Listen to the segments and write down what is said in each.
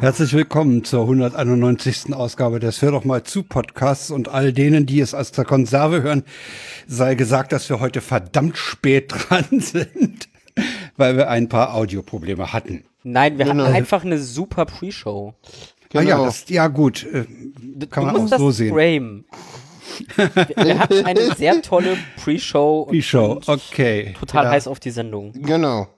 Herzlich willkommen zur 191. Ausgabe des Hör doch mal zu Podcasts und all denen, die es aus der Konserve hören, sei gesagt, dass wir heute verdammt spät dran sind, weil wir ein paar Audioprobleme hatten. Nein, wir Genau. hatten einfach eine super Pre-Show. Ah ja, Genau. das, ja gut, äh, kann man du auch musst das so sehen. framen. wir, wir hatten eine sehr tolle Pre-Show. und Die Show, sind okay. Total ja. heiß auf die Sendung. Genau.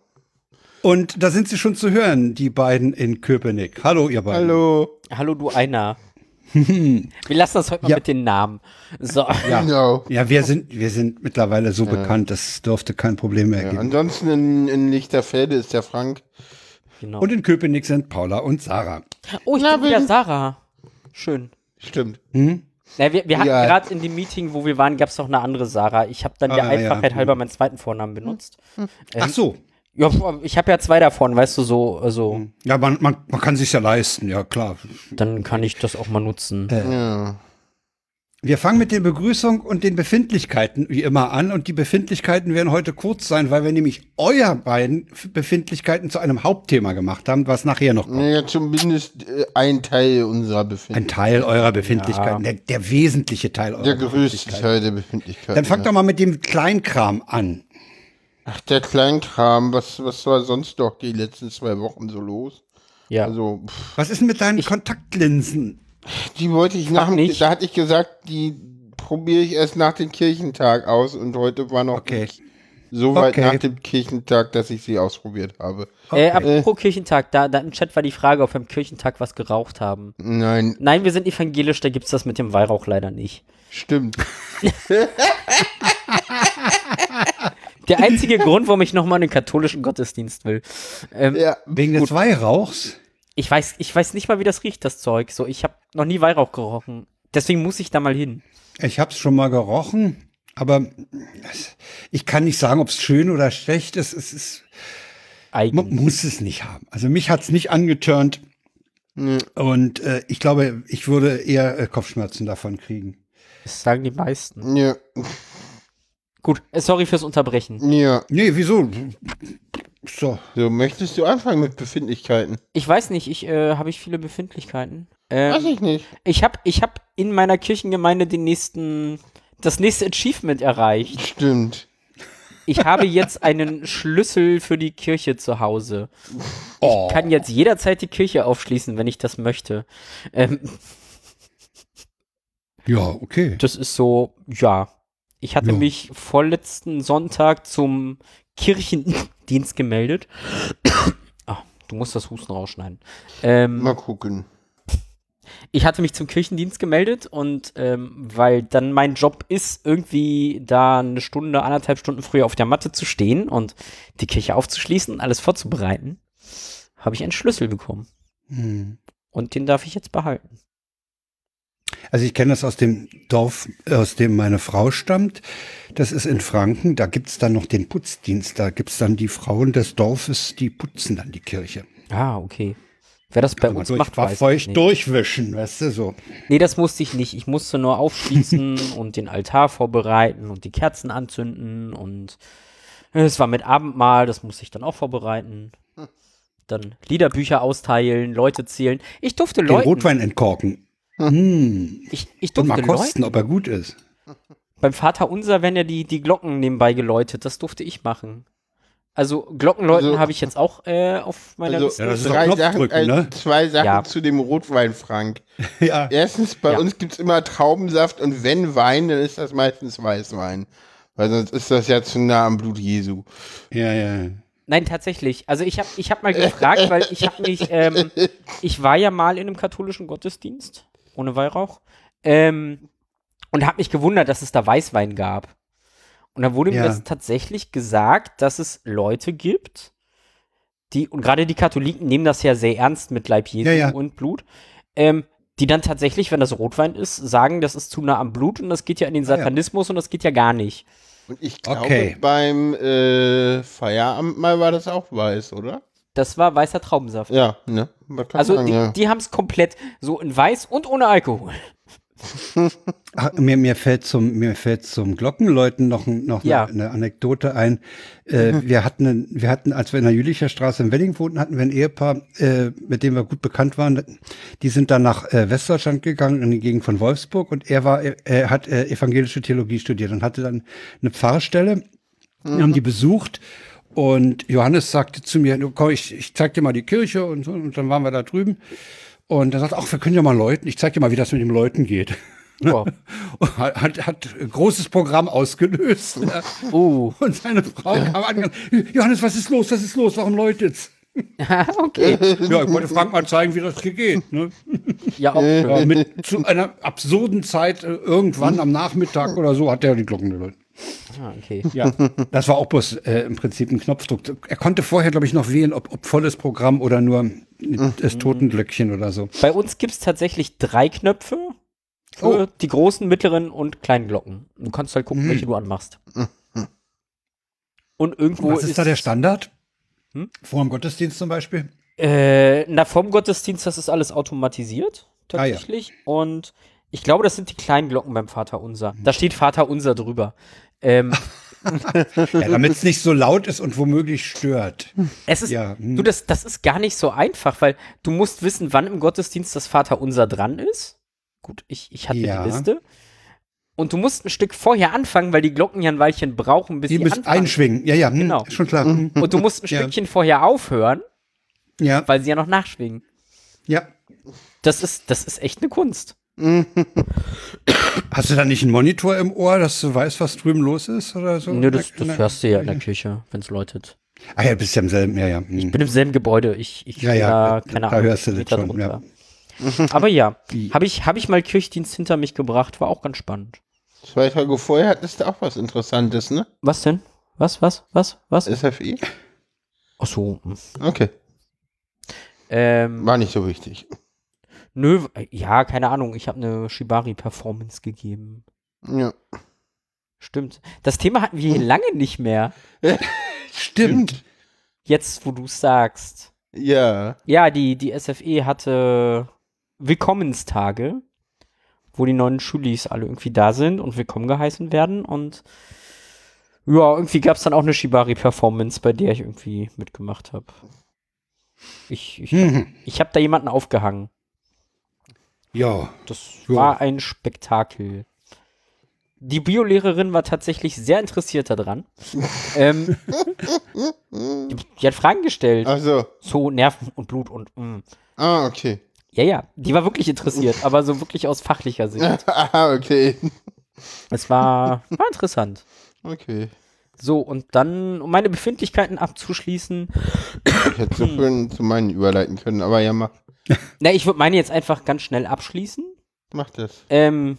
Und da sind sie schon zu hören, die beiden in Köpenick. Hallo, ihr beiden. Hallo. Hallo, du einer. wir lassen das heute mal Ja. mit den Namen. So. Ja. Genau. Ja, wir sind, wir sind mittlerweile so bekannt, das dürfte kein Problem mehr Ja, geben. ansonsten in, in Lichterfelde ist der Frank. Genau. Und in Köpenick sind Paula und Sarah. oh, ich Na, bin wieder bin- Schön. Stimmt. Ja, wir, wir hatten Ja. gerade in dem Meeting, wo wir waren, gab es noch eine andere Sarah. Ich habe dann der Ah, ja. Einfachheit halber meinen zweiten Vornamen benutzt. Ach so. Ja, ich habe ja zwei davon, weißt du, so, also, Ja, man, man, man kann sich ja leisten, ja klar. dann kann ich das auch mal nutzen. Ja. Wir fangen mit der Begrüßung und den Befindlichkeiten wie immer an und die Befindlichkeiten werden heute kurz sein, weil wir nämlich euer beiden Befindlichkeiten zu einem Hauptthema gemacht haben, was nachher noch kommt. Naja, zumindest äh, ein Teil unserer Ein Befindlichkeiten. Teil eurer Befindlichkeiten, der, der wesentliche Teil eurer Der größte Befindlichkeiten. Teil der Befindlichkeiten. Dann fangt ja. doch mal mit dem Kleinkram an. Ach, der Kleinkram, was, was war sonst doch die letzten zwei Wochen so los? Ja. Also, pff, Was ist denn mit deinen Kontaktlinsen? die wollte ich nach dem, nicht. da hatte ich gesagt, die probiere ich erst nach dem Kirchentag aus und heute war noch Okay. nicht so weit Okay. nach dem Kirchentag, dass ich sie ausprobiert habe. Äh, apropos Kirchentag, da, da im Chat war die Frage, ob wir im Kirchentag was geraucht haben. Nein, Nein, wir sind evangelisch, da gibt's das mit dem Weihrauch leider nicht. stimmt. Der einzige Grund, warum ich nochmal in den katholischen Gottesdienst will. Ähm, Ja, Wegen des Weihrauchs? ich, weiß, ich weiß nicht mal, wie das riecht, das Zeug. So, ich habe noch nie Weihrauch gerochen. Deswegen muss ich da mal hin. Ich habe es schon mal gerochen, aber es- ich kann nicht sagen, ob es schön oder schlecht ist. Es ist man Eigen. muss es nicht haben. Also mich hat's nicht angeturnt und äh, ich glaube, ich würde eher äh, Kopfschmerzen davon kriegen. Das sagen die meisten. ja, Gut, äh, sorry fürs Unterbrechen. ja. Nee, wieso? So. So, möchtest du anfangen mit Befindlichkeiten? Ich weiß nicht, ich äh, habe ich viele Befindlichkeiten. Ähm, Weiß ich nicht. Ich habe ich hab in meiner Kirchengemeinde den nächsten, das nächste Achievement erreicht. Stimmt. Ich habe jetzt einen Schlüssel für die Kirche zu Hause. Oh. Ich kann jetzt jederzeit die Kirche aufschließen, wenn ich das möchte. Ähm, Ja, okay. das ist so, ja. Ich hatte Ja. mich vorletzten Sonntag zum Kirchendienst gemeldet. Ah, du musst das Husten rausschneiden. Ähm, Mal gucken. ich hatte mich zum Kirchendienst gemeldet und ähm, weil dann mein Job ist, irgendwie da eine Stunde, anderthalb Stunden früher auf der Matte zu stehen und die Kirche aufzuschließen und alles vorzubereiten, habe ich einen Schlüssel bekommen. Hm. Und den darf ich jetzt behalten. Also ich kenne das aus dem Dorf, aus dem meine Frau stammt. Das ist in Franken. Da gibt's dann noch den Putzdienst. Da gibt's dann die Frauen des Dorfes, die putzen dann die Kirche. Ah, okay. Wer das bei Kann man uns durch, macht, war weiß feucht nicht. durchwischen, weißt du, so. Nee, das musste ich nicht. Ich musste nur aufschließen und den Altar vorbereiten und die Kerzen anzünden und es war mit Abendmahl, das musste ich dann auch vorbereiten. Dann Liederbücher austeilen, Leute zählen. Ich durfte Den Leuten. Rotwein entkorken. Hm. Ich, ich Und durfte mal kosten, Leuten. ob er gut ist. Beim Vater Unser werden ja die, die Glocken nebenbei geläutet. Das durfte ich machen. Also Glockenläuten Also- habe ich jetzt auch äh, auf meiner Also, Liste. Ja, das ist drei Sachen, Knopfdrücken, äh, ne? zwei Sachen Ja. zu dem Rotwein, Frank. Ja. Erstens, bei Ja. uns gibt's immer Traubensaft und wenn Wein, dann ist das meistens Weißwein. Weil sonst ist das ja zu nah am Blut Jesu. Ja, ja. Nein, tatsächlich. Also ich habe ich hab mal gefragt, weil ich habe mich, ähm, ich war ja mal in einem katholischen Gottesdienst ohne Weihrauch ähm, und habe mich gewundert, dass es da Weißwein gab. Und da wurde mir Ja. das tatsächlich gesagt, dass es Leute gibt, die, und gerade die Katholiken nehmen das ja sehr ernst mit Leib Jesu Ja, ja. und Blut, ähm, die dann tatsächlich, wenn das Rotwein ist, sagen, das ist zu nah am Blut und das geht ja in den Ah, ja. Satanismus und das geht ja gar nicht. Und ich glaube, Okay. beim äh, Feierabend mal war das auch weiß, oder? Das war weißer Traubensaft. Ja, ne? Also sagen, die, ja. die haben es komplett so in weiß und ohne Alkohol. Ach, mir, mir fällt zum, mir fällt zum Glockenläuten noch, noch Ja. eine, eine Anekdote ein. Äh, wir hatten, wir hatten, als wir in der Jülicher Straße in Wedding wohnten, hatten wir ein Ehepaar, äh, mit dem wir gut bekannt waren. Die sind dann nach äh, Westdeutschland gegangen, in die Gegend von Wolfsburg und er war, er hat äh, evangelische Theologie studiert und hatte dann eine Pfarrstelle. Wir haben die besucht und Johannes sagte zu mir, "Du, komm, ich, ich zeig dir mal die Kirche und so. Und dann waren wir da drüben. Und er sagt, ach, wir können ja mal läuten. Ich zeig dir mal, wie das mit dem Läuten geht. Oh. Und hat, hat, großes Programm ausgelöst. Uh. Und seine Frau kam an, Johannes, was ist los? Was ist los? Warum läutet's? okay. Ja, ich wollte Frank mal zeigen, wie das hier geht. Ne? Ja, auch. Ja, mit zu einer absurden Zeit, äh, irgendwann am Nachmittag oder so, hat er die Glocken geläutet. Ah, okay. Ja, das war auch bloß äh, im Prinzip ein Knopfdruck. Er konnte vorher, glaube ich, noch wählen, ob, ob volles Programm oder nur das Totenglöckchen oder so. Bei uns gibt's tatsächlich drei Knöpfe für Oh. die großen, mittleren und kleinen Glocken. Du kannst halt gucken, welche du anmachst. Und irgendwo Was ist da der Standard? Hm? Vor dem Gottesdienst zum Beispiel? Äh, na, vom Gottesdienst, das ist alles automatisiert, Ah, ja. tatsächlich. Und ich glaube, das sind die kleinen Glocken beim Vater Unser. Da steht Vater Unser drüber. Ähm, Ja, damit es nicht so laut ist und womöglich stört. es ist, Ja, hm. du, das, das ist gar nicht so einfach, weil du musst wissen, wann im Gottesdienst das Vater Unser dran ist. Gut, ich, ich hatte Ja. die Liste. Und du musst ein Stück vorher anfangen, weil die Glocken ja ein Weilchen brauchen, bis Die sie müssen anfangen. einschwingen. Ja, ja, hm, Genau. ist schon klar. Hm. Und du musst ein Ja. Stückchen vorher aufhören, Ja, weil sie ja noch nachschwingen. ja. Das ist, das ist echt eine Kunst. Hast du da nicht einen Monitor im Ohr, dass du weißt, was drüben los ist oder so? Nö, das, das hörst du ja in der Küche, wenn es läutet. Ah ja, bist ja im selben, ja, ja. hm. Ich bin im selben Gebäude. Ich, ich Ja, ja, da, da- keine da Ahnung, hörst du das schon, drunter. Aber ja, habe ich, hab ich mal Kirchdienst hinter mich gebracht, war auch ganz spannend. Zwei Tage vorher hattest du auch was Interessantes, ne? Was denn? Was, was, was, was? SFI? Ach so. hm. Okay, Ähm, war nicht so wichtig. nö, ja, keine Ahnung. Ich habe eine Shibari-Performance gegeben. Ja. Stimmt. Das Thema hatten wir lange nicht mehr. Stimmt. Jetzt, wo du sagst. Ja. Ja, die, die SFE hatte Willkommenstage, wo die neuen Schulis alle irgendwie da sind und willkommen geheißen werden. Und ja, irgendwie gab es dann auch eine Shibari-Performance, bei der ich irgendwie mitgemacht habe. Ich, ich, Mhm. ich habe da jemanden aufgehangen. Ja. Das Ja. war ein Spektakel. Die Biolehrerin war tatsächlich sehr interessiert daran. ähm, die, die hat Fragen gestellt. Also, So Nerven und Blut und mm. ah, okay. Ja, ja, die war wirklich interessiert, aber so wirklich aus fachlicher Sicht. ah, okay. Es war, war interessant. Okay. So, und dann, um meine Befindlichkeiten abzuschließen, Ich hätte so schön zu meinen überleiten können, aber ja, mach, na, ich würde meine jetzt einfach ganz schnell abschließen. mach das. Ähm,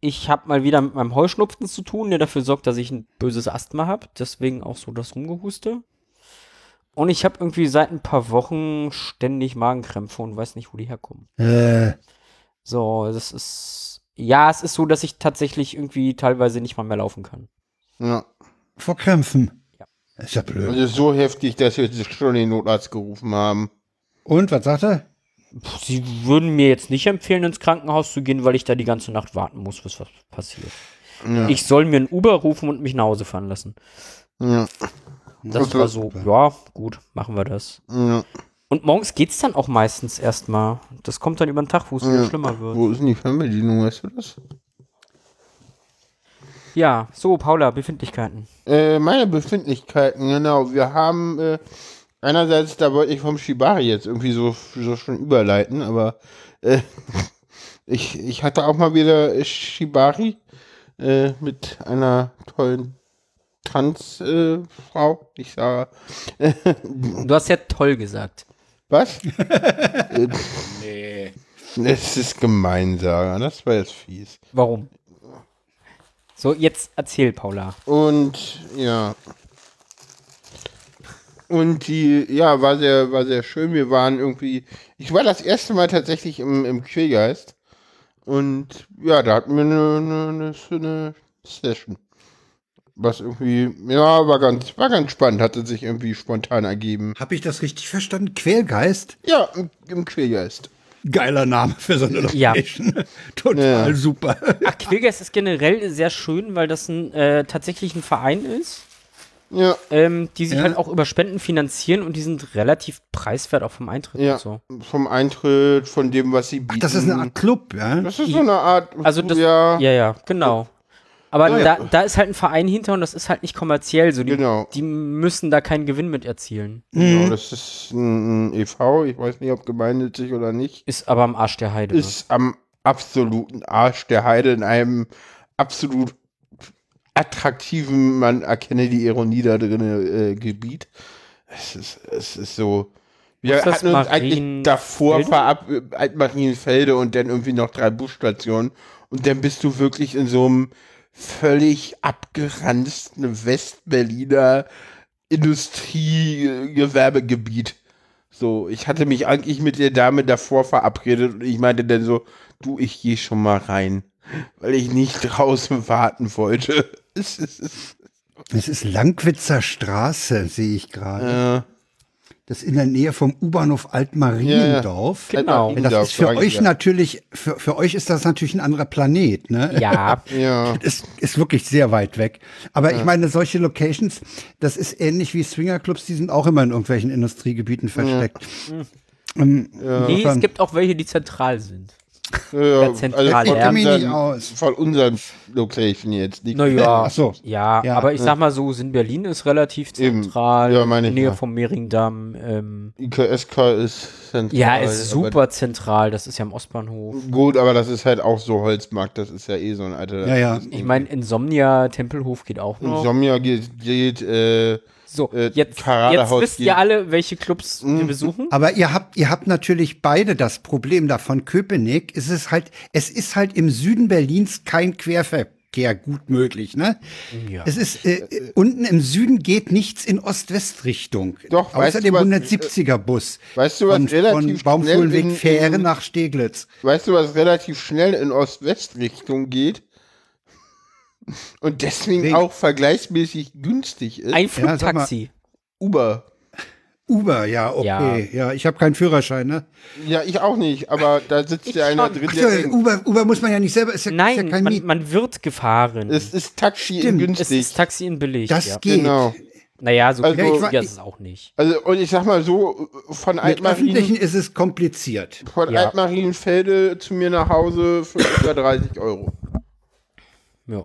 ich habe mal wieder mit meinem Heuschnupfen zu tun, der dafür sorgt, dass ich ein böses Asthma habe. Deswegen auch so das Rumgehuste. Und ich habe irgendwie seit ein paar Wochen ständig Magenkrämpfe und weiß nicht, wo die herkommen. Äh, So, das ist. Ja, es ist so, dass ich tatsächlich irgendwie teilweise nicht mal mehr laufen kann. Ja. vor Krämpfen. Ja. Ist ja blöd. Also so heftig, dass wir jetzt schon den Notarzt gerufen haben. Und, was sagt er? Puh, Sie würden mir jetzt nicht empfehlen, ins Krankenhaus zu gehen, weil ich da die ganze Nacht warten muss, bis was passiert. Ja. Ich soll mir ein Uber rufen und mich nach Hause fahren lassen. ja. Das Okay. war so, ja, gut, machen wir das. ja. Und morgens geht's dann auch meistens erstmal. Das kommt dann über den Tag, wo es wieder Ja. schlimmer wird. Wo ist denn die Fernbedienung, weißt du das? Ja, so, Paula, Befindlichkeiten. Äh, meine Befindlichkeiten, genau. Wir haben äh, einerseits, da wollte ich vom Shibari jetzt irgendwie so, so schon überleiten, aber äh, ich, ich hatte auch mal wieder Shibari äh, mit einer tollen Tanzfrau. Äh, ich sage, Du hast ja toll gesagt. was? nee. Es ist gemein, Sarah. Das war jetzt fies. Warum? So, jetzt erzähl, Paula. Und ja. Und die, ja, war sehr, war sehr schön. Wir waren irgendwie, ich war das erste Mal tatsächlich im, im Quellgeist. Und ja, da hatten wir eine, eine, eine, eine Session. Was irgendwie, ja, war ganz, war ganz spannend, hatte sich irgendwie spontan ergeben. Habe ich das richtig verstanden? Quälgeist? Ja, im, im Quellgeist. Geiler Name für so eine Ja. Location. Total Ja. super. Ach, Quillgeist ist generell sehr schön, weil das ein, äh, tatsächlich ein Verein ist, Ja, ähm, die sich Ja. halt auch über Spenden finanzieren und die sind relativ preiswert auch vom Eintritt ja. und so. Vom Eintritt, von dem, was sie bieten. Ach, das ist eine Art Club, ja? Das ist so eine Art. Also das, ja, ja, ja, genau. Aber Ah, da, ja. da ist halt ein Verein hinter und das ist halt nicht kommerziell. So die, Genau. die müssen da keinen Gewinn mit erzielen. genau, das ist ein, ein e.V., ich weiß nicht, ob gemeinnützig oder nicht. Ist aber am Arsch der Heide. ne? Ist am absoluten Arsch der Heide in einem absolut attraktiven, man erkenne die Ironie da drin, äh, Gebiet. Es ist, es ist so. Wir Ist hatten uns eigentlich davor verab, äh, Marienfelde und dann irgendwie noch drei Busstationen. Und dann bist du wirklich in so einem völlig abgeranzten Westberliner Industriegewerbegebiet. So, ich hatte mich eigentlich mit der Dame davor verabredet und ich meinte dann so, du, ich gehe schon mal rein, weil ich nicht draußen warten wollte. Es ist, es ist Langwitzer Straße, sehe ich gerade. äh, Das ist in der Nähe vom U-Bahnhof Altmariendorf. Genau. Ja, Das ist für euch ja. natürlich, für, für euch ist das natürlich ein anderer Planet, ne? Ja, Ja, Ist, ist wirklich sehr weit weg. Aber ich meine, solche Locations, das ist ähnlich wie Swingerclubs, die sind auch immer in irgendwelchen Industriegebieten versteckt. Ähm, nee, insofern- es gibt auch welche, die zentral sind. Ja zentral, ja. Kenn mich nicht aus. von unseren Location jetzt. Naja, Ach so. ja, Ja, aber ich sag mal so, in Berlin ist relativ Eben. zentral, Ja, meine in ich, Nähe ja. vom Mehringdamm. Ähm, IKSK ist zentral. ja, ist super zentral, das ist ja am Ostbahnhof. Gut, aber das ist halt auch so Holzmarkt, das ist ja eh so ein alter. Ja, ja. Ich meine, Insomnia, Tempelhof geht auch noch. Insomnia geht, geht äh, So, äh, jetzt, jetzt Karadehaus wisst geht- ihr alle, welche Clubs wir besuchen. Aber ihr habt, ihr habt natürlich beide das Problem davon. Köpenick ist es halt, es ist halt im Süden Berlins kein Querverkehr gut möglich, ne? Ja. Es ist, äh, äh, unten im Süden geht nichts in Ost-West-Richtung. Doch, Außer weißt du, dem was- 170er Bus. weißt du, was von, relativ von Baumschulenweg schnell in- Fähre nach Steglitz. Weißt du, was relativ schnell in Ost-West-Richtung geht? Und deswegen Wegen- auch vergleichsmäßig günstig ist? Ein Ja. Flugtaxi. Uber. Uber, ja, okay. Ja, ich habe keinen Führerschein, ne? Ja, ich auch nicht, aber da sitzt ja einer schon. drin, Ach denkt, Uber, Uber muss man ja nicht selber, ist ja, ist ja Nein, kein man, Miet. man wird gefahren. es ist Taxi in Stimmt, es günstig. ist Taxi in billig. Das ja. geht. Genau. Naja, so Also- günstig Ja, ich ist es auch nicht. Also, und ich sag mal so, von Mit öffentlichen Altmarien, ist es kompliziert. von Ja. Altmarienfelde zu mir nach Hause für über 30 Euro. Ja.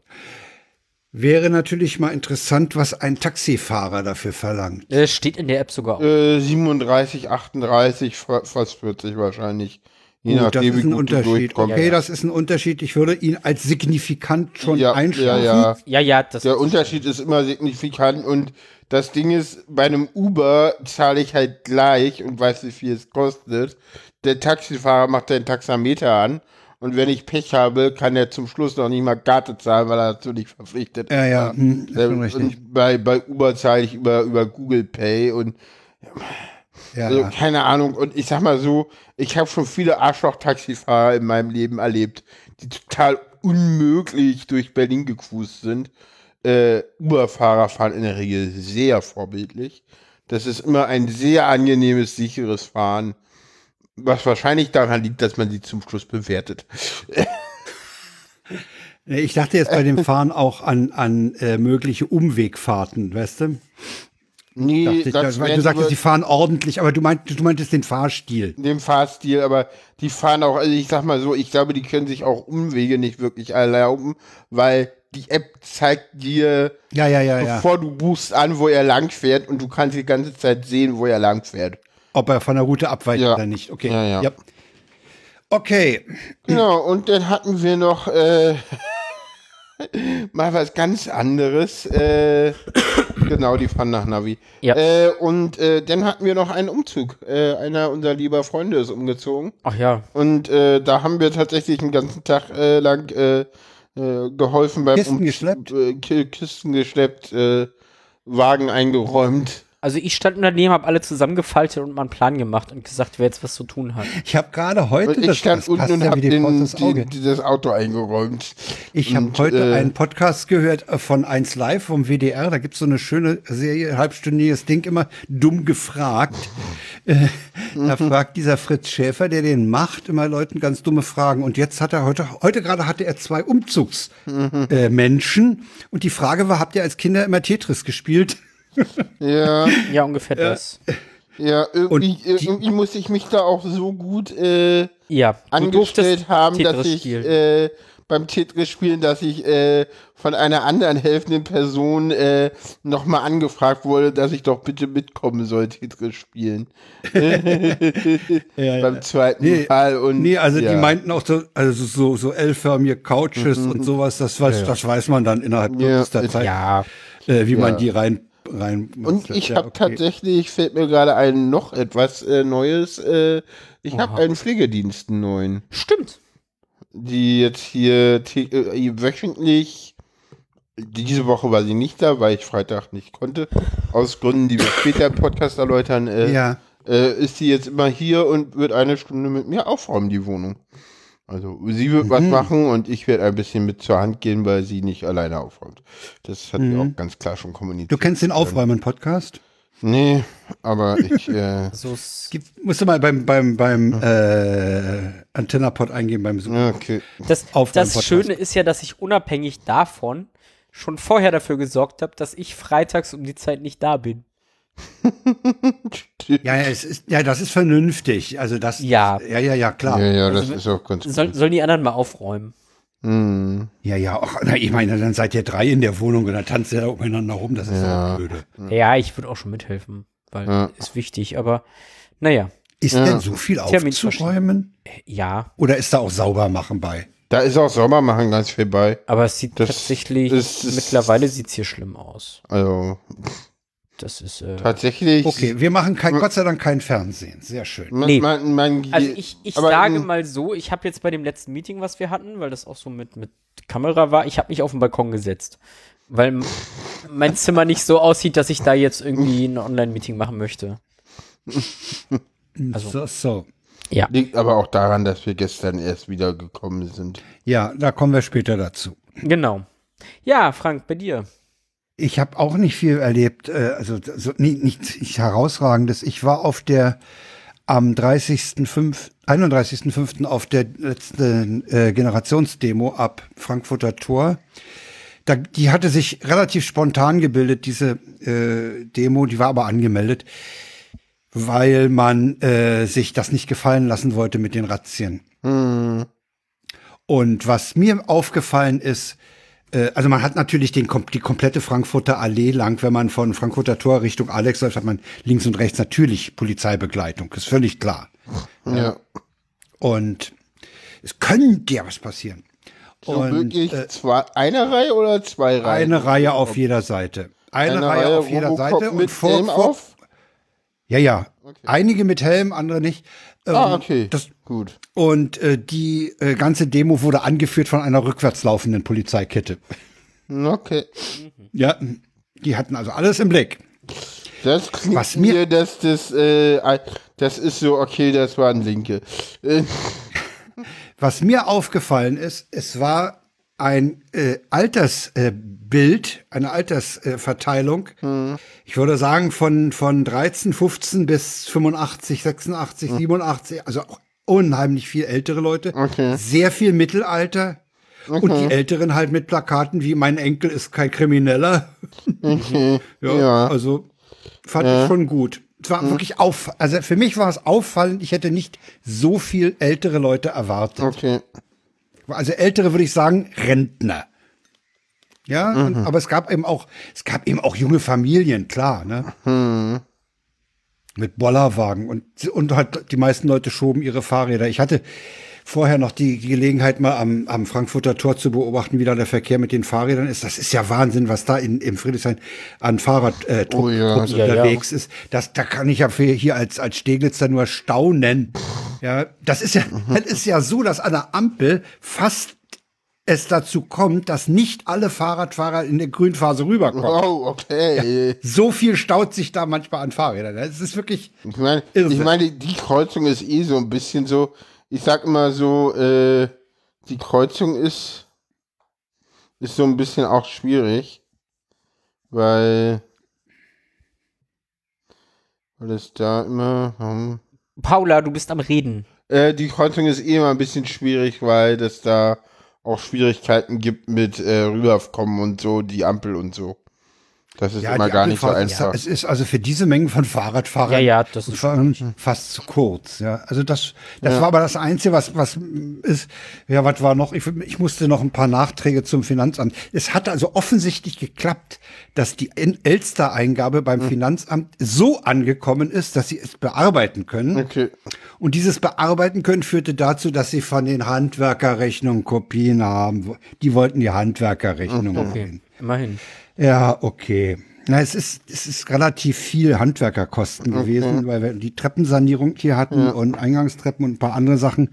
Wäre natürlich mal interessant, was ein Taxifahrer dafür verlangt. Äh, steht in der App sogar auch. Äh, 37, 38, fa- fast 40 wahrscheinlich. Je Gut, das nachdem, ist wie ein Unterschied. Okay, das ist ein Unterschied. Ich würde ihn als signifikant schon ja, einstufen. ja, ja. Ja, ja, das Der Unterschied ist immer signifikant und das Ding ist, bei einem Uber zahle ich halt gleich und weiß, wie viel es kostet. Der Taxifahrer macht den Taxameter an und wenn ich Pech habe, kann er zum Schluss noch nicht mal Karte zahlen, weil er dazu nicht verpflichtet Ja, ja, hm, ist schon Und bei, bei Uber zahle ich über, über Google Pay und Ja, also, ja. keine Ahnung. Und ich sag mal so, ich habe schon viele Arschloch-Taxifahrer in meinem Leben erlebt, die total unmöglich durch Berlin gecruised sind. Äh, Uber-Fahrer fahren in der Regel sehr vorbildlich. Das ist immer ein sehr angenehmes, sicheres Fahren. Was wahrscheinlich daran liegt, dass man sie zum Schluss bewertet. Ich dachte jetzt bei dem Fahren auch an, an äh, mögliche Umwegfahrten, weißt du? Nee, Dachte ich, das weil du sagtest, die fahren ordentlich, aber du, meint, du meintest den Fahrstil. dem Fahrstil, aber die fahren auch, also ich sag mal so, ich glaube, die können sich auch Umwege nicht wirklich erlauben, weil die App zeigt dir, Ja, ja, ja, ja. bevor du buchst an, wo er lang fährt und du kannst die ganze Zeit sehen, wo er lang fährt. Ob er von der Route abweicht Ja. oder nicht. Okay. Ja, ja. Okay. Genau, und dann hatten wir noch äh, mal was ganz anderes. Äh, genau, die fahren nach Navi. Ja. Äh, und äh, dann hatten wir noch einen Umzug. Äh, einer unserer lieber Freunde ist umgezogen. Ach ja. Und äh, da haben wir tatsächlich einen ganzen Tag äh, lang äh, äh, geholfen beim Kisten Umzug, geschleppt? Äh, Ki- Kisten geschleppt, äh, Wagen eingeräumt. Also ich stand daneben, habe alle zusammengefaltet und mal einen Plan gemacht und gesagt, wer jetzt was zu tun hat. Ich habe gerade heute, Und ich das, stand das unten und ja habe den, das Auto eingeräumt. Ich habe heute äh, einen Podcast gehört äh, von 1 Live vom WDR. Da gibt's so eine schöne Serie, halbstündiges Ding, immer dumm gefragt. Äh, da fragt dieser Fritz Schäfer, der den macht, immer Leuten ganz dumme Fragen. Und jetzt hat er heute, heute gerade hatte er zwei Umzugsmenschen. Äh, Menschen. und die Frage war, habt ihr als Kinder immer Tetris gespielt? Ja, Ja, ungefähr das. ja, irgendwie, die- irgendwie musste ich mich da auch so gut äh, Ja, angestellt haben, dass ich äh, beim Tetris spielen, dass ich äh, von einer anderen helfenden Person äh, nochmal angefragt wurde, dass ich doch bitte mitkommen soll, Tetris spielen. Beim zweiten Nee, Mal. Und, Nee, also ja. die meinten auch so, also so, so L-förmige Couches und sowas, das weiß, das weiß man dann innerhalb Ja, kürzester ist- Zeit, ja, äh, wie man Ja. die rein, rein Und ich ja, habe okay. tatsächlich, fällt mir gerade ein, noch etwas äh, Neues. Äh, ich habe einen Pflegedienst einen neuen, stimmt. die jetzt hier tä- äh, wöchentlich, diese Woche war sie nicht da, weil ich Freitag nicht konnte, aus Gründen, die wir später im Podcast erläutern, äh, Ja. äh, ist sie jetzt immer hier und wird eine Stunde mit mir aufräumen, die Wohnung. Also sie wird Mhm. was machen und ich werde ein bisschen mit zur Hand gehen, weil sie nicht alleine aufräumt. Das hat sie Mhm. auch ganz klar schon kommuniziert. Du kennst den Aufräumen-Podcast? Nee, aber ich, äh, So ist, Gib- Musst du mal beim, beim, beim äh, Antennapod eingeben, beim Suchen. okay. das, das. Schöne ist ja, dass ich unabhängig davon schon vorher dafür gesorgt habe, dass ich freitags um die Zeit nicht da bin. Ja, ja, es ist, ja, das ist vernünftig. Also das, Ja. ja, ja, ja, klar. Ja, Ja, ja, das Also, ist auch ganz Soll, sollen die anderen mal aufräumen? Hm. ja, Ach, na, ich meine, dann seid ihr drei in der Wohnung und dann tanzt ihr da umeinander rum, das ist Ja. auch blöde. Ja, ich würde auch schon mithelfen, weil Ja. ist wichtig, aber naja, Ist Ja. denn so viel aufzuräumen? ja, Oder ist da auch sauber machen bei? Da ist auch Sommermachen ganz viel bei. aber es sieht Das tatsächlich, ist- ist- mittlerweile sieht's hier schlimm aus. Also Das ist, äh, tatsächlich. Okay, wir machen kein, Gott sei Dank kein Fernsehen. Sehr schön. Man, Nee. man, man, Also ich, ich aber sage mal so, ich habe jetzt bei dem letzten Meeting, was wir hatten, weil das auch so mit, mit Kamera war, ich habe mich auf den Balkon gesetzt. Weil mein Zimmer nicht so aussieht, dass ich da jetzt irgendwie ein Online-Meeting machen möchte. Also- so, so. Ja. Liegt aber auch daran, dass wir gestern erst wieder gekommen sind. Ja, da kommen wir später dazu. Genau. Ja, Frank, bei dir. Ich habe auch nicht viel erlebt, äh, also so, nie, nichts nicht herausragendes. Ich war auf der am 30.05., 31.05. auf der letzten äh, Generationsdemo ab Frankfurter Tor. Da, die hatte sich relativ spontan gebildet, diese äh, Demo, die war aber angemeldet, weil man äh, sich das nicht gefallen lassen wollte mit den Razzien. Und was mir aufgefallen ist, also man hat natürlich den, die komplette Frankfurter Allee lang, wenn man von Frankfurter Tor Richtung Alex läuft, hat man links und rechts natürlich Polizeibegleitung, ist völlig klar. Ja. Und es könnte ja was passieren. So Und wirklich äh, zwei, eine Reihe oder zwei Reihen? eine Reihe auf jeder Seite. Eine, Reihe, auf jeder Seite mit und vor, Helm vor auf? ja, ja. Einige mit Helm, andere nicht. Ähm, Ah, okay. Das, Gut. und äh, die äh, ganze Demo wurde angeführt von einer rückwärts laufenden Polizeikette. Okay. Ja, die hatten also alles im Blick. Das klingt Was mir- mir, dass das, äh, das ist so, okay, das waren Linke. Äh, Was mir aufgefallen ist, es war ein äh, Altersbild, äh, eine Altersverteilung. Ich würde sagen von, von 13, 15 bis 85, 86, 87, also auch unheimlich viel ältere Leute. Okay. Sehr viel Mittelalter. Und die Älteren halt mit Plakaten wie mein Enkel ist kein Krimineller. ja, Ja. also fand ich schon gut. Es war wirklich auf, also für mich war es auffallend, ich hätte nicht so viel ältere Leute erwartet. okay. Also ältere würde ich sagen, Rentner. Ja, und, aber es gab eben auch, es gab eben auch junge Familien, klar, ne? Mit Bollerwagen und, und halt die meisten Leute schoben ihre Fahrräder. Ich hatte vorher noch die, Gelegenheit, mal am, am Frankfurter Tor zu beobachten, wie da der Verkehr mit den Fahrrädern ist. Das ist ja Wahnsinn, was da in, im Friedrichshain an Fahrrad äh, Oh ja. Trupps Ja, ja. unterwegs ist. Das, da kann ich ja für, hier als, als Steglitzer nur staunen. Ja, das ist ja, das ist ja so, dass an der Ampel fast es dazu kommt, dass nicht alle Fahrradfahrer in der Grünphase rüberkommen. Oh, okay. So viel staut sich da manchmal an Fahrrädern. Es ist wirklich, Ich meine, ich meine, die Kreuzung ist eh so ein bisschen so, ich sag immer so, äh, die Kreuzung ist, ist so ein bisschen auch schwierig, weil, weil es da immer, hm, Paula, du bist am Reden. äh, die Kreuzung ist eh immer ein bisschen schwierig, weil es da auch Schwierigkeiten gibt mit äh, rüberkommen und so, die Ampel und so. Das ist immer die gar nicht so einfach. Es ist also für diese Mengen von Fahrradfahrern Ja, ja, das ist fa- fast zu kurz. Ja, also das, das Ja. war aber das Einzige, was, was ist. Ja, was war noch? Ich, ich musste noch ein paar Nachträge zum Finanzamt. Es hat also offensichtlich geklappt, dass die Elster-Eingabe beim Hm. Finanzamt so angekommen ist, dass sie es bearbeiten können. Okay. Und dieses Bearbeiten können führte dazu, dass sie von den Handwerkerrechnungen Kopien haben. Die wollten die Handwerkerrechnungen Okay, immerhin. Ja, okay. Na, es ist, es ist relativ viel Handwerkerkosten gewesen, weil wir die Treppensanierung hier hatten und Eingangstreppen und ein paar andere Sachen.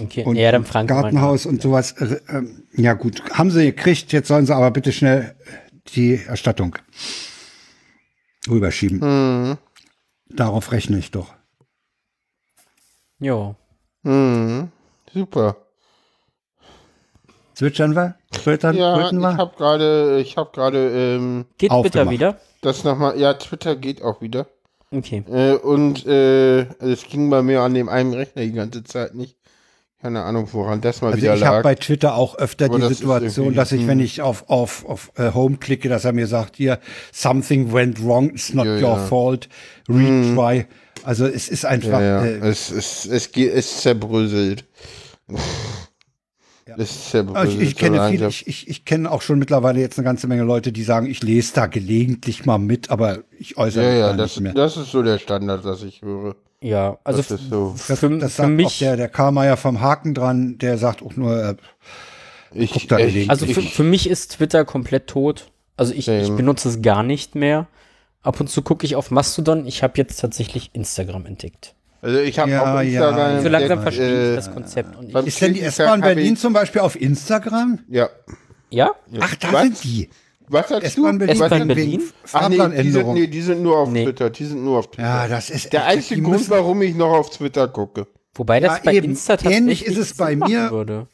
Okay, Und ja, dann Frank. Gartenhaus und sowas. Äh, ähm, Ja, gut. Haben sie gekriegt. Jetzt sollen sie aber bitte schnell die Erstattung rüberschieben. Darauf rechne ich doch. Jo. Mhm. Super. Zwitschern wir? Twittern, Ja, ich habe gerade, ich habe gerade ähm, Geht Aufgemacht. wieder? das nochmal. Ja, Twitter geht auch wieder. Okay. Äh, und äh, es ging bei mir an dem einen Rechner die ganze Zeit nicht. Keine Ahnung, woran das mal Also wieder ich habe lag. bei Twitter auch öfter Aber die das Situation, dass ich, wenn ich auf, auf, auf äh, Home klicke, dass er mir sagt, hier, something went wrong, it's not Ja, your ja. Hm. fault, retry. Also es ist einfach, ja, ja. Äh, es, es, es, geht, es zerbröselt. Es zerbröselt. also ich, ich kenne viele, ich, ich, ich kenne auch schon mittlerweile jetzt eine ganze Menge Leute, die sagen, ich lese da gelegentlich mal mit, aber ich äußere Ja, mich ja, da das, nicht mehr. das ist so der Standard, was ich höre. Ja, also Das ist so. Das, für, das für sagt auch mich, der, der Karlmeier vom Haken dran, der sagt auch nur, äh, Ich, Guck da ich, gelegentlich. also für, für mich ist Twitter komplett tot. Also ich, ich benutze es gar nicht mehr. Ab und zu gucke ich auf Mastodon. Ich habe jetzt tatsächlich Instagram entdeckt. Also ich habe Ja, auch Instagram. ja. So langsam entdeckt, verstehe ich äh, das Konzept. Und ich, ist denn die S-Bahn Berlin zum Beispiel auf Instagram? Ja. ja? Ach, da Was? sind die. Was sagst S-Bahn du? Berlin, S-Bahn Berlin? Ach nee, die sind, nee, die sind nur auf Nee. Twitter. Die sind nur auf Twitter. Ja, das ist der einzige Grund, müssen- warum ich noch auf Twitter gucke. Wobei das Ja, bei eben. Insta tatsächlich Ähnlich ist es bei mir. Würde.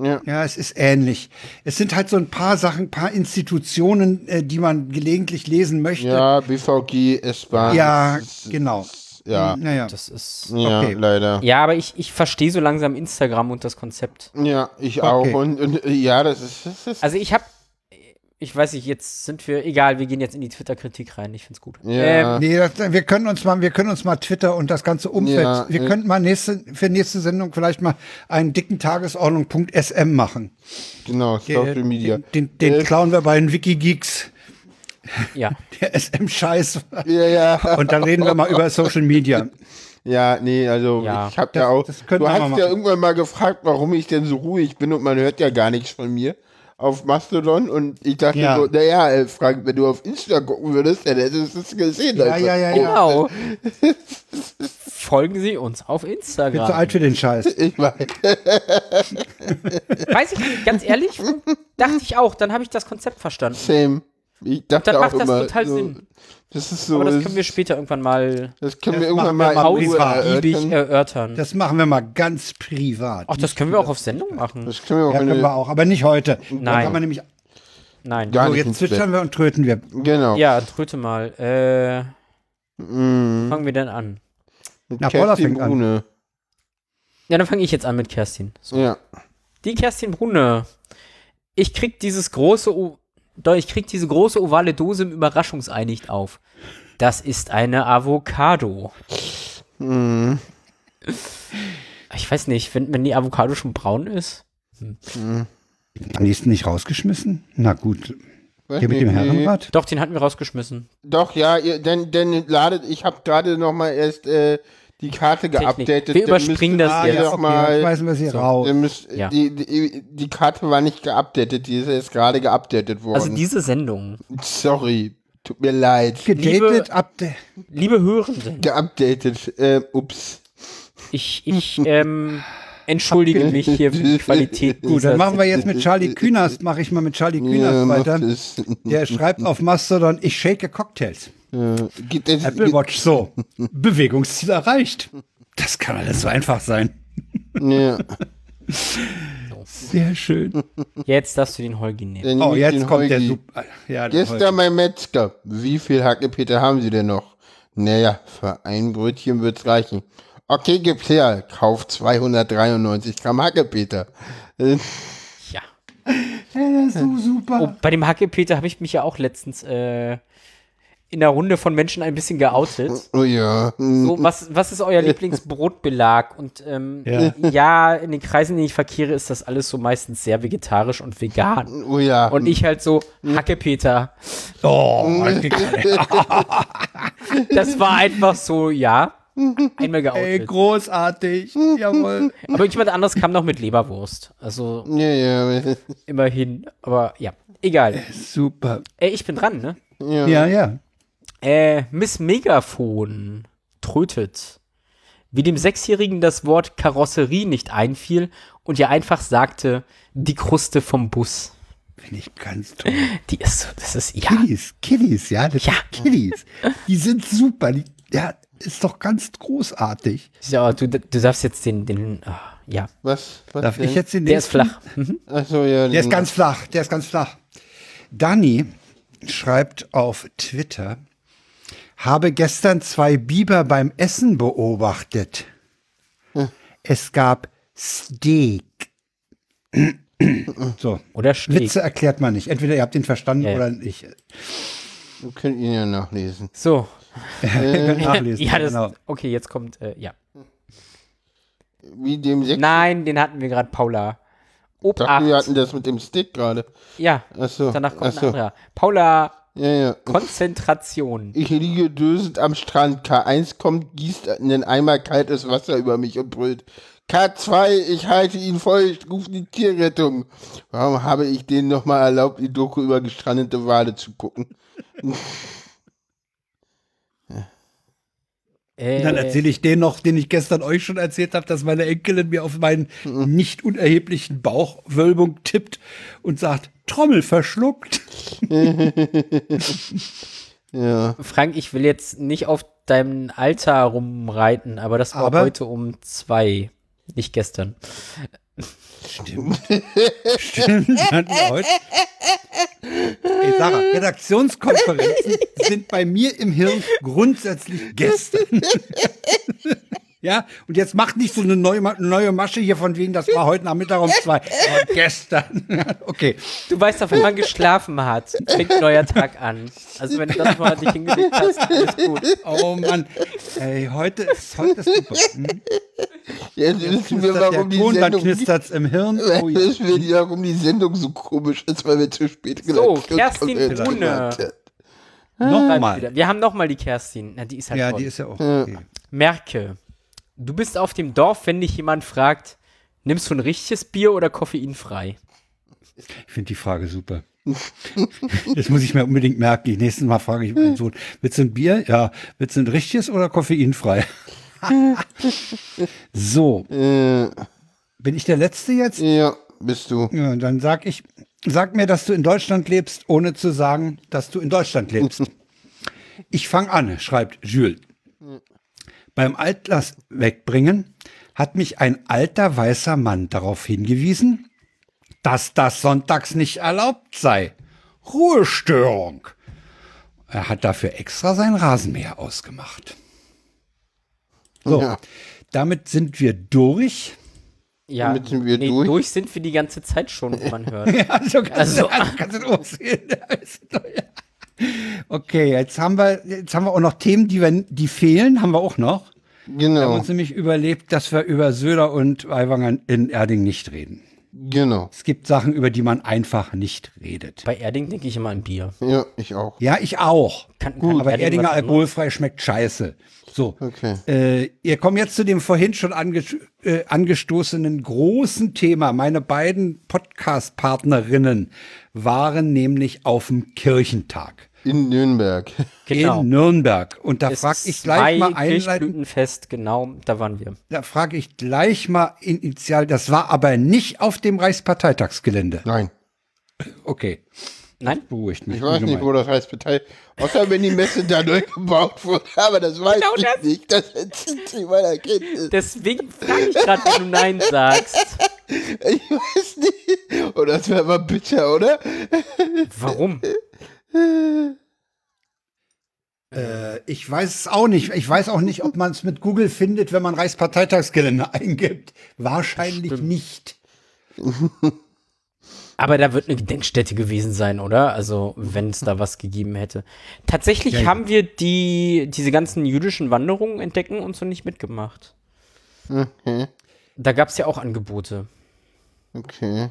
Ja. Ja, es ist ähnlich. Es sind halt so ein paar Sachen, ein paar Institutionen, äh, die man gelegentlich lesen möchte. Ja, BVG, S-Bahn. Ja, genau. Ja, Naja. Das ist. ja okay. leider. Ja, aber ich, ich verstehe so langsam Instagram und das Konzept. Ja, ich Okay. auch. Und, und ja, das ist. Das ist Also ich habe, ich weiß nicht, jetzt sind wir, egal, wir gehen jetzt in die Twitter-Kritik rein. Ich find's gut. Ja. Ähm, Nee, das, wir können uns mal, wir können uns mal Twitter und das ganze Umfeld. Ja, wir äh, könnten mal nächste, für nächste Sendung vielleicht mal einen dicken Tagesordnung.sm machen. genau, Social Media. Den, den, den Äh, klauen wir bei den Wikigeeks. Ja. Der SM-Scheiß. ja, ja. Und dann reden wir mal über Social Media. Ja, nee, also Ja. ich habe ja auch. Du hast ja machen. irgendwann mal gefragt, warum ich denn so ruhig bin und man hört ja gar nichts von mir auf Mastodon und ich dachte Ja. so, naja, äh, Frank, wenn du auf Insta gucken würdest, dann hättest du es gesehen. Ja, Alter. ja, ja, ja. Genau. Folgen Sie uns auf Bin zu Instagram. alt für den Scheiß. Ich weiß. Weiß ich nicht, ganz ehrlich, dachte ich auch. Dann habe ich das Konzept verstanden. Same. Ich dachte Dann auch macht das immer, total so, Sinn. Das ist so. Aber das das- können wir später irgendwann mal das können wir Das irgendwann wir mal ausgiebig erörtern. erörtern. Das machen wir mal ganz privat. Ach, das können wir auch auf Sendung machen. Das können wir auch ja, können wir auch, aber nicht heute. Da Nein. kann man nämlich, Nein. Gar so, jetzt zwitschern wir und tröten wir. Genau. Ja, tröte mal. Äh, Mhm. fangen wir denn an? Mit Na, Kerstin fängt an. Brune. Ja, dann fange ich jetzt an mit Kerstin. So. Ja. Die Kerstin Brunne. Ich krieg dieses große, doch, ich krieg diese große ovale Dose im Überraschungsei nicht auf. Das ist eine Avocado. Mhm. Ich weiß nicht, wenn, wenn die Avocado schon braun ist. Mhm. Am nächsten nicht rausgeschmissen? Na gut. Weiß Hier mit dem nee. Herrenrad? Doch, den hatten wir rausgeschmissen. Doch, ja, ihr, denn, denn ladet, ich habe gerade noch mal erst äh, die Karte geupdatet. Wir überspringen das jetzt. okay, mal, schmeißen wir sie So. raus. müsst, Ja. die, die, die Karte war nicht geupdatet, die ist erst gerade geupdatet worden. Also diese Sendung. Sorry, tut mir leid. Gedatet ab der. Liebe Hörenden, Geupdatet, äh, ups. ich, ich, ähm, entschuldige mich hier für die Qualität. Gut, dann machen wir jetzt mit Charlie Künast, mache ich mal mit Charlie Künast Ja, weiter. Der schreibt auf Mastodon, ich shake Cocktails. Es, Apple Watch so. Bewegungsziel erreicht. Das kann alles so einfach sein. ja, Sehr schön. Jetzt darfst du den Holgi nehmen. Oh, jetzt den kommt der Holgi. super. Ja, der Gestern mein Metzger. Wie viel Hackepeter haben Sie denn noch? Naja, für ein Brötchen wird's reichen. Okay, gibt's her. Kauf 293 Gramm Hackepeter. Äh, Ja. Ja, das ist so super. Oh, bei dem Hackepeter habe ich mich ja auch letztens äh, in der Runde von Menschen ein bisschen geoutet. Oh ja. So, was, was ist euer Lieblingsbrotbelag? Und ähm, Ja. ja. in den Kreisen, in denen ich verkehre, ist das alles so meistens sehr vegetarisch und vegan. Oh ja. Und ich halt so, Hackepeter. Oh, Das war einfach so, ja. Einmal ey, geoutet. großartig. Jawohl. Aber jemand anderes kam noch mit Leberwurst. Also Ja, ja. immerhin. Aber ja, egal. Super. Äh, ich bin dran, ne? Ja. Ja, ja. Äh, Miss Megafon trötet. Wie dem Sechsjährigen das Wort Karosserie nicht einfiel und ihr einfach sagte, die Kruste vom Bus. Finde ich ganz toll. Die ist so, das ist, ja. Kiddies, Kiddies, ja, das Ja. Kiddies. Die sind super. Die, ja, ist doch ganz großartig. Ja, du, du darfst jetzt den, den, ah, ja. Was? was Darf denn? ich jetzt den Der ist flach. Mhm. Achso, ja. Der ist ganz flach, der ist ganz flach. Dani schreibt auf Twitter, habe gestern zwei Biber beim Essen beobachtet. Es gab Steak. so, Oder Steg. Witze erklärt man nicht. Entweder ihr habt ihn verstanden Ja, ja. oder nicht. Wir können ihn ja nachlesen. So. Nachlesen. ja, das, genau. okay, jetzt kommt, äh, ja. Wie dem Sechs. Nein, den hatten wir gerade, Paula. Ob dachte, wir 8. hatten das mit dem Stick gerade. Ja, Achso. danach kommt ein Achso. anderer. Paula, Ja, ja. Konzentration. Ich liege dösend am Strand. K1 kommt, gießt einen Eimer kaltes Wasser über mich und brüllt. K2, ich halte ihn voll, ich rufe die Tierrettung. Warum habe ich denen nochmal erlaubt, die Doku über gestrandete Wale zu gucken? Äh, Dann erzähle ich den noch, den ich gestern euch schon erzählt habe, dass meine Enkelin mir auf meinen nicht unerheblichen Bauchwölbung tippt und sagt, Trommel verschluckt. Ja. Frank, ich will jetzt nicht auf deinem Alter rumreiten, aber das war Aber- heute um zwei, nicht gestern. Stimmt. Stimmt. hatten wir heute. Ey, Sarah, Redaktionskonferenzen sind bei mir im Hirn grundsätzlich gestern. Ja, und jetzt macht nicht so eine neue, neue Masche hier von wegen, das war heute Nachmittag um zwei. Aber gestern. Okay. Du weißt doch, wenn man geschlafen hat, fängt ein neuer Tag an. Also wenn du das mal nicht hingelegt hast, alles gut. Oh Mann. Ey, heute ist, heute ist super. Hm? Jetzt wissen wir, warum die Ton, Sendung, knistert's im Hirn. Oh, ja. wissen wir, warum die Sendung so komisch ist, weil wir zu spät So, gelandet Kerstin sind. Brune. Nochmal. Wieder. Wir haben nochmal die Kerstin. Na, die ist halt Ja, toll. die ist ja auch okay. Merke, du bist auf dem Dorf, wenn dich jemand fragt, nimmst du ein richtiges Bier oder koffeinfrei? Ich finde die Frage super. Das muss ich mir unbedingt merken. Die nächsten Mal frage ich meinen Sohn, willst du ein Bier? Ja. Willst du ein richtiges oder koffeinfrei? so, Äh, bin ich der Letzte jetzt? ja, bist du. Ja, dann sag ich, sag mir, dass du in Deutschland lebst, ohne zu sagen, dass du in Deutschland lebst. Ich fange an, schreibt Jules. Beim Altlass wegbringen hat mich ein alter weißer Mann darauf hingewiesen, dass das sonntags nicht erlaubt sei. Ruhestörung. Er hat dafür extra sein Rasenmäher ausgemacht. So, Ja. damit sind wir durch. Ja, Damit sind wir nee, durch. durch sind wir die ganze Zeit schon, man hört. Also kannst, Also- du, also kannst du lossehen. Okay, jetzt haben wir, jetzt haben wir auch noch Themen, die wir, die fehlen, haben wir auch noch. Wir haben Genau, uns nämlich überlebt, dass wir über Söder und Aiwanger in Erding nicht reden. Genau. Es gibt Sachen, über die man einfach nicht redet. Bei Erding denke ich immer an Bier. Ja, ich auch. Ja, ich auch. Kann, kann Aber Erding Erdinger alkoholfrei schmeckt scheiße. So. Okay. Äh, ihr kommt jetzt zu dem vorhin schon ange äh, angestoßenen großen Thema. Meine beiden Podcast-Partnerinnen waren nämlich auf dem Kirchentag. In Nürnberg. Genau. In Nürnberg. Und da frage ich gleich mal einleitend, genau, da waren wir. da frage ich gleich mal initial, das war aber nicht auf dem Reichsparteitagsgelände. Nein. Okay, Nein? beruhigt mich. Ich weiß nicht, wo das heißt Partei. Außer wenn die Messe da neu gebaut wurde. Aber das weiß Genau ich das. nicht. Das entzieht sich meiner Kenntnis. Deswegen frage ich gerade, wenn du Nein sagst. Ich weiß nicht. Oh, das wäre aber bitter, oder? Warum? Äh, ich weiß es auch nicht. Ich weiß auch nicht, ob man es mit Google findet, wenn man Reichsparteitagsgelände eingibt. Wahrscheinlich nicht. Aber da wird eine Gedenkstätte gewesen sein, oder? Also, wenn es da was gegeben hätte. Tatsächlich Ja, ja. haben wir die, diese ganzen jüdischen Wanderungen entdecken und so nicht mitgemacht. Okay. Da gab es ja auch Angebote. Okay.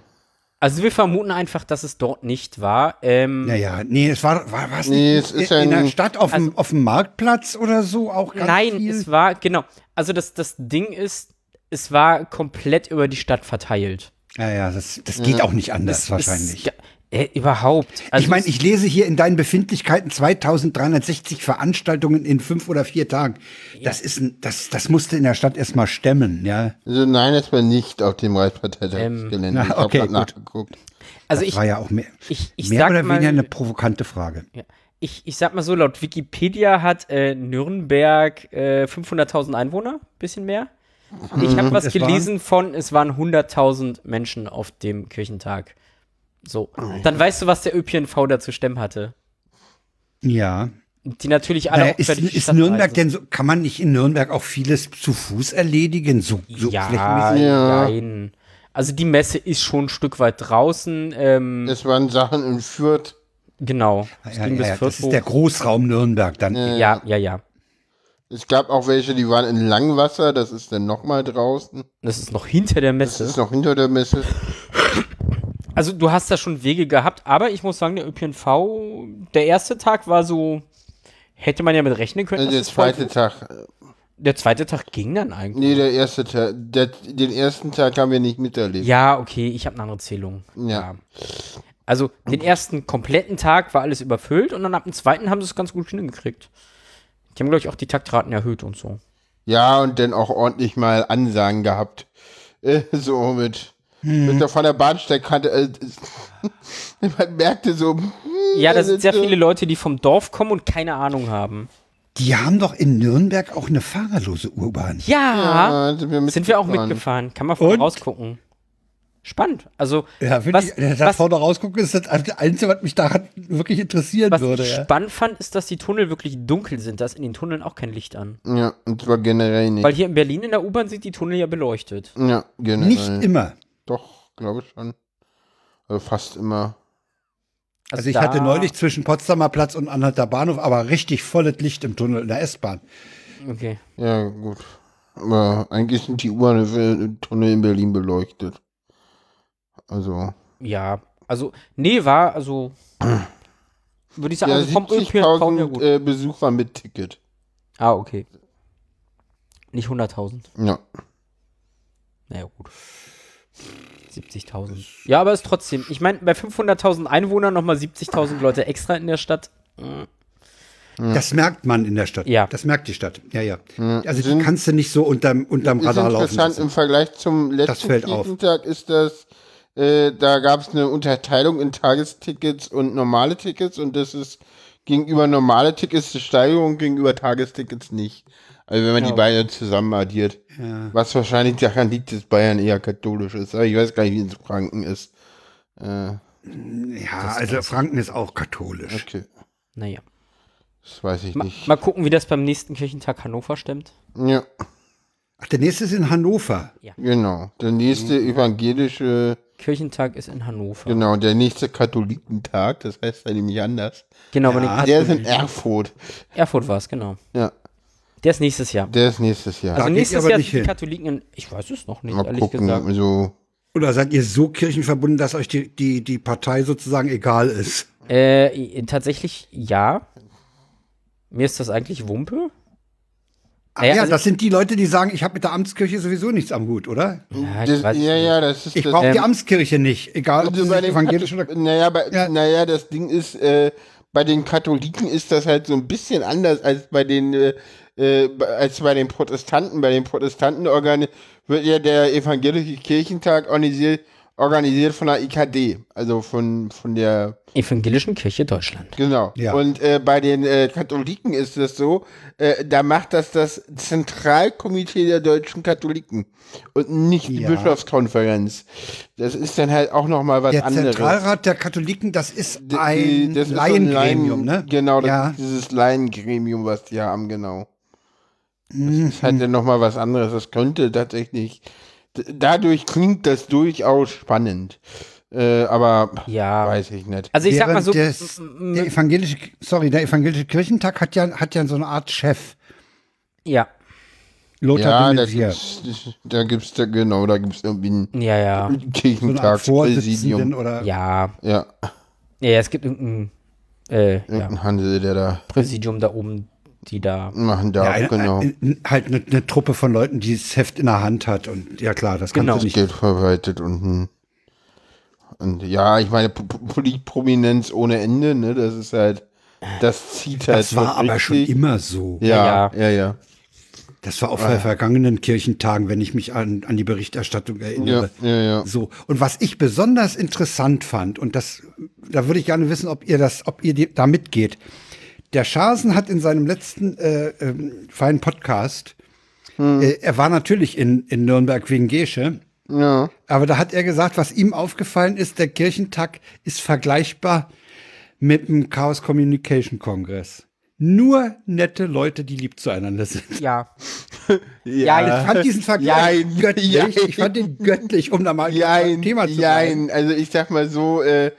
Also wir vermuten einfach, dass es dort nicht war. Ähm, Naja, nee, es war, war was Nee, nicht es ist in, in der Stadt auf, dem, auf dem Marktplatz oder so auch ganz Nein, viel. es war, genau. Also das, das Ding ist, es war komplett über die Stadt verteilt. Ja, ja, das, das geht auch nicht anders Es- wahrscheinlich. Es, äh, überhaupt. Also ich meine, ich lese hier in deinen Befindlichkeiten 2360 Veranstaltungen in fünf oder vier Tagen. Das ist ein, das, das musste in der Stadt erstmal stemmen, ja. Also nein, es war nicht auf dem Reichsparteitagsgelände. Ähm, ich habe okay, gut. nachgeguckt. also Das ich, war ja auch mehr, ich, ich mehr sag oder mal, weniger eine provokante Frage. Ja. Ich, ich sag mal so, laut Wikipedia hat äh, Nürnberg äh, 500.000 Einwohner, bisschen mehr. Ich habe was Es waren- gelesen von, es waren 100.000 Menschen auf dem Kirchentag. So, dann weißt du, was der ÖPNV dazu stemmen hatte. Ja. Die natürlich alle Naja, auch ist, ist Nürnberg denn so, kann man nicht in Nürnberg auch vieles zu Fuß erledigen? So, so Ja, flächenmäßig? Ja. nein. Also die Messe ist schon ein Stück weit draußen. Ähm, Es waren Sachen in Fürth. genau. Ja, ja, bis ja, Fürth das ist der. Großraum Nürnberg dann. Ja, ja, ja. Es gab auch welche, die waren in Langwasser. Das ist dann nochmal draußen. Das ist noch hinter der Das Messe. ist noch hinter der Messe. Also du hast da schon Wege gehabt, aber ich muss sagen, der ÖPNV, der erste Tag war so, hätte man ja mit rechnen können. Also der zweite Tag. der zweite Tag ging dann eigentlich. Nee, der erste Tag. Der, den ersten Tag haben wir nicht miterlebt. Ja, okay, ich habe eine andere Zählung. Ja. Also den ersten kompletten Tag war alles überfüllt und dann ab dem zweiten haben sie es ganz gut hingekriegt. Die haben, glaube ich, auch die Taktraten erhöht und so. Ja, und dann auch ordentlich mal Ansagen gehabt. Äh, so mit, mit der von der Bahnsteigkante. Äh, man merkte so. hm, Ja, da sind sehr so- viele Leute, die vom Dorf kommen und keine Ahnung haben. Die haben doch in Nürnberg auch eine fahrerlose U-Bahn. Ja, Ja, sind wir, sind wir auch mitgefahren. Kann man von Und? rausgucken. Spannend. Also, Ja, was, wirklich, das was, vorne rausgucken ist das Einzige, was mich daran wirklich interessieren was würde. ich Ja. spannend fand, ist, dass die Tunnel wirklich dunkel sind. Da ist in den Tunneln auch kein Licht an. Ja, und zwar generell nicht. Weil hier in Berlin in der U-Bahn sind die Tunnel ja beleuchtet. ja, generell. Nicht immer. Doch, glaube ich schon. Also fast immer. Also ich da- hatte neulich zwischen Potsdamer Platz und Anhalter Bahnhof aber richtig volles Licht im Tunnel in der S-Bahn. Okay. Ja, gut. Aber eigentlich sind die U-Bahn-Tunnel in Berlin beleuchtet. Also. Ja, also, nee, war, also, würde ich sagen, Ja, also vom ÖPNV her 70.000 gut. äh, Besucher mit Ticket. Ah, okay. Nicht 100.000. Ja. Naja, gut. 70.000. Ja, aber ist trotzdem, ich meine, bei 500.000 Einwohnern nochmal 70.000 Leute extra in der Stadt. Das merkt man in der Stadt. Ja. Das merkt die Stadt. Ja, ja. Also die Sind- kannst du nicht so unterm, unterm Ist Radar laufen interessant, lassen. im Vergleich zum letzten. Kirchentag ist das, äh, da gab es eine Unterteilung in Tagestickets und normale Tickets und das ist gegenüber normale Tickets eine Steigerung, gegenüber Tagestickets nicht. Also wenn man die beiden zusammen addiert. Was wahrscheinlich daran liegt, dass Bayern eher katholisch ist. Aber ich weiß gar nicht, wie es in Franken ist. Äh, Ja, also Franken ist auch katholisch. okay. Naja. Das weiß ich Ma nicht. mal gucken, wie das beim nächsten Kirchentag Hannover stimmt. Ja, Ach, der nächste ist in Hannover. genau. Der nächste Mhm. evangelische, Kirchentag ist in Hannover. genau, der nächste Katholikentag, das heißt ja nämlich anders. Genau, aber Ja, Der ist in Erfurt. Erfurt war es, genau. Ja, Der ist nächstes Jahr. der ist nächstes Jahr. Also ihr nächstes aber Jahr nicht sind die hin. Katholiken in, ich weiß es noch nicht, Mal ehrlich gucken, gesagt. so. Oder seid ihr so kirchenverbunden, dass euch die, die, die Partei sozusagen egal ist? Äh, tatsächlich ja. Mir ist das eigentlich Wumpe. Ach Naja, ja, also- das sind die Leute, die sagen, ich habe mit der Amtskirche sowieso nichts am Hut, oder? Ja, ich Das, ja, nicht. ja, das ist Ich brauche die Ähm, Amtskirche nicht, egal ob Also sie bei evangelisch oder... Naja, bei, Ja. naja, das Ding ist, äh, bei den Katholiken ist das halt so ein bisschen anders als bei den äh, äh, als bei den Protestanten. Bei den Protestanten wird ja der evangelische Kirchentag organisiert, organisiert von der IKD, also von, von der Evangelischen Kirche Deutschland. Genau. Ja. Und äh, bei den äh, Katholiken ist es so, äh, da macht das das Zentralkomitee der deutschen Katholiken und nicht die Ja. Bischofskonferenz. Das ist dann halt auch noch mal was Der anderes. Zentralrat der Katholiken, das ist ein das ist so ein Laiengremium, Laien- ne? Genau, das ja. ist dieses Laiengremium, was die haben, genau. Das Mhm. ist halt dann noch mal was anderes. Das könnte tatsächlich, dadurch klingt das durchaus spannend. Äh, aber Ja. weiß ich nicht. Also ich sag mal Während so, des, der evangelische, sorry, der evangelische Kirchentag hat ja, hat ja so eine Art Chef. ja, Lothar ja, de da gibt's, da gibt's, da, genau, da gibt's irgendwie ein ja, ja, so Kirchentagspräsidium. Oder ja. Ja, Ja, ja, es gibt irgendein äh, ja, irgendein Hansel, der da Präsidium da oben, die da. machen ja, darf, eine, genau. eine, halt eine, eine Truppe von Leuten, die das Heft in der Hand hat. Und ja klar, das Genau. nicht. Geld verwaltet und, hm. und ja, ich meine, Politprominenz ohne Ende, ne, das ist halt, das zieht halt Das war schon aber schon richtig. immer so. Ja, Ja, ja, ja. Das war auch bei vergangenen Kirchentagen, wenn ich mich an, an die Berichterstattung Ja, erinnere. ja, ja. So. Und was ich besonders interessant fand, und das, da würde ich gerne wissen, ob ihr das, ob ihr die, da mitgeht. Der Schasen hat in seinem letzten äh, ähm, feinen Podcast, äh, er war natürlich in, in Nürnberg wegen Gesche, Ja, aber da hat er gesagt, was ihm aufgefallen ist, der Kirchentag ist vergleichbar mit dem Chaos Communication Kongress. Nur nette Leute, die lieb zueinander sind. Ja. ja. Ich fand diesen Vergleich Jein, göttlich. jein. Ich fand ihn göttlich, um da mal ein Thema zu bleiben. jein. Also ich sag mal so, äh, äh,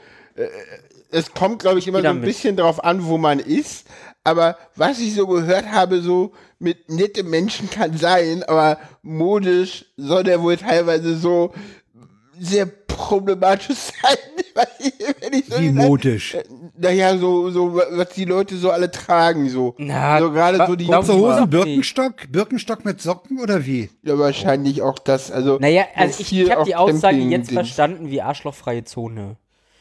es kommt, glaube ich, immer so ein mit. bisschen drauf an, wo man ist. Aber was ich so gehört habe, so mit nette Menschen kann sein, aber modisch soll der wohl teilweise so sehr problematisch sein. Wenn ich so Wie gesagt- modisch. Naja, so, so, was die Leute so alle tragen, so. Na, so gerade so die Kurze Hosen. Birkenstock? Birkenstock mit Socken oder wie? Ja, wahrscheinlich auch das, also. Naja, so also ich, ich habe die Aussage jetzt verstanden wie arschlochfreie Zone.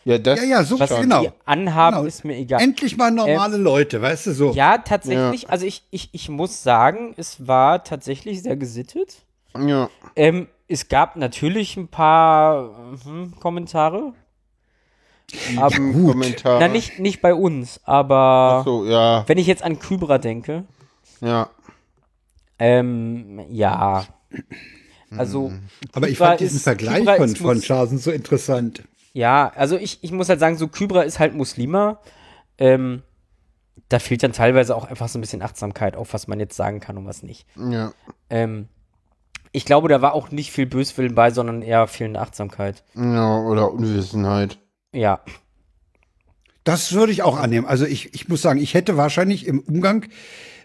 Ja, das Ja, ja, so Was genau. die anhaben, Genau. ist mir egal. Endlich mal normale Leute, weißt du so. Ja, tatsächlich. Also ich, ich, ich muss sagen, es war tatsächlich sehr gesittet. Ja. Ähm, es gab natürlich ein paar hm, Kommentare. Aber, gut. Kommentar. na, nicht, nicht bei uns, aber So, ja, wenn ich jetzt an Kybra denke, ja. ähm, ja. Also, Aber ich fand diesen ist- Vergleich von, von Schasen so interessant. Ja, also ich, ich muss halt sagen, so Kybra ist halt Muslima. Ähm, da fehlt dann teilweise auch einfach so ein bisschen Achtsamkeit auf, was man jetzt sagen kann und was nicht. Ja. Ähm, ich glaube, da war auch nicht viel Böswillen bei, sondern eher fehlende Achtsamkeit. Ja, oder Unwissenheit. Ja. Das würde ich auch annehmen. Also ich, ich muss sagen, ich hätte wahrscheinlich im Umgang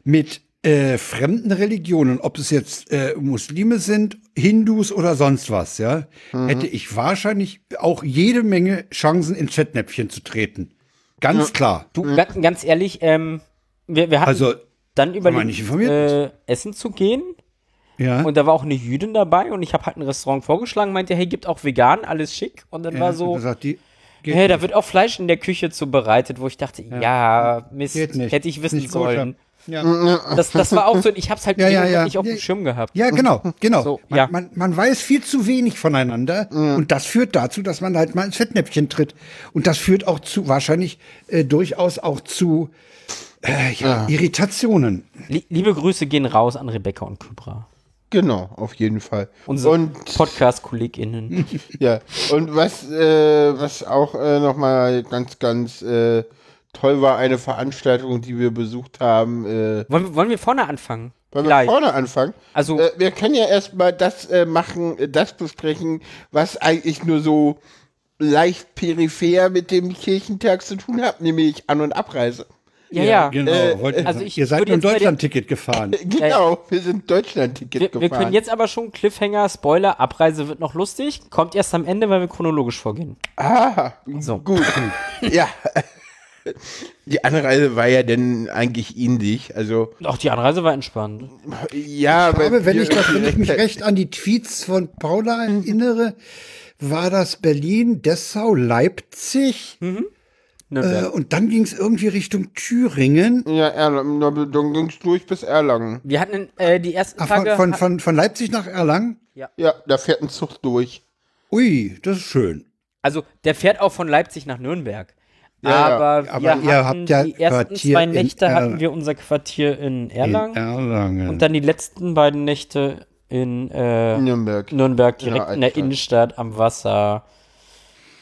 mit äh, fremden Religionen, ob es jetzt äh, Muslime sind, Hindus oder sonst was, ja, hätte ich wahrscheinlich auch jede Menge Chancen ins Fettnäpfchen zu treten. Ganz klar. Du, ga- ganz ehrlich, ähm, wir, wir hatten Also, dann überlegt, äh, essen zu gehen. ja. Und da war auch eine Jüdin dabei und ich habe halt ein Restaurant vorgeschlagen, meinte, hey, gibt auch vegan, alles schick. Und dann ja, war so, gesagt, die, geht hey, da wird auch Fleisch in der Küche zubereitet, wo ich dachte, ja, Mist, Geht nicht. hätte ich wissen Nicht koscher. Ja. Das, das war auch so, ich hab's halt Ja, ja, ja. nicht auf dem. Schirm gehabt. Ja, genau, genau. So, man, ja. man, man weiß viel zu wenig voneinander und das führt dazu, dass man halt mal ins Fettnäpfchen tritt. Und das führt auch zu, wahrscheinlich äh, durchaus auch zu äh, ja, Irritationen. Lie- Liebe Grüße gehen raus an Rebecca und Kybra. Genau, auf jeden Fall. Unsere und Podcast-KollegInnen. ja, und was, äh, was auch äh, nochmal ganz, ganz äh, toll war, eine Veranstaltung, die wir besucht haben. Äh, wollen, wir- wollen wir vorne anfangen? wollen wir Vielleicht. vorne anfangen? Also- äh, wir können ja erstmal das äh, machen, äh, das besprechen, was eigentlich nur so leicht peripher mit dem Kirchentag zu tun hat, nämlich An- und Abreise. Ja, ja. Genau. äh, wollte- also ich ihr seid mit dem Deutschland-Ticket gefahren. Genau, wir sind Deutschland-Ticket Wir, gefahren. wir können jetzt aber schon Cliffhanger, Spoiler, Abreise wird noch lustig, kommt erst am Ende, weil wir chronologisch vorgehen. Ah, So. gut. ja. Die Anreise war ja dann eigentlich ähnlich. Also, Auch die Anreise war entspannt. ja, Aber wenn wir ich, das, wenn ich mich recht an die Tweets von Paula erinnere, war das Berlin, Dessau, Leipzig, Äh, Nürnberg. und dann ging es irgendwie Richtung Thüringen. Ja, Erlangen, dann ging's durch bis Erlangen. Wir hatten äh, die ersten von, Tage. von, von, von Leipzig nach Erlangen? Ja, da fährt ein Zug durch. Ui, das ist schön. also der fährt auch von Leipzig nach Nürnberg. Ja, ja. aber wir Aber hatten ihr habt ja die ersten Quartier zwei in Nächte hatten wir unser Quartier in Erlangen In Erlangen. und dann die letzten beiden Nächte in äh, Nürnberg. Nürnberg, direkt Ja, in der. Innenstadt am Wasser.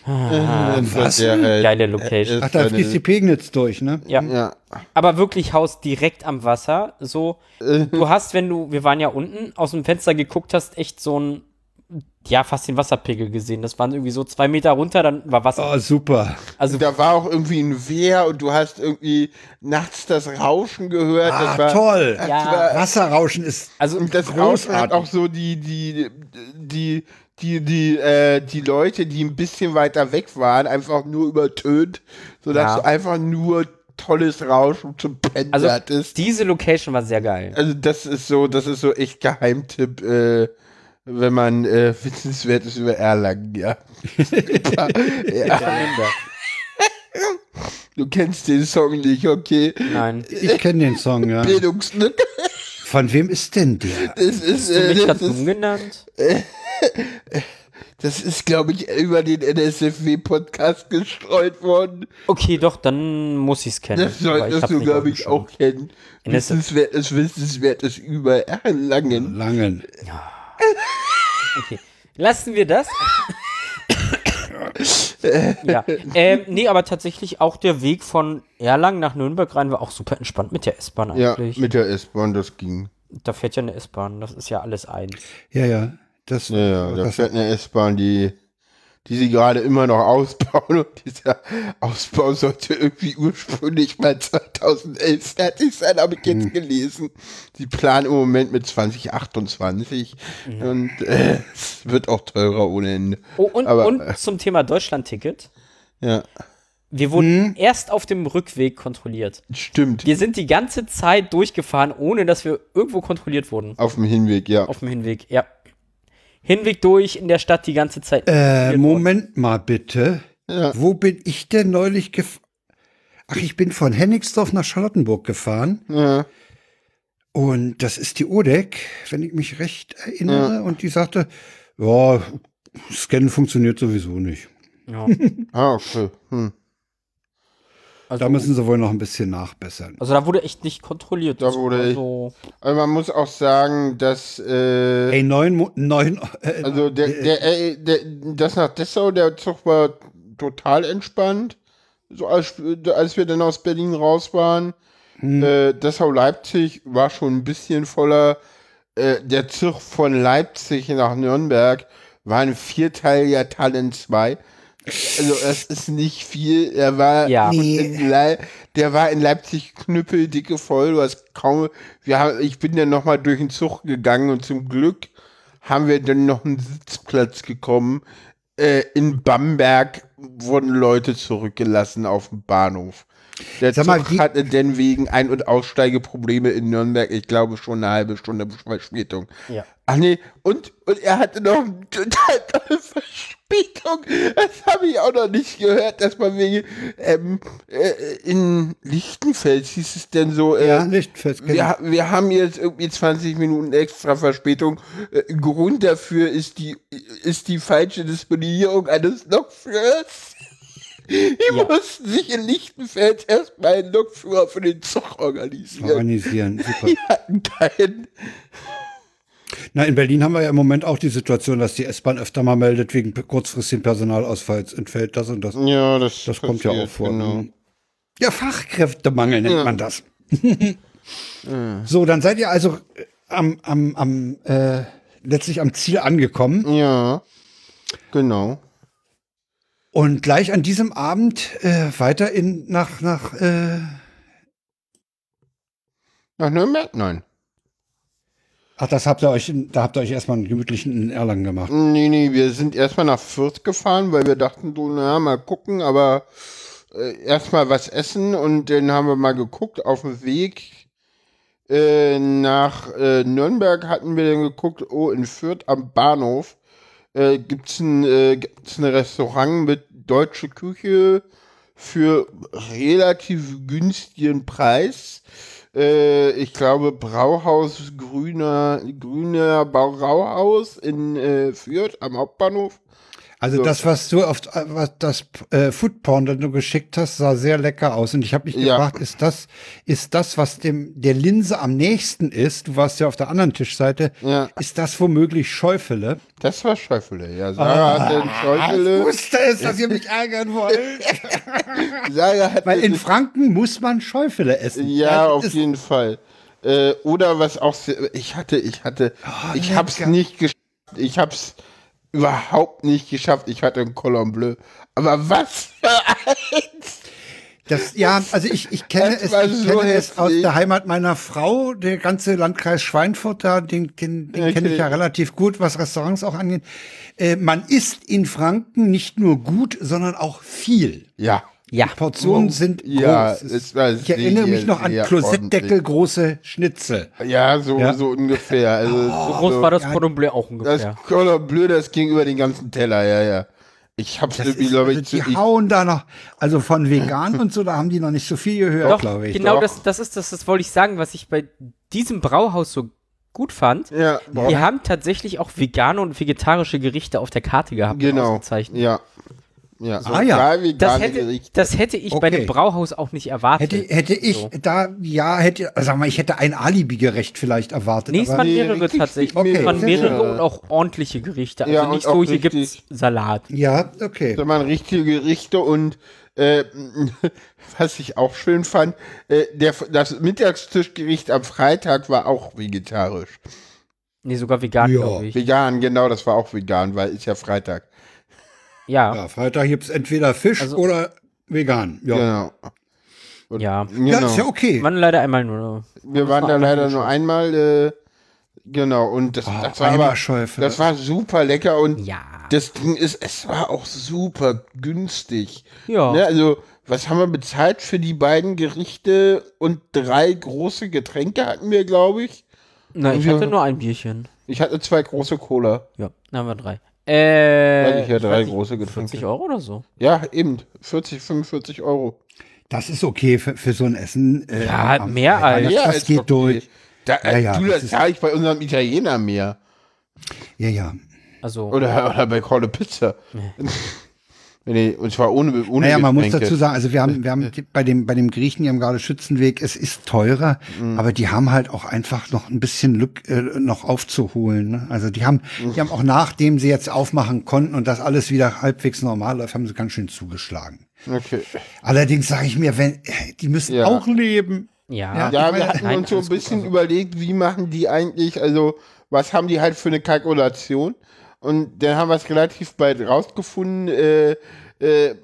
Das war was? sehr, äh, Geile Location. äh, Ach, da fließt die Pegnitz durch, ne? Ja. Ja. Aber wirklich Haus direkt am Wasser. So, du hast, wenn du, wir waren ja unten, aus dem Fenster geguckt hast, echt so ein, ja, fast den Wasserpegel gesehen. Das waren irgendwie so zwei Meter runter, dann war Wasser. Oh, super. Also, Da war auch irgendwie ein Wehr und du hast irgendwie nachts das Rauschen gehört. Ah, das war, toll. Das Ja. war, Wasserrauschen ist also und das Rauschen hat großartig. auch so die, die, die, die, die, äh, die Leute, die ein bisschen weiter weg waren, einfach nur übertönt, sodass Ja. du einfach nur tolles Rauschen zum Pennen also hattest. diese Location war sehr geil. Also das ist so, das ist so echt Geheimtipp, äh, wenn man äh, wissenswert ist über Erlangen, ja. Ja. Du kennst den Song nicht, okay. Nein. Ich kenne den Song, ja. Bildungslücke. Von wem ist denn der? Das ist, Du äh, mich das umgenannt? das ist glaube ich, über den NSFW-Podcast gestreut worden. Okay, doch, dann muss ich es kennen. Das solltest du, glaube ich, auch kennen. NSF Wissenswertes, Wissenswertes über Erlangen. Langen. Okay. Lassen wir das. ja. Ähm, nee, aber tatsächlich auch der Weg von Erlangen nach Nürnberg rein war auch super entspannt mit der S-Bahn Ja, eigentlich. mit der S-Bahn, das ging. da fährt ja eine S-Bahn, das ist ja alles eins. Ja, ja. Das, Ja, ja, da fährt eine S-Bahn, die, die sie gerade immer noch ausbauen und dieser Ausbau sollte irgendwie ursprünglich mal 2011 fertig sein, habe ich Mhm. jetzt gelesen. Sie planen im Moment mit 2028 und äh, es wird auch teurer ohne Ende. Oh, und, Aber, und äh, zum Thema Deutschland-Ticket. Ja, Wir wurden Mhm. erst auf dem Rückweg kontrolliert. stimmt. Wir sind die ganze Zeit durchgefahren, ohne dass wir irgendwo kontrolliert wurden. Auf dem Hinweg, ja. Auf dem Hinweg, ja. Hinweg durch in der Stadt die ganze Zeit. äh. Moment mal bitte. Ja. Wo bin ich denn neulich gefahren? Ach, ich bin von Hennigsdorf nach Charlottenburg gefahren. ja. Und das ist die Odeck, wenn ich mich recht erinnere. Und die sagte, ja, Scannen funktioniert sowieso nicht. Ja. Ah, okay. Hm. Also, Da müssen sie wohl noch ein bisschen nachbessern. also da wurde echt nicht kontrolliert. Da wurde war echt- so, Also man muss auch sagen, dass äh, Ey, neun, neun, äh, Also der, der, äh, der, das nach Dessau, der Zug war total entspannt. So als, als wir dann aus Berlin raus waren. Äh, Dessau-Leipzig war schon ein bisschen voller. Äh, der Zug von Leipzig nach Nürnberg war ein vierteiliger Talent 2. Also es ist nicht viel. Er war Ja. Lei- der war in Leipzig knüppeldicke voll. Du hast kaum. Wir haben, ich bin dann noch mal durch den Zug gegangen und zum Glück haben wir dann noch einen Sitzplatz gekommen. Äh, in Bamberg wurden Leute zurückgelassen auf dem Bahnhof. Der Sag mal, Zug hatte denn wegen Ein- und Aussteigeprobleme in Nürnberg, ich glaube, schon eine halbe Stunde Verspätung. Ja. Ach nee, und, und er hatte noch eine total tolle Verspätung. Das habe ich auch noch nicht gehört, dass man wegen ähm, äh, in Lichtenfels hieß es denn so, äh, ja, Lichtfest. wir, wir haben jetzt irgendwie 20 Minuten extra Verspätung. Äh, Grund dafür ist die, ist die falsche Disponierung eines Lokführers. Die Ja. mussten sich in Lichtenfels erstmal einen Lokführer für den Zug organisieren. organisieren. Super. Die hatten keinen. Na, in Berlin haben wir ja im Moment auch die Situation, dass die S-Bahn öfter mal meldet, wegen kurzfristigen Personalausfalls entfällt das und das. Ja, das, Das kommt ja auch vor. Genau. Ja, Fachkräftemangel nennt Ja. man das. so, dann seid ihr also äh, am, am, am äh, letztlich am Ziel angekommen Ja, genau. Und gleich an diesem Abend äh, weiter in nach nach äh, Nach Nürnberg? Nein. ach das habt ihr euch da habt ihr euch erstmal einen gemütlichen in Erlangen gemacht. Nee, nee, wir sind erstmal nach Fürth gefahren, weil wir dachten, so, naja, mal gucken, aber äh, erstmal was essen und dann haben wir mal geguckt auf dem Weg. Äh, nach äh, Nürnberg hatten wir dann geguckt, oh, in Fürth am Bahnhof äh, gibt's ein, äh, gibt's ein Restaurant mit deutsche Küche für relativ günstigen Preis. Äh, ich glaube, Brauhaus Grüner, Grüner Brauhaus in äh, Fürth am Hauptbahnhof. Also So. das, was du auf was das äh, Foodporn, das du geschickt hast, sah sehr lecker aus. Und ich habe mich Ja. gefragt, ist das, ist das, was dem der Linse am nächsten ist? Du warst ja auf der anderen Tischseite. Ja. Ist das womöglich Schäufele? Das war Schäufele, ja. Sarah hatte ein Schäufele. wusste es, dass ihr mich ärgern wollt. Sarah hatte Weil in Franken muss man Schäufele essen. Ja, das auf jeden Fall. Äh, oder was auch sehr, ich hatte, ich hatte, ich hab's lecker. nicht geschafft. Ich hab's überhaupt nicht geschafft. Ich hatte ein Cordon Bleu. Aber was für eins! Das, ja, also ich, ich kenne es, ich so kenne es aus der Heimat meiner Frau, der ganze Landkreis Schweinfurt da, den, den, den kenne ich ja Okay. relativ gut, was Restaurants auch angeht. Äh, man isst in Franken nicht nur gut, sondern auch viel. Ja. Ja. Portionen sind groß. Ja, Es- es ich erinnere mich noch an Klosettdeckel große Schnitzel. Ja, so, Ja. so ungefähr. Also, So groß war das Cordon Bleu auch Das ungefähr. Cordon Bleu, das ging über den ganzen Teller, ja, ja. Ich hab's Das irgendwie, glaube also ich, die zu, ich, hauen da noch, also von vegan und so, da haben die noch nicht so viel gehört, glaube ich. genau Doch. das, das ist das, das wollte ich sagen, was ich bei diesem Brauhaus so gut fand. ja, Die haben tatsächlich auch vegane und vegetarische Gerichte auf der Karte gehabt. genau. ausgezeichnet. Ja. Ja, Ah, ja. Das vegane hätte, Gerichte. das hätte ich bei Okay. dem Brauhaus auch nicht erwartet. Hätte, hätte ich So. da, ja, hätte, sag mal, ich hätte ein Alibi-Gerecht vielleicht erwartet. Nee, es waren Nee, mehrere tatsächlich. Okay, es waren mehrere schön. und auch ordentliche Gerichte. Also Ja, nicht so, hier richtig- gibt's Salat. ja, okay. Da waren richtige Gerichte und äh, was ich auch schön fand, äh, der, das Mittagstischgericht am Freitag war auch vegetarisch. Nee, sogar vegan, Ja. glaube ich. Vegan, genau, das war auch vegan, weil ist ja Freitag. Ja. Ja, Freitag gibt's entweder Fisch Also- oder vegan. Ja. Genau. Und, Ja. Ja, genau. ist ja okay. Waren leider einmal nur. Wir waren da leider nur einmal, äh, genau, und das, Oh, das war aber, das war super lecker und Ja. das Ding ist, es war auch super günstig. Ja. Ne, also, was haben wir bezahlt für die beiden Gerichte und drei große Getränke hatten wir, glaube ich. Na, ich wir- hatte nur ein Bierchen. Ich hatte zwei große Cola. Ja, dann haben wir drei. Äh, ich ja drei große 40 Getränke. Euro oder so. Ja, eben. 40, 45 Euro. Das ist okay für, für so ein Essen. äh, Ja, am- mehr als- das ist geht okay. durch. Da, Ja, ja, du, das das zahle ich bei unserem Italiener mehr. Ja, ja. Also, Oder, oder bei Corle Pizza. nee, und zwar ohne, ohne Naja, man muss Getränke. dazu sagen, also wir haben, wir haben die- bei dem, bei dem Griechen hier am Garde Schützenweg, es ist teurer, Mhm. aber die haben halt auch einfach noch ein bisschen Lück, äh, noch aufzuholen. Ne? Also die haben, Mhm. die haben auch nachdem sie jetzt aufmachen konnten und das alles wieder halbwegs normal läuft, haben sie ganz schön zugeschlagen. Okay. Allerdings sage ich mir, wenn, die müssen Ja. auch leben. ja. Ja. Ja, Ich wir hatten nein, uns so ein alles gut, bisschen also- überlegt, wie machen die eigentlich, also was haben die halt für eine Kalkulation? Und dann haben wir es relativ bald rausgefunden, äh, äh,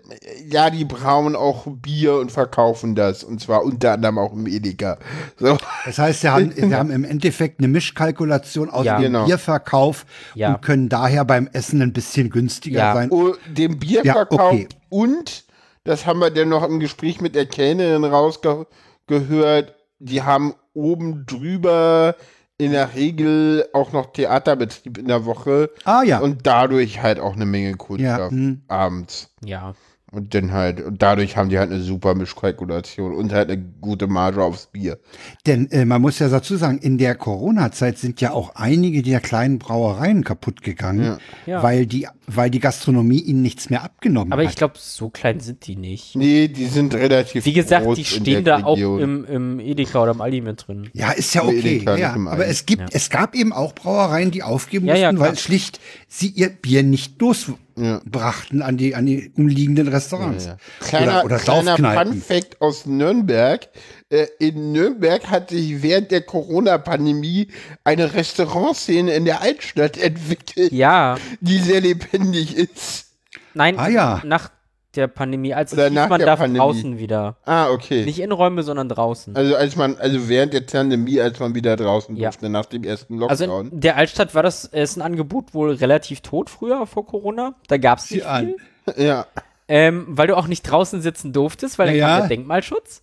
ja, die brauen auch Bier und verkaufen das. Und zwar unter anderem auch im Edeka. So. Das heißt, sie haben, sie haben im Endeffekt eine Mischkalkulation aus Ja. dem Genau. Bierverkauf Ja. und können daher beim Essen ein bisschen günstiger Ja. sein. Oh, dem Bierverkauf Ja, okay. und, das haben wir dann noch im Gespräch mit der Kellnerin rausgehört, die haben oben drüber in der Regel auch noch Theaterbetrieb in der Woche. Ah ja. Und dadurch halt auch eine Menge Ja, Kundschaft hm. abends. ja. Und dann halt, und dadurch haben die halt eine super Mischkalkulation und halt eine gute Marge aufs Bier. Denn äh, man muss ja dazu sagen, in der Corona-Zeit sind ja auch einige der kleinen Brauereien kaputt gegangen, Ja. weil die, weil die Gastronomie ihnen nichts mehr abgenommen Aber hat. ich glaube, so klein sind die nicht. Nee, die sind relativ Wie gesagt, groß die stehen da auch Region. im, im Edeka oder im Aldi mit drin. ja, ist ja okay. Ja, aber es gibt, Ja. es gab eben auch Brauereien, die aufgeben Ja, ja, mussten, weil klar. schlicht sie ihr Bier nicht losbrachten an die, an die umliegenden Restaurants. Ja. Kleiner, oder oder kleiner Fun Saufkneipen. Fact aus Nürnberg. Äh, in Nürnberg hat sich während der Corona-Pandemie eine Restaurantszene in der Altstadt entwickelt, Ja, die sehr lebendig ist. nein, Ah, ja. nach der Pandemie, als Oder es hieß, nach man der darf Pandemie. draußen wieder. Ah, okay. Nicht Innenräume, sondern draußen. Also als man, also während der Pandemie, als man wieder draußen Ja. durfte, nach dem ersten Also Lockdown. in der Altstadt war das äh, ist ein Angebot wohl relativ tot früher vor Corona. Da gab es nicht viel, ja. ähm, weil du auch nicht draußen sitzen durftest, weil dann Ja, kam der Denkmalschutz.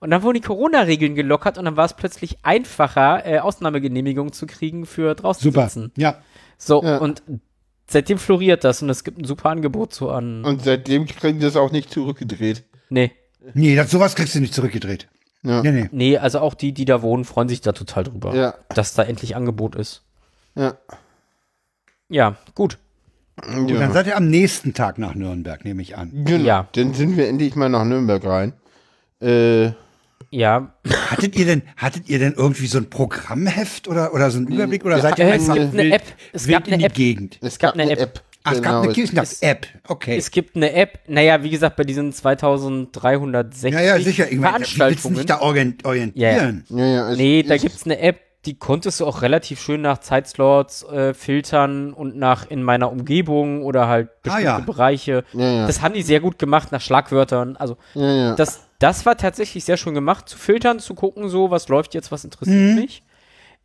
Und dann wurden die Corona-Regeln gelockert und dann war es plötzlich einfacher, äh, Ausnahmegenehmigungen zu kriegen für draußen Super. sitzen. Ja. So, Ja. und seitdem floriert das und es gibt ein super Angebot so an. Und seitdem kriegen die das auch nicht zurückgedreht. nee. Nee, das, sowas kriegst du nicht zurückgedreht. Ja. Nee, nee. Nee, also auch die, die da wohnen, freuen sich da total drüber. Ja. Dass da endlich Angebot ist. Ja. Ja, gut. Und dann seid ihr am nächsten Tag nach Nürnberg, nehme ich an. Genau. Ja. Dann sind wir endlich mal nach Nürnberg rein. Äh, Ja, Hattet ihr denn, hattet ihr denn irgendwie so ein Programmheft oder, oder so einen Überblick oder seid ihr äh, einfach es gibt eine wild, App. Es wild gab in eine die App. Gegend? es gab eine App. Ach, es gab eine Genau. Kirchennacht-App. Okay. Es gibt eine App, naja, wie gesagt, bei diesen 2360 ja, ja, sicher. Ich meine, wie willst Veranstaltungen. dich da orient- orientieren? Ja, ja, es, nee, da es, gibt's eine App, die konntest du auch relativ schön nach Zeitslots äh, filtern und nach in meiner Umgebung oder halt bestimmte ja. Bereiche. Ja, ja. Das haben die sehr gut gemacht nach Schlagwörtern. Also Ja, ja. das, das war tatsächlich sehr schön gemacht, zu filtern, zu gucken, so, was läuft jetzt, was interessiert mich.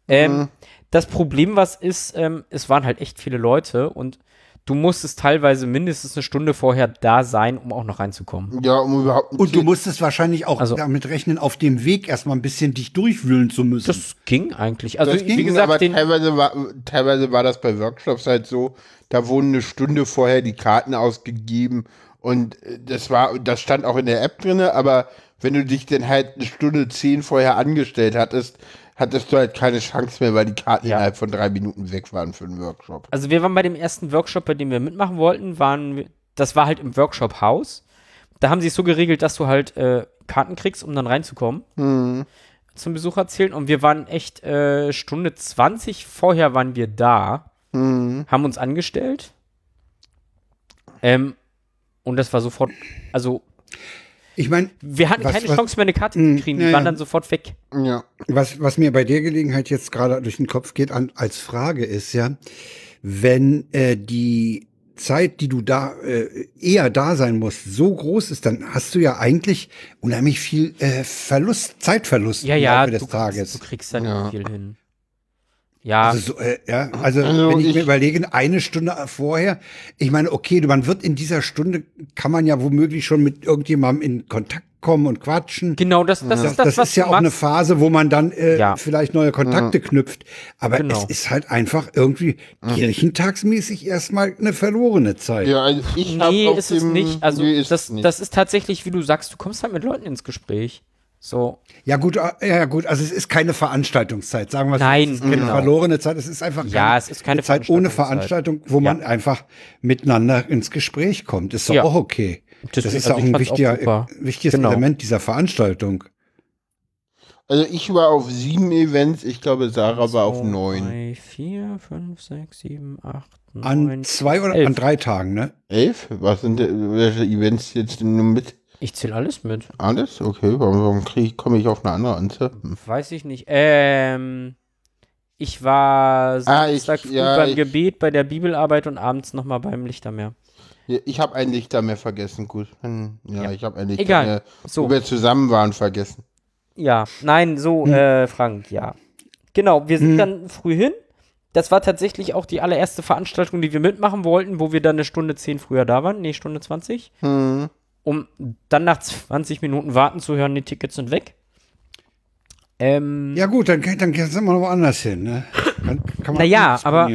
Ähm, Das Problem, was ist, ähm, es waren halt echt viele Leute und du musstest teilweise mindestens eine Stunde vorher da sein, um auch noch reinzukommen. ja, um überhaupt Und du musstest wahrscheinlich auch Also- damit rechnen, auf dem Weg erstmal ein bisschen dich durchwühlen zu müssen. Das ging eigentlich. Also, das ging, wie gesagt, aber den, teilweise, war, teilweise war das bei Workshops halt so, da wurden eine Stunde vorher die Karten ausgegeben und äh, das war, das stand auch in der App drinne, aber wenn du dich dann halt eine Stunde zehn vorher angestellt hattest, hattest du halt keine Chance mehr, weil die Karten Ja. innerhalb von drei Minuten weg waren für den Workshop. Also wir waren bei dem ersten Workshop, bei dem wir mitmachen wollten, waren das war halt im Workshop-Haus. Da haben sie es so geregelt, dass du halt äh, Karten kriegst, um dann reinzukommen. Zum Besucher zählen. Und wir waren echt äh, Stunde 20 vorher waren wir da, haben uns angestellt. Ähm, und das war sofort, also ich meine, wir hatten Was- keine was- Chance mehr eine Karte zu kriegen, die ja, waren ja. dann sofort weg. Ja. was, was mir bei der Gelegenheit jetzt gerade durch den Kopf geht an, als Frage ist ja, wenn äh, die Zeit, die du da äh, eher da sein musst, so groß ist, dann hast du ja eigentlich unheimlich viel äh, Verlust, Zeitverlust Ja, im ja, Laufe du, des kannst, Tages. du kriegst dann Ja. nicht viel hin. Ja, Also, so, äh, ja, also, Also wenn ich, ich- mir überlege, eine Stunde vorher, ich meine, okay, man wird in dieser Stunde, kann man ja womöglich schon mit irgendjemandem in Kontakt kommen und quatschen. genau, das, das Das, ist das, das was ist ja auch eine machst. Phase, wo man dann äh, Ja. vielleicht neue Kontakte knüpft. Aber Genau. es ist halt einfach irgendwie kirchentagsmäßig erstmal eine verlorene Zeit. Ja, also ich Nee, ist es nicht. Also nee, ist das, nicht. das ist tatsächlich, wie du sagst, du kommst halt mit Leuten ins Gespräch. So, Ja gut, äh, ja gut, also es ist keine Veranstaltungszeit, sagen wir es. Nein, es ist keine genau. verlorene Zeit, es ist einfach Ja, es ist keine Zeit ohne. Veranstaltung, wo man einfach miteinander ins Gespräch kommt. Ist doch Ja. auch okay. Das- Das, ist also ja auch ein auch wichtiger, super. wichtiges Genau. Element dieser Veranstaltung. Also ich war auf sieben Events, ich glaube Sarah war auf neun. 3, 4, 5, 6, 7, 8, An 9. zwei oder elf. an drei Tagen, ne? Elf? Was sind denn, welche Events jetzt denn nur mit? Ich zähle alles mit. Alles? Okay, warum, warum komme ich auf eine andere Anzahl? Hm. Weiß ich nicht. Ähm, ich war Ah, ich- Samstag früh ja, beim ich- Gebet, bei der Bibelarbeit und abends nochmal beim Lichtermeer. Ich habe ein Lichtermeer vergessen, gut. Hm, Ja, Ja. ich habe ein Egal. Lichtermeer, So. wo wir zusammen waren, vergessen. Ja, nein, so, äh, Frank, ja. Genau, wir sind dann früh hin. Das war tatsächlich auch die allererste Veranstaltung, die wir mitmachen wollten, wo wir dann eine Stunde 10 früher da waren. Nee, Stunde 20. Hm. Um dann nach 20 Minuten warten zu hören, die Tickets sind weg. Ähm, Ja gut, dann, dann sind wir noch woanders hin, ne? Kann man naja, aber.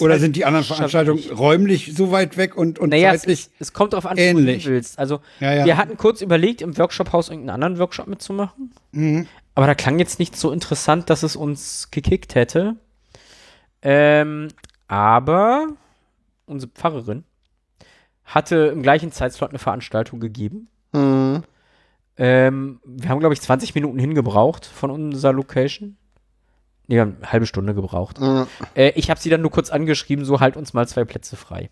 Oder halt sind die anderen. Veranstaltungen räumlich so weit weg und, und Naja, es, zeitlich? es, es kommt darauf an, wo du willst. Also, Ja, ja. wir hatten kurz überlegt, im Workshop-Haus irgendeinen anderen Workshop mitzumachen. Mhm. Aber da klang jetzt nicht so interessant, dass es uns gekickt hätte. Ähm, aber unsere Pfarrerin hatte im gleichen Zeitslot eine Veranstaltung gegeben. Hm. Ähm, wir haben, glaube ich, 20 Minuten hingebraucht von unserer Location. Nee, wir haben eine halbe Stunde gebraucht. Hm. Äh, ich habe sie dann nur kurz angeschrieben, so halt uns mal zwei Plätze frei.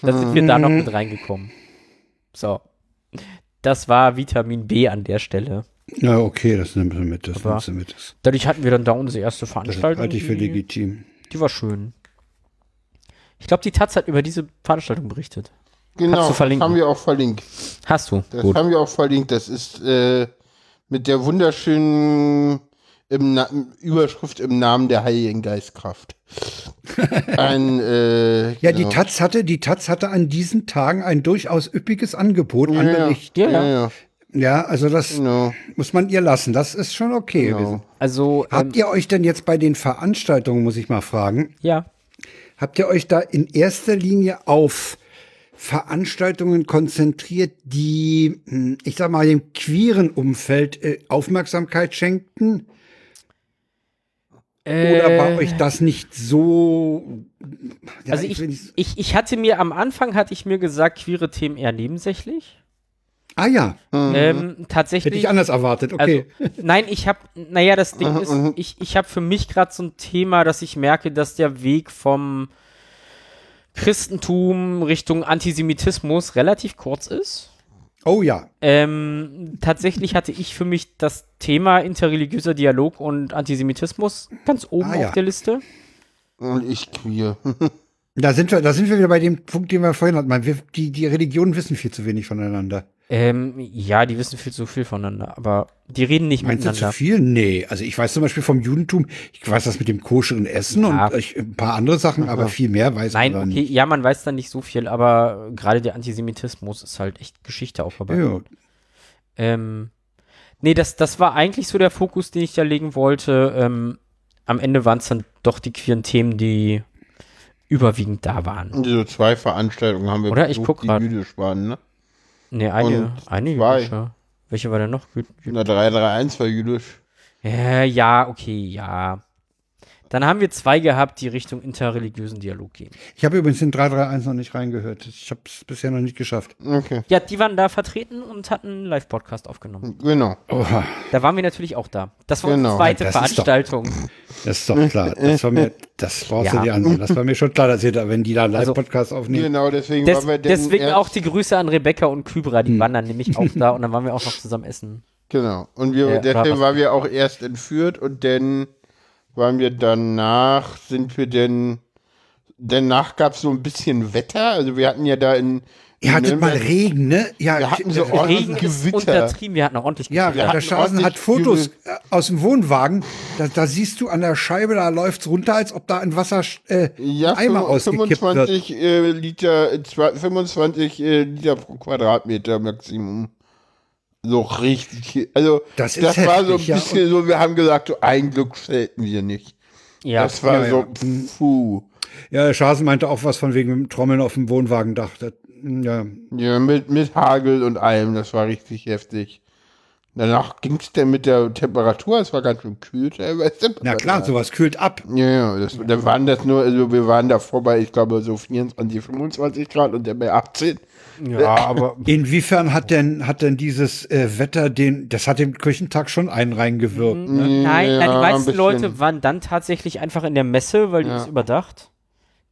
Dann sind wir da noch mit reingekommen. So. Das war Vitamin B an der Stelle. Ja, okay, das nimmst du mit, das Aber- nimmst du mit. Das, Dadurch hatten wir dann da unsere erste das Veranstaltung. halte ich für die, legitim. die war schön. Ich glaube, die Taz hat über diese Veranstaltung berichtet. Genau, das haben wir auch verlinkt. Hast du? Das Gut. haben wir auch verlinkt. Das ist äh, mit der wunderschönen im Na Überschrift im Namen der Heiligen Geistkraft. Ein, äh, Ja, die genau. Taz hatte, die Taz hatte an diesen Tagen ein durchaus üppiges Angebot an ja, Bericht. Ja, ja, ja. ja, Ja, also das genau. muss man ihr lassen. Das ist schon okay. genau. gewesen. Also, ähm, Habt ihr euch denn jetzt bei den Veranstaltungen, muss ich mal fragen, ja. Habt ihr euch da in erster Linie auf Veranstaltungen konzentriert, die, hm, ich sag mal, dem queeren Umfeld äh, Aufmerksamkeit schenkten? Oder war Äh, euch das nicht so? Ja, also ich, ich, ich hatte mir am Anfang hatte ich mir gesagt, queere Themen eher nebensächlich. Ah ja, Ähm, tatsächlich. hätte ich anders erwartet. Okay. Also, nein, ich habe, naja, das Ding ist, ich, ich habe für mich gerade so ein Thema, dass ich merke, dass der Weg vom Christentum Richtung Antisemitismus relativ kurz ist. oh ja. Ähm, tatsächlich hatte ich für mich das Thema interreligiöser Dialog und Antisemitismus ganz oben Ah, ja. auf der Liste. Und ich queer. Da sind wir, da sind wir wieder bei dem Punkt, den wir vorhin hatten. Man, wir, die, die Religionen wissen viel zu wenig voneinander. Ähm, ja, die wissen viel zu viel voneinander, aber die reden nicht Meinst du miteinander. zu viel? Nee. Also ich weiß zum Beispiel vom Judentum, ich weiß das mit dem koscheren Essen Ja. und ich, ein paar andere Sachen, aber viel mehr weiß Nein, man okay, nicht. ja, man weiß da nicht so viel, aber gerade der Antisemitismus ist halt echt Geschichte aufgearbeitet. Ja, Ähm, nee, das, das war eigentlich so der Fokus, den ich da legen wollte. Ähm, am Ende waren es dann doch die queeren Themen, die überwiegend da waren. So zwei Veranstaltungen haben wir Oder? Ich besucht, guck die grad. jüdisch waren, ne? Nee, eine, Und eine zwei. jüdische. Welche war denn noch? Jü- Jü- Na, 331 war jüdisch. Ja, ja, okay, ja. Dann haben wir zwei gehabt, die Richtung interreligiösen Dialog gehen. Ich habe übrigens in 331 noch nicht reingehört. Ich habe es bisher noch nicht geschafft. Okay, Ja, die waren da vertreten und hatten einen Live-Podcast aufgenommen. genau. Oha, Da waren wir natürlich auch da. Das war Genau. unsere zweite Das ist doch- Veranstaltung. das ist doch klar. Das war mir, das brauchst du Ja. dir ansehen. Das war mir schon klar, dass ihr da, wenn die da einen Also- Live-Podcast aufnehmen. Genau, deswegen Des, waren wir deswegen auch die Grüße an Rebecca und Kybra, Hm. die waren dann nämlich auch da und dann waren wir auch noch zusammen essen. Genau. Und wir, Ja, deswegen war- waren wir auch erst entführt und dann waren wir danach, sind wir denn, danach gab es so ein bisschen Wetter. Also wir hatten ja da in. Ihr hattet in mal Nürnberg- Regen, ne? Ja, Wir hatten so äh, ordentlich Regen ist Gewitter. untertrieben, wir hatten auch ordentlich Ja, Gewitter. Wir der Schasen hat Fotos übel- äh, aus dem Wohnwagen. Da, da siehst du an der Scheibe, da läuft's runter, als ob da ein Wasser äh, Ja, Eimer fünf- ausgekippt wird. 25 äh, Liter, äh, zwei- 25 äh, Liter pro Quadratmeter Maximum. So richtig. Also, Das das, ist war so ein heftig, ja. bisschen so, wir haben gesagt, so ein Glück selten wir nicht. ja, Das war Ja, so, ja. puh. Ja, der Schasen meinte auch was von wegen dem Trommeln auf dem Wohnwagendach. Das, ja, Ja, mit, mit Hagel und allem, das war richtig heftig. Danach ging es dann mit der Temperatur, es war ganz schön kühl teilweise. na klar, sowas kühlt ab. Ja, ja, das, da waren das nur, also wir waren da vorbei, ich glaube so 24, 25 Grad und der bei 18. ja, aber Inwiefern hat denn, hat denn dieses äh, Wetter den, das hat dem Kirchentag schon einen reingewirkt. Ne? nein, nein, Ja, die ein meisten. Leute waren dann tatsächlich einfach in der Messe, weil die Ja. ist überdacht.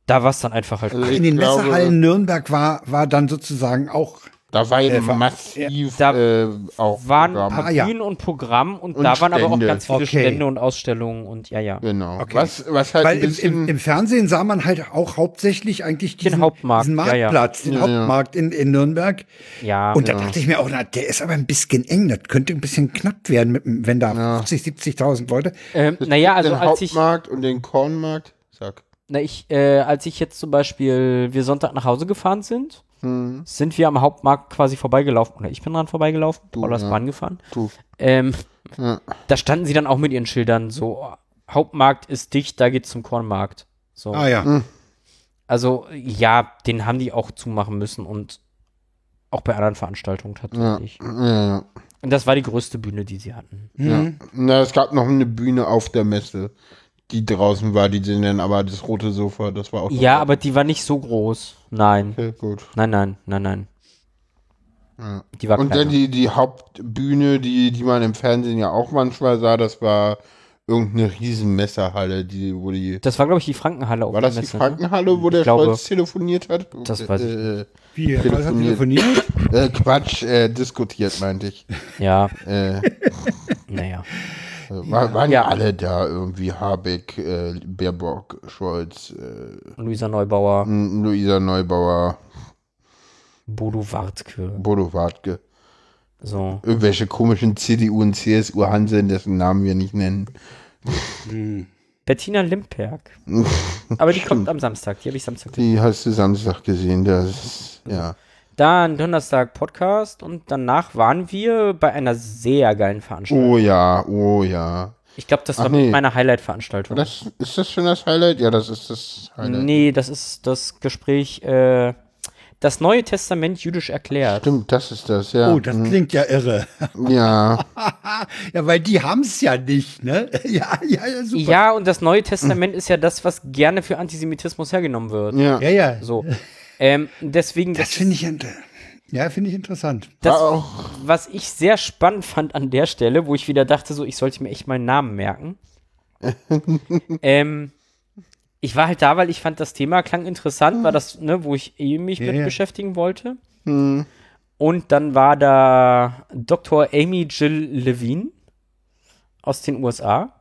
Da war es dann einfach halt. Also In den glaube, Messehallen Nürnberg war, war dann sozusagen auch, Da war ja Äh, war- massiv Da äh, auch waren ein Programm. paar Ah, ja. Bühnen und Programm und, Und da waren aber auch Stände. ganz viele Okay. Stände und Ausstellungen und ja, ja. Genau. Okay. Was, was halt weil ein im, im, im Fernsehen sah man halt auch hauptsächlich eigentlich diesen, Hauptmarkt, diesen ja, ja. Marktplatz, den Ja, ja. Hauptmarkt in, in Nürnberg. Ja, Und da dachte ich mir auch, na, der ist aber ein bisschen eng. Das könnte ein bisschen knapp werden, mit, wenn da 50, 70.000 Leute. ähm, naja, also den als ich, Hauptmarkt und den Kornmarkt. Sag. na, ich, äh, als ich jetzt zum Beispiel, wir Sonntag nach Hause gefahren sind, Hm, sind wir am Hauptmarkt quasi vorbeigelaufen. Oder ich bin dran vorbeigelaufen, Du, Paula ist ja. Bahn gefahren. du. Ähm, Ja. da standen sie dann auch mit ihren Schildern so, Hauptmarkt ist dicht, da geht's zum Kornmarkt. So. Ah ja. Also, ja, den haben die auch zumachen müssen und auch bei anderen Veranstaltungen tatsächlich. ja, ja. Und das war die größte Bühne, die sie hatten. ja. Na, es gab noch eine Bühne auf der Messe, die draußen war, die sind dann aber das rote Sofa, das war auch. Ja, aber die war nicht so groß. Nein. Okay, gut. Nein, nein, nein, nein. Ja. Die war Und kleiner. dann die, die Hauptbühne, die, die man im Fernsehen ja auch manchmal sah, das war irgendeine riesen Messerhalle, die, wo die. Das war, glaube ich, die Frankenhalle War das die Messe, ne? Frankenhalle, wo der glaube- Scholz telefoniert hat? Das weiß ich äh, Wie, Telefoniert. telefoniert? äh, Quatsch, äh, diskutiert, meinte ich. Ja, Äh, naja. War, waren ja alle da irgendwie. Habeck, äh, Baerbock, Scholz, äh, Luisa Neubauer, Luisa Neubauer, Bodo Wartke. Bodo Wartke. So. Irgendwelche komischen CDU und CSU Hanseln, dessen Namen wir nicht nennen. Bettina Limperk. Aber die kommt am Samstag. Die habe ich Samstag. Die hast du Samstag gesehen, das ist, ja. Dann Donnerstag Podcast und danach waren wir bei einer sehr geilen Veranstaltung. Oh ja, oh ja. Ich glaube, das Ach war nee. meine Highlight-Veranstaltung. Das, ist das schon das Highlight? Ja, das ist das Highlight. Nee, das ist das Gespräch, äh, das Neue Testament jüdisch erklärt. Stimmt, das ist das, ja. Oh, das klingt ja irre. ja. ja, weil die haben es ja nicht, ne? Ja, ja, ja, super. Ja, und das Neue Testament ist ja das, was gerne für Antisemitismus hergenommen wird. Ja. ja, ja. So. Ähm, deswegen, Das finde ich, ja, finde ich interessant. das, auch. was ich sehr spannend fand an der Stelle, wo ich wieder dachte, so, ich sollte mir echt meinen Namen merken. ähm, ich war halt da, weil ich fand, das Thema klang interessant, war das, ne, wo ich eh mich Ja, mit ja. beschäftigen wollte. Und dann war da Dr. Amy Jill Levine aus den USA.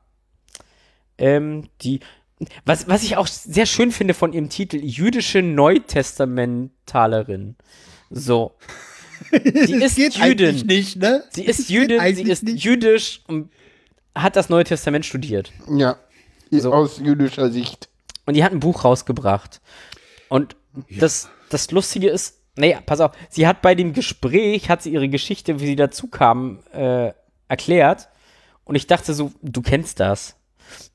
Ähm, die, was, was ich auch sehr schön finde von ihrem Titel, jüdische Neutestamentalerin. So. Sie ist Jüdin. nicht, ne? Sie ist Jüdin, sie ist nicht. jüdisch und hat das Neue Testament studiert. Ja. So. Aus jüdischer Sicht. Und die hat ein Buch rausgebracht. Und das, das Lustige ist, nee, pass auf, sie hat bei dem Gespräch, hat sie ihre Geschichte, wie sie dazu kam, äh, erklärt. Und ich dachte so, du kennst das.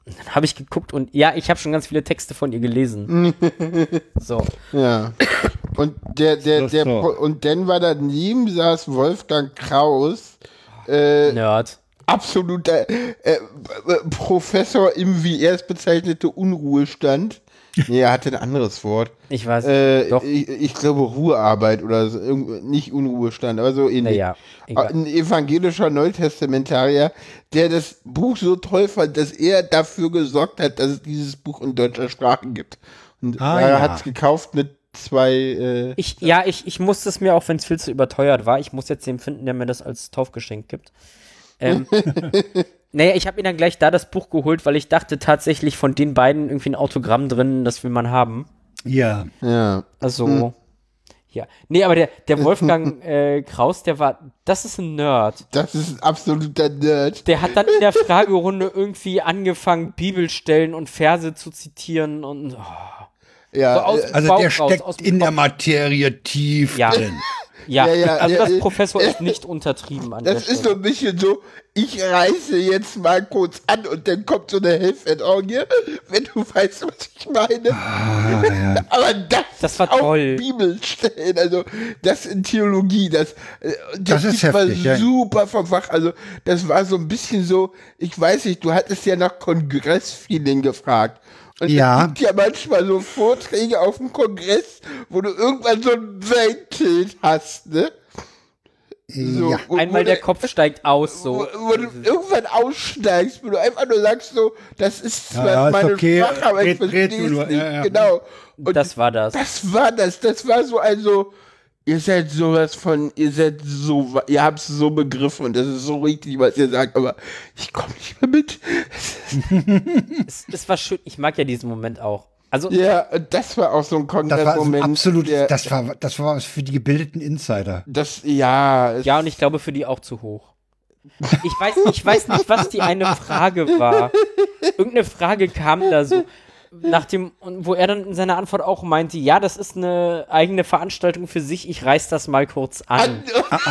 Dann habe ich geguckt und ja, ich habe schon ganz viele Texte von ihr gelesen. so. Ja. Und der, der, der, so. Und dann war daneben saß Wolfgang Kraus, äh, Nerd. absoluter äh, äh, Professor im, wie er es bezeichnete, Unruhestand. Nee, er hatte ein anderes Wort. Ich weiß. Äh, doch. ich, ich glaube Ruhearbeit oder so, nicht Unruhestand, aber so ähnlich. Naja. Ein evangelischer Neutestamentarier, der das Buch so toll fand, dass er dafür gesorgt hat, dass es dieses Buch in deutscher Sprache gibt. Und Ah, er ja. hat es gekauft mit zwei. Äh, Ich, ja, ich, ich musste es mir, auch wenn es viel zu überteuert war, ich muss jetzt den finden, der mir das als Taufgeschenk gibt. Ähm, naja, ich habe mir dann gleich da das Buch geholt, weil ich dachte tatsächlich von den beiden irgendwie ein Autogramm drin, das will man haben. Ja. ja. Also, ja. Nee, aber der, der Wolfgang äh, Kraus, der war, das ist ein Nerd. Das ist ein absoluter Nerd. Der hat dann in der Fragerunde irgendwie angefangen, Bibelstellen und Verse zu zitieren und oh, Ja, so aus äh, dem Also Bauch der raus, steckt aus dem in der. Materie tief Ja. drin. Ja, Ja, ja, also das ja. Professor ist nicht untertrieben an der das ist so ein bisschen so, ich reiße jetzt mal kurz an und dann kommt so eine Helferorgie, wenn du weißt, was ich meine. Aber das, Das war auch toll. Bibelstellen, also das in Theologie, das, äh, Das ist war heftig, ja. super vom Fach. Also das war so ein bisschen so, ich weiß nicht, du hattest ja nach Kongressfeeling gefragt. Und Ja. es gibt ja manchmal so Vorträge auf dem Kongress, wo du irgendwann so ein Weltbild hast, ne? So, Ja. wo- Einmal wo der du- Kopf steigt aus, so. wo, wo du irgendwann aussteigst, wo du einfach nur sagst so, das ist zwar Ja, ja, meine okay, Sprache, aber ich verstehe es nicht. ja, ja. Genau. Und Das war das. das war das. Das war so also, ihr seid sowas von, ihr seid so, ihr habt es so begriffen und das ist so richtig, was ihr sagt, aber ich komme nicht mehr mit. Es, es war schön, ich mag ja diesen Moment auch. Also, Ja, das war auch so ein Das war Kongressmoment. absolut, der, das war, das war was für die gebildeten Insider. das, ja, ja, und ich glaube für die auch zu hoch. Ich weiß, ich weiß nicht, was die eine Frage war. Irgendeine Frage kam da so. Nach dem, und wo er dann in seiner Antwort auch meinte, ja, das ist eine eigene Veranstaltung für sich, ich reiß das mal kurz an.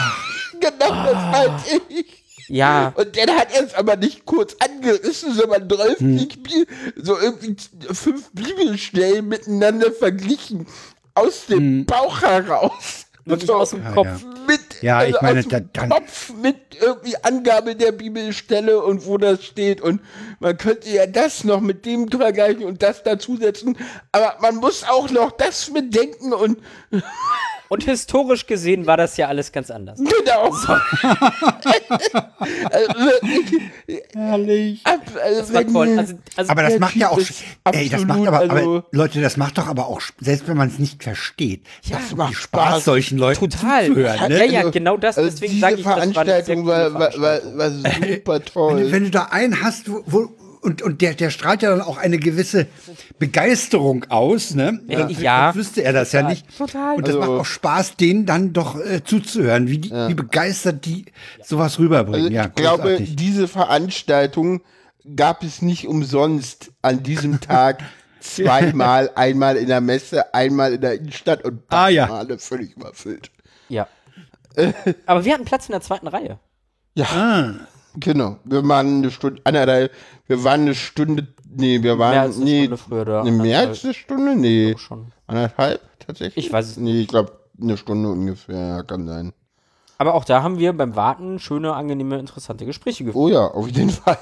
genau das meinte ich. Ja, Und dann hat er es aber nicht kurz angerissen, sondern 12 Bi- so irgendwie fünf Bibelstellen miteinander verglichen. Aus dem Bauch heraus. Wirklich aus dem Kopf. ja. Mit, Ja, ich also meine, aus dem da- dann- Kopf mit irgendwie Angabe der Bibelstelle und wo das steht. Und man könnte ja das noch mit dem vergleichen und das dazusetzen. Aber man muss auch noch das bedenken und Und historisch gesehen war das ja alles ganz anders. genau. also, wirklich, Herrlich. also Das war wenn- toll. Also, also Aber das macht ja auch, ey, das macht absolut, aber, also- aber, Leute, das macht doch aber auch, selbst wenn man es nicht versteht, Ja, das macht Spaß, Spaß. solchen Leuten Total. zuzuhören, ne? Ja, ja, genau das. Also Deswegen diese sage ich, das war eine sehr Veranstaltung war, war, war, war super Wenn, toll. du- wenn du da einen hast, wo, wo und, und der, der strahlt ja dann auch eine gewisse Begeisterung aus, ne? Ja, ja. wüsste er das ja Total. nicht. Total. Und das Also- macht auch Spaß, denen dann doch äh, zuzuhören, wie, die, wie begeistert die sowas rüberbringen. Also ja, ich glaube, diese Veranstaltung gab es nicht umsonst an diesem Tag zweimal, einmal in der Messe, einmal in der Innenstadt und Ah, ja. alle völlig überfüllt. Ja. Aber wir hatten Platz in der zweiten Reihe. Ja, Genau. Wir waren eine Stunde, anderthalb, wir waren eine Stunde, nee, wir waren, Mehr als eine nee, Stunde früher da. nee, mehr als eine Stunde? Nee. schon. Anderthalb tatsächlich? Ich weiß es Nee, ich glaube, eine Stunde ungefähr, ja, kann sein. Aber auch da haben wir beim Warten schöne, angenehme, interessante Gespräche geführt. Oh ja, auf jeden Fall.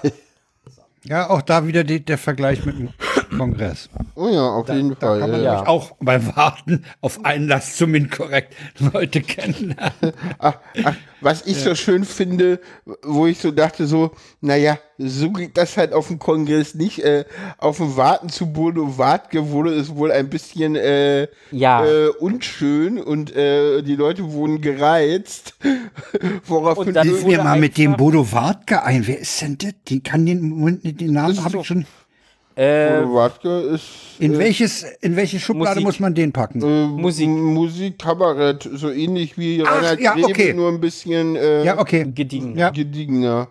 Ja, auch da wieder die, der Vergleich mit dem Kongress. Oh ja, auf jeden Fall. Kann man ja. auch beim Warten auf Einlass zum Inkorrekt Leute kennenlernen. Ach, ach, was ich so schön finde, wo ich so dachte, so, naja, so geht das halt auf dem Kongress nicht. Äh, auf dem Warten zu Bodo Wartke wurde es wohl ein bisschen äh, Ja. äh, unschön und äh, die Leute wurden gereizt. Woraufhin Und dann mir mal mit dem Bodo Wartke ein. Wer ist denn das? Den kann den, Moment, den Namen habe so- ich schon. Äh, Wartke ist In welches, in welche Schublade Musik. muss man den packen? äh, Musik. Musik, Kabarett, so ähnlich wie Ach, Reinhard ja, Grebe, okay. nur ein bisschen äh, ja, okay. gediegen. Ja, gediegener.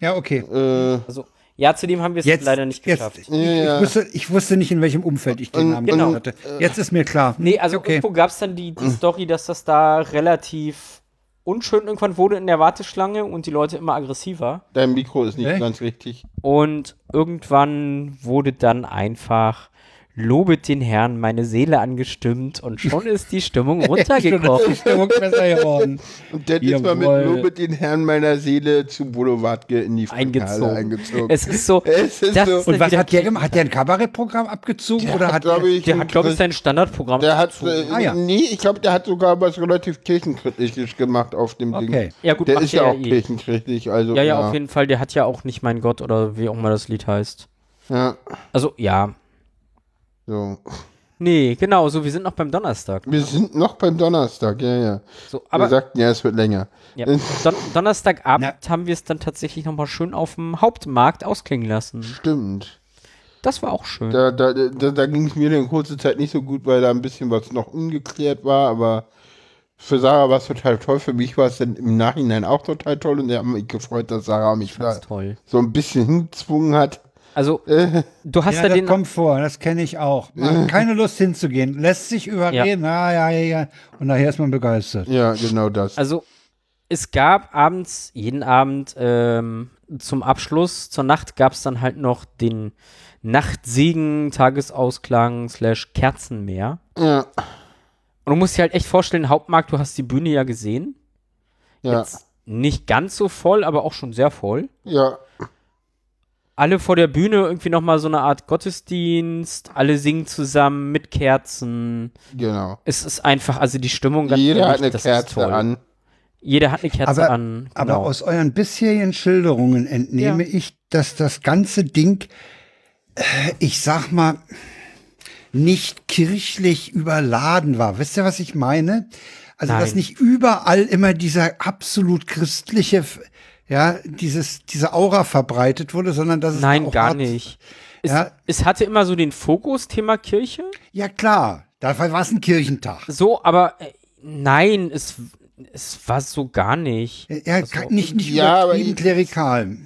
ja, okay. Äh, Also, ja, zudem haben wir es Jetzt leider nicht geschafft. Jetzt, Ja, ja. Ich, wusste, ich wusste nicht, in welchem Umfeld ich den Und- Namen genau. hatte. Jetzt ist mir klar. Nee, also okay. irgendwo gab es dann die, die Story, dass das da relativ unschön irgendwann wurde in der Warteschlange und die Leute immer aggressiver. dein Mikro ist nicht Echt? ganz richtig. Und irgendwann wurde dann einfach Lobet den Herrn, meine Seele angestimmt und schon ist die Stimmung runtergekocht. Die Stimmung besser geworden. Und dann ist man mit Jawohl. Lob mit den Herrn meiner Seele zu Bodo Wartke in die Frankenhalle Eingezogen. eingezogen. Es ist so. Es ist das so. Und was hat der gemacht? Hat der ein Kabarettprogramm abgezogen oder hat glaube ich, Der hat, glaube ich, sein Standardprogramm. der hat, abgezogen. äh, Ah, ja. nee, ich glaube, der hat sogar was relativ kirchenkritisches gemacht auf dem Okay. Ding. Ja, gut, der ist ja der auch ja eh. kirchenkritisch, also ja, ja, auf jeden Fall. Der hat ja auch nicht mein Gott oder wie auch immer das Lied heißt. ja, Also, ja. So. Nee, genau, so, wir sind noch beim Donnerstag. Wir sind noch beim Donnerstag, ja, ja. So, Wir aber sagten ja, es wird länger. ja, Don Donnerstagabend haben wir es dann tatsächlich nochmal schön auf dem Hauptmarkt ausklingen lassen. Stimmt. Das war auch schön. Da, da, da, da ging es mir eine kurze Zeit nicht so gut, weil da ein bisschen was noch ungeklärt war, aber für Sarah war es total toll. Für mich war es dann im Nachhinein auch total toll und ich habe mich gefreut, dass Sarah mich da toll. so ein bisschen hingezwungen hat. Also, du hast Ja, da das den. kommt vor, das kenne ich auch. Man hat keine Lust hinzugehen, lässt sich überreden, ja. ja, ja, ja, und nachher ist man begeistert. ja, genau das. Also, es gab abends, jeden Abend ähm, zum Abschluss, zur Nacht gab es dann halt noch den Nachtsegen, Tagesausklang, slash Kerzenmeer. ja, Und du musst dir halt echt vorstellen, Hauptmarkt, du hast die Bühne ja gesehen. ja, Jetzt nicht ganz so voll, aber auch schon sehr voll. ja, Alle vor der Bühne irgendwie nochmal so eine Art Gottesdienst, alle singen zusammen mit Kerzen. genau. Es ist einfach, also die Stimmung ganz Jeder ehrlich, hat eine Kerze an. Jeder hat eine Kerze Aber, an. aber genau. aus euren bisherigen Schilderungen entnehme Ja. ich, dass das ganze Ding, äh, ich sag mal, nicht kirchlich überladen war. Wisst ihr, was ich meine? Also, dass Nein. nicht überall immer dieser absolut christliche, ja, dieses, diese Aura verbreitet wurde, sondern dass es Nein, auch gar Art- nicht. Es, Ja. es hatte immer so den Fokus Thema Kirche. Ja, klar. Dafür war es ein Kirchentag. So, aber äh, nein, es, es war so gar nicht. Ja, Also, nicht, nicht Ja, aber ich- klerikal.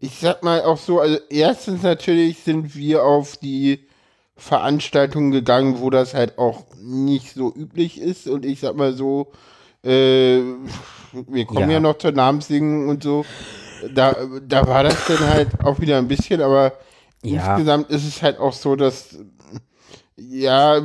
Ich sag mal auch so, also erstens natürlich sind wir auf die Veranstaltungen gegangen, wo das halt auch nicht so üblich ist. Und ich sag mal so, äh, wir kommen ja. Ja. noch zur Namenssingen und so. Da, da war das dann halt auch wieder ein bisschen, aber Ja. insgesamt ist es halt auch so, dass ja,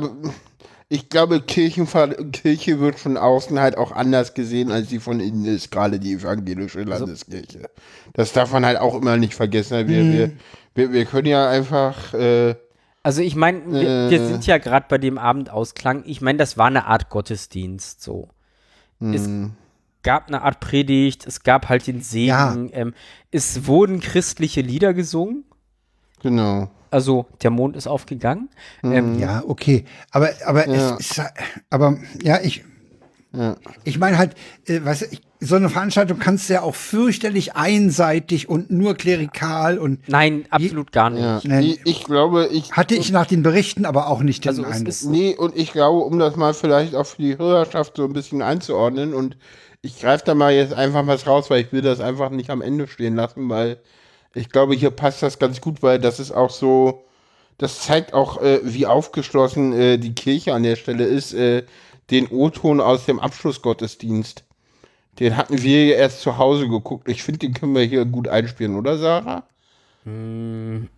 ich glaube, Kirchenver Kirche wird von außen halt auch anders gesehen, als sie von innen ist, gerade die evangelische Landeskirche. Das darf man halt auch immer nicht vergessen. Wir, wir, wir, wir können ja einfach, äh, Also ich meine, wir, wir Äh. sind ja gerade bei dem Abendausklang. Ich meine, das war eine Art Gottesdienst so. Es Hm. Gab eine Art Predigt, es gab halt den Segen. Ja. Ähm, es wurden christliche Lieder gesungen. genau. Also der Mond ist aufgegangen. Ähm, Ja, okay. Aber, aber Ja. es ist, aber ja, ich, Ja. ich meine halt, äh, weißt du, ich, so eine Veranstaltung kannst du ja auch fürchterlich einseitig und nur klerikal und Nein, absolut gar nicht. Ja. Ich, ich glaube, ich, hatte ich nach den Berichten aber auch nicht den Also Eindruck. ist Nee, und ich glaube, um das mal vielleicht auch für die Hörerschaft so ein bisschen einzuordnen und ich greife da mal jetzt einfach was raus, weil ich will das einfach nicht am Ende stehen lassen, weil ich glaube, hier passt das ganz gut, weil das ist auch so, das zeigt auch, äh, wie aufgeschlossen äh, die Kirche an der Stelle ist, äh, den O-Ton aus dem Abschlussgottesdienst. Den hatten wir ja erst zu Hause geguckt. Ich finde, den können wir hier gut einspielen, oder Sarah? Hm.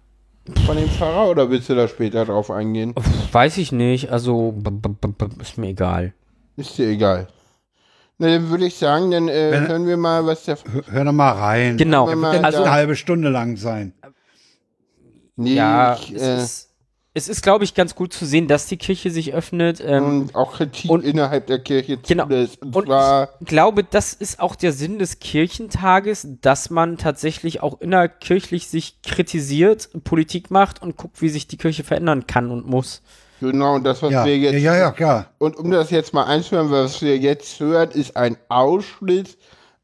Von dem Pfarrer oder willst du da später drauf eingehen? Weiß ich nicht, also ist mir egal. Ist dir egal. Na, dann würde ich sagen, dann äh, Wenn- hören wir mal, was der. Hör, hör doch mal rein. Genau, Kann also eine halbe Stunde lang sein. Nee, ja, ich, es äh, ist, es ist glaube ich, ganz gut zu sehen, dass die Kirche sich öffnet. Ähm, und auch Kritik und- innerhalb der Kirche Genau. zulässt. Und, Und zwar, ich glaube, das ist auch der Sinn des Kirchentages, dass man tatsächlich auch innerkirchlich sich kritisiert, Politik macht und guckt, wie sich die Kirche verändern kann und muss. Genau, und das, was Ja, wir jetzt. ja, ja, klar. Und um das jetzt mal einzuhören, was wir jetzt hören, ist ein Ausschnitt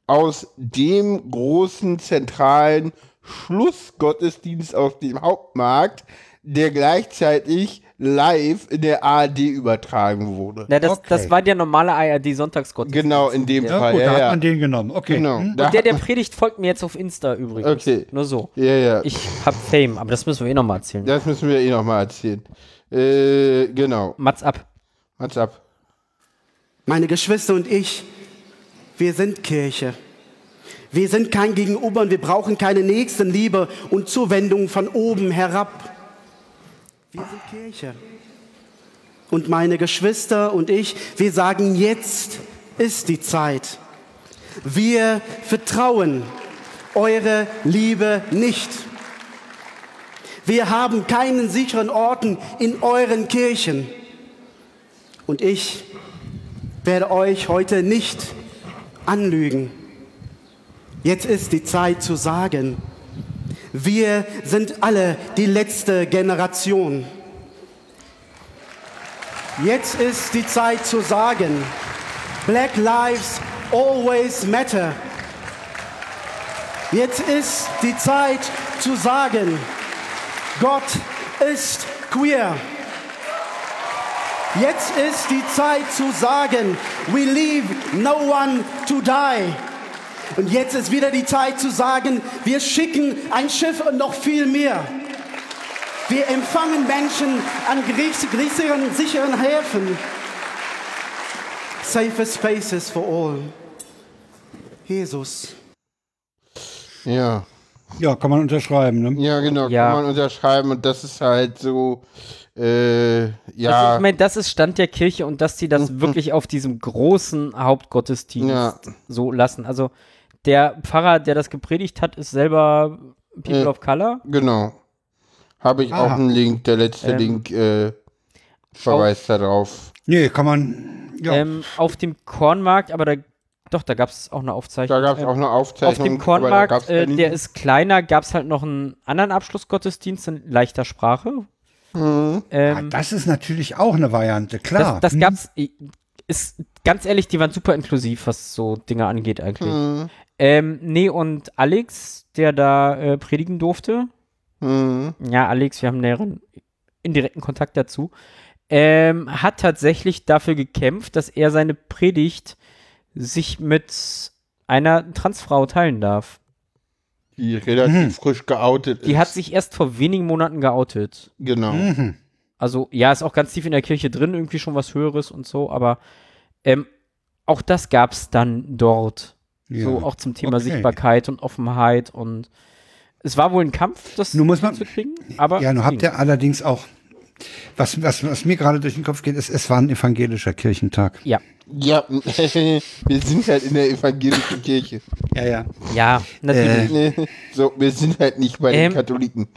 aus dem großen zentralen Schlussgottesdienst auf dem Hauptmarkt, der gleichzeitig live in der ARD übertragen wurde. Na, das, Okay. das war der normale ARD-Sonntagsgottesdienst. Genau, in dem Ja, Fall. gut, da ja, hat ja. man den genommen. Okay. Genau. Hm? Da Und der, hat der predigt, folgt mir jetzt auf Insta übrigens. Okay. Nur so. ja, ja. Ich hab Fame, aber das müssen wir eh nochmal erzählen. das müssen wir eh nochmal erzählen. Äh, genau. Mats ab. What's up? Meine Geschwister und ich, wir sind Kirche. Wir sind kein Gegenüber und wir brauchen keine Nächstenliebe und Zuwendung von oben herab. Wir sind Kirche. Und meine Geschwister und ich, wir sagen, jetzt ist die Zeit. Wir vertrauen eure Liebe nicht. Wir haben keinen sicheren Orten in euren Kirchen. Und ich werde euch heute nicht anlügen. Jetzt ist die Zeit zu sagen, wir sind alle die letzte Generation. Jetzt ist die Zeit zu sagen, Black Lives always matter. Jetzt ist die Zeit zu sagen, Gott ist queer. Jetzt ist die Zeit zu sagen, we leave no one to die. Und jetzt ist wieder die Zeit zu sagen, wir schicken ein Schiff und noch viel mehr. Wir empfangen Menschen an sicheren, sicheren Häfen. Safer spaces for all. Jesus. Ja. Ja, kann man unterschreiben. Ne? Ja, genau, Ja. kann man unterschreiben und das ist halt so, äh, ja. Also ich meine, das ist Stand der Kirche und dass die das wirklich auf diesem großen Hauptgottesdienst Ja. so lassen. Also der Pfarrer, der das gepredigt hat, ist selber People Ja. of Color. Genau. Habe ich auch Aha. einen Link, der letzte Ähm, Link äh, verweist darauf. Nee, kann man. Ja. Ähm, auf dem Kornmarkt, aber da, doch, da gab es auch eine Da Aufzeichnung. gab es auch eine auf Aufzeichnung. dem aber da Kornmarkt, äh, der ist kleiner, gab es halt noch einen anderen Abschlussgottesdienst in leichter Sprache. Mhm. Ah, Ähm, das ist natürlich auch eine Variante, klar. das, das Hm. gab's, ist ganz ehrlich, die waren super inklusiv, was so Dinge angeht eigentlich. Mhm. Ähm, nee, und Alex, der da äh, predigen durfte, Mhm. ja, Alex, wir haben näheren indirekten Kontakt dazu, ähm, hat tatsächlich dafür gekämpft, dass er seine Predigt sich mit einer Transfrau teilen darf. Die relativ Mhm. frisch geoutet Die ist. hat sich erst vor wenigen Monaten geoutet. Genau. Mhm. Also, ja, ist auch ganz tief in der Kirche drin, irgendwie schon was Höheres und so, aber ähm, auch das gab es dann dort. Ja. So auch zum Thema Okay. Sichtbarkeit und Offenheit und es war wohl ein Kampf, das Nun muss man- zu kriegen, aber Ja, nun habt ihr allerdings auch. Was, was, was mir gerade durch den Kopf geht, ist, es war ein evangelischer Kirchentag. ja, Ja, wir sind halt in der evangelischen Kirche. Ja, ja. ja, natürlich. Nee, so, wir sind halt nicht bei den Ähm, Katholiken.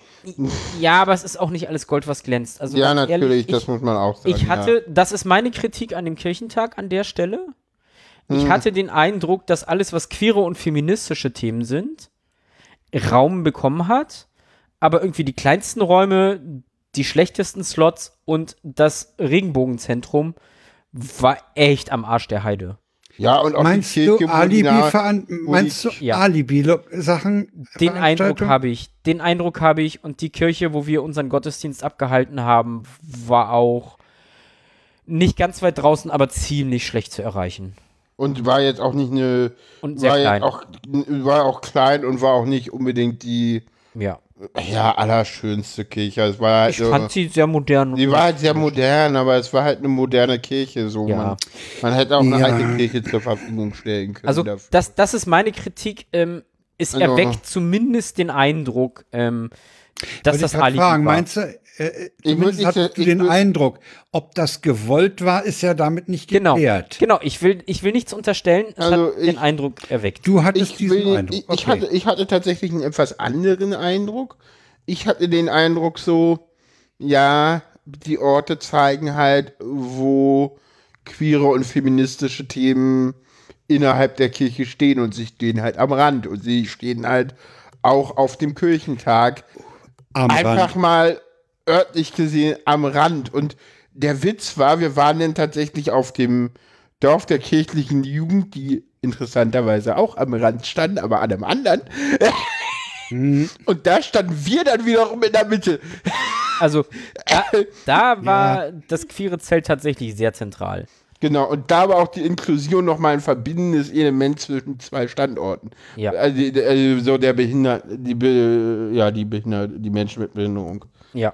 Ja, aber es ist auch nicht alles Gold, was glänzt. Also Ja, natürlich, ehrlich, das ich, muss man auch sagen. ich hatte, das ist meine Kritik an dem Kirchentag an der Stelle. Ich hatte den Eindruck, dass alles, was queere und feministische Themen sind, Raum bekommen hat, aber irgendwie die kleinsten Räume, die schlechtesten Slots und das Regenbogenzentrum war echt am Arsch der Heide. ja. und auch Meinst die du Kirche, Alibi veran meinst du Ja. Alibi-Sachen? Den Eindruck habe ich. Den Eindruck habe ich. Und die Kirche, wo wir unseren Gottesdienst abgehalten haben, war auch nicht ganz weit draußen, aber ziemlich schlecht zu erreichen. Und war jetzt auch nicht eine. Und sehr war klein. Jetzt auch, war auch klein und war auch nicht unbedingt die Ja. Ja, allerschönste Kirche. Es war halt Ich so, fand sie sehr modern. und die war halt sehr modern, aber es war halt eine moderne Kirche. So. Ja. Man, man hätte auch eine Ja. alte Kirche zur Verfügung stellen können. Also dafür. das, das ist meine Kritik. Ähm, es Also- erweckt zumindest den Eindruck, ähm, dass das ich Alibi fragen, war. meinst du, äh, äh, Ich zumindest ich- du ich den Eindruck, ob das gewollt war, ist ja damit nicht Genau, geklärt. genau. Ich will, ich will nichts unterstellen. Es Also hat ich- den Eindruck erweckt. Du hattest ich, diesen will, Eindruck. ich, ich, hatte, ich hatte tatsächlich einen etwas anderen Eindruck. Ich hatte den Eindruck so, ja, die Orte zeigen halt, wo queere und feministische Themen innerhalb der Kirche stehen und sie stehen halt am Rand und sie stehen halt auch auf dem Kirchentag Am einfach Rand. mal örtlich gesehen am Rand. Und der Witz war, wir waren dann tatsächlich auf dem Dorf der kirchlichen Jugend, die interessanterweise auch am Rand stand, aber an einem anderen. Und da standen wir dann wiederum in der Mitte. Also da, da war das queere Zelt tatsächlich sehr zentral. Genau, und da war auch die Inklusion nochmal ein verbindendes Element zwischen zwei Standorten. Ja. Also, die- also so der Behindert, die, Be, ja, die Behindert, die Menschen mit Behinderung. Ja.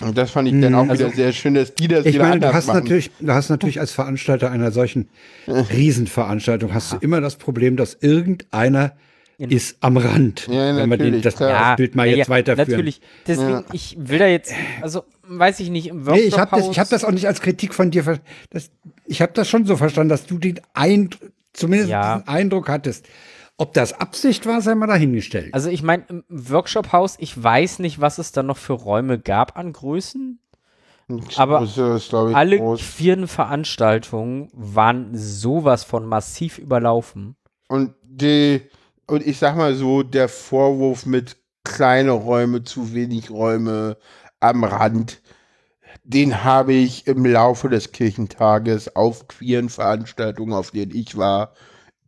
Und das fand ich dann auch wieder sehr schön, dass die das. Also Ich wieder meine, du anders hast machen. natürlich, du hast natürlich als Veranstalter einer solchen Riesenveranstaltung hast du immer das Problem, dass irgendeiner ist am Rand. Ja, wenn wir den, das, das Bild mal ja, jetzt ja, weiterführen. Natürlich. Deswegen, ich will da jetzt, also weiß ich nicht, im Nee, ich habe das, ich hab das auch nicht als Kritik von dir. ver- Das, ich habe das schon so verstanden, dass du den Eindruck, zumindest Ja. diesen Eindruck hattest. Ob das Absicht war, sei mal dahingestellt. Also ich meine, im Workshop-Haus, ich weiß nicht, was es da noch für Räume gab an Größen. aber Das ist, ich, Alle groß. vier Veranstaltungen waren sowas von massiv überlaufen. Und die, und ich sag mal so, der Vorwurf mit kleine Räume, zu wenig Räume am Rand, den habe ich im Laufe des Kirchentages auf queeren Veranstaltungen, auf denen ich war,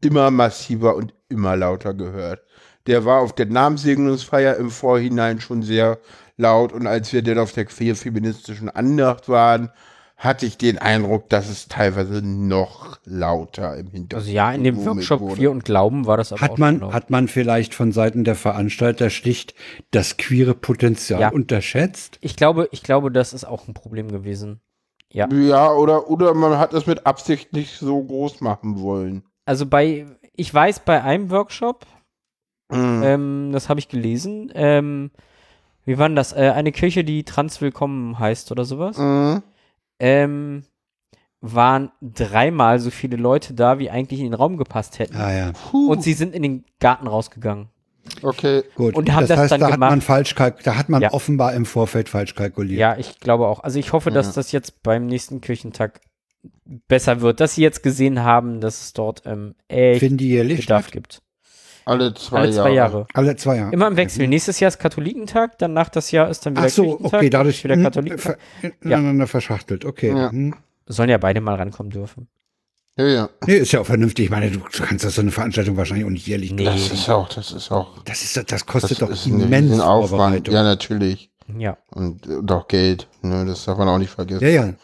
immer massiver und immer lauter gehört. Der war auf der Namenssegnungsfeier im Vorhinein schon sehr laut und als wir dann auf der queer-feministischen Andacht waren, hatte ich den Eindruck, dass es teilweise noch lauter im Hintergrund Also ja, in dem Workshop wurde. Queer und Glauben war das aber auch Hat man, schon laut. hat man vielleicht von Seiten der Veranstalter schlicht das queere Potenzial Ja. unterschätzt? Ich glaube, ich glaube, das ist auch ein Problem gewesen. Ja. Ja, oder, oder man hat es mit Absicht nicht so groß machen wollen. Also bei, ich weiß, bei einem Workshop, Mhm. ähm, das habe ich gelesen, ähm, wie war denn das? Äh, eine Kirche, die Trans Willkommen heißt oder sowas. Mhm. Ähm, waren dreimal so viele Leute da, wie eigentlich in den Raum gepasst hätten. Ah ja, Und sie sind in den Garten rausgegangen. Okay. gut. Und haben das heißt, dann da hat man gemacht. falsch da hat man Ja. offenbar im Vorfeld falsch kalkuliert. Ja, ich glaube auch. Also ich hoffe, dass Ja. das jetzt beim nächsten Kirchentag besser wird, dass sie jetzt gesehen haben, dass es dort ähm, echt Bedarf statt? gibt. Alle zwei Alle zwei Jahre. Alle zwei Jahre. Immer im Wechsel. Nächstes Jahr ist Katholikentag, danach das Jahr ist dann wieder Ach so, Kirchentag, okay, dadurch wieder Katholikentag. ineinander verschachtelt. Okay. Ja. hm. Sollen ja beide mal rankommen dürfen. Ja, ja. Nee, ist ja auch vernünftig. Ich meine, du kannst das so eine Veranstaltung wahrscheinlich auch nicht jährlich Nee. Das ist auch, das ist auch. Das, ist, das kostet Das doch immens. Vorbereitung. Ja, natürlich. Ja. Und, und auch Geld. Ne, das darf man auch nicht vergessen. ja, ja.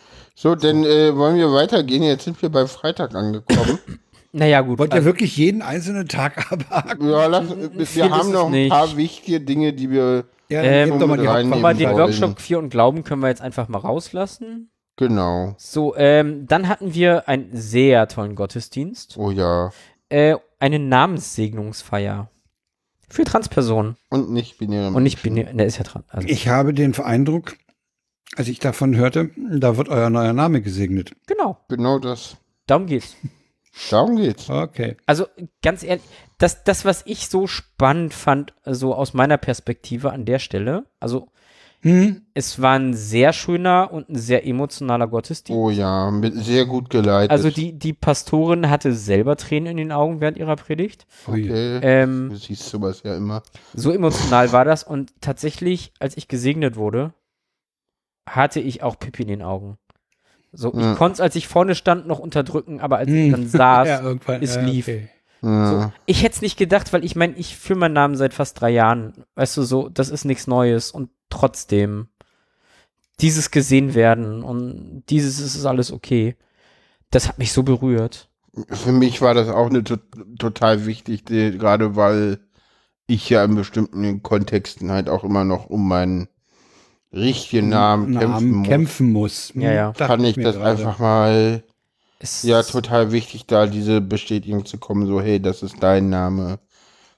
So, dann äh, wollen wir weitergehen. Jetzt sind wir bei Freitag angekommen. Naja, gut. Wollt ihr also, wirklich jeden einzelnen Tag abhaken? ja, lass, wir haben noch ein nicht. paar wichtige Dinge, die wir. Ja, Ähm, doch mal die aber den Workshop wollen. 4 und Glauben können wir jetzt einfach mal rauslassen. Genau. So, ähm, dann hatten wir einen sehr tollen Gottesdienst. Oh ja. Äh, eine Namenssegnungsfeier. Für Transpersonen. Und nicht binäre Und nicht Menschen. binär. Der ist ja dran. Also, Ich habe den Eindruck, als ich davon hörte, da wird euer neuer Name gesegnet. genau. Genau das. Darum geht's. Darum geht's. Okay. Also ganz ehrlich, das, das, was ich so spannend fand, so aus meiner Perspektive an der Stelle, also Hm? es war ein sehr schöner und ein sehr emotionaler Gottesdienst. Oh ja, mit, sehr gut geleitet. Also die, die Pastorin hatte selber Tränen in den Augen während ihrer Predigt. Okay. Ähm, du siehst sowas ja immer. so emotional war das und tatsächlich, als ich gesegnet wurde, hatte ich auch Pipi in den Augen. So, Ja. ich konnte es, als ich vorne stand, noch unterdrücken, aber als ich Hm. dann saß, ja, es lief. okay. So, ich hätte es nicht gedacht, weil ich meine, ich führe meinen Namen seit fast drei Jahren. Weißt du, so, das ist nichts Neues und trotzdem dieses gesehen werden und dieses ist alles okay. Das hat mich so berührt. Für mich war das auch eine to total wichtig, gerade weil ich ja in bestimmten Kontexten halt auch immer noch um meinen richtigen Namen, kämpfen muss. kämpfen muss. Hm, Ja, ja. Fand ich das gerade. einfach mal Es ja total wichtig, da diese Bestätigung zu kommen, so hey, das ist dein Name,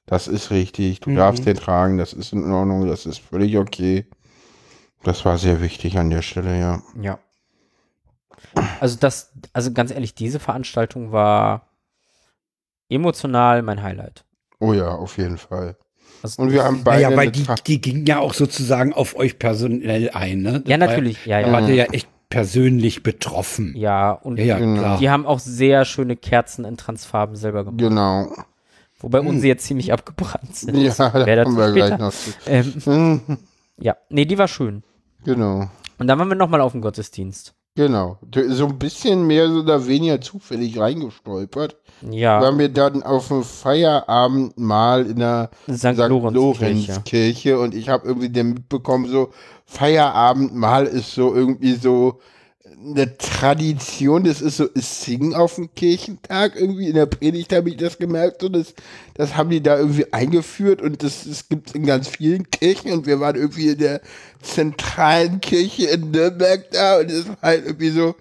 das ist richtig, du Mhm. darfst den tragen, das ist in Ordnung, das ist völlig okay. Das war sehr wichtig an der Stelle, ja. Ja. Also das, also ganz ehrlich, diese Veranstaltung war emotional mein Highlight. Oh ja, auf jeden Fall. Also Und wir haben beide Ja, ja, weil die, die ging ja auch sozusagen auf euch personell ein, ne? Das Ja, war natürlich, ja, Da ja. wart ihr ja echt persönlich betroffen. Ja, und Ja, ja, Genau. die haben auch sehr schöne Kerzen in Transfarben selber gemacht. Genau. Wobei Hm. unsere jetzt ziemlich abgebrannt sind. Ja, da kommen wir später. gleich noch zu. Ähm, Hm, ja, nee, die war schön. Genau. Und dann waren wir nochmal auf dem Gottesdienst. Genau. So ein bisschen mehr oder weniger zufällig reingestolpert. Ja, Waren wir dann auf dem Feierabendmahl in der St. Lorenzkirche. Und ich habe irgendwie dann mitbekommen, so Feierabendmahl ist so irgendwie so eine Tradition, das ist so ist Singen auf dem Kirchentag irgendwie in der Predigt habe ich das gemerkt und das, das haben die da irgendwie eingeführt und das, das gibt es in ganz vielen Kirchen und wir waren irgendwie in der zentralen Kirche in Nürnberg da und es war halt irgendwie so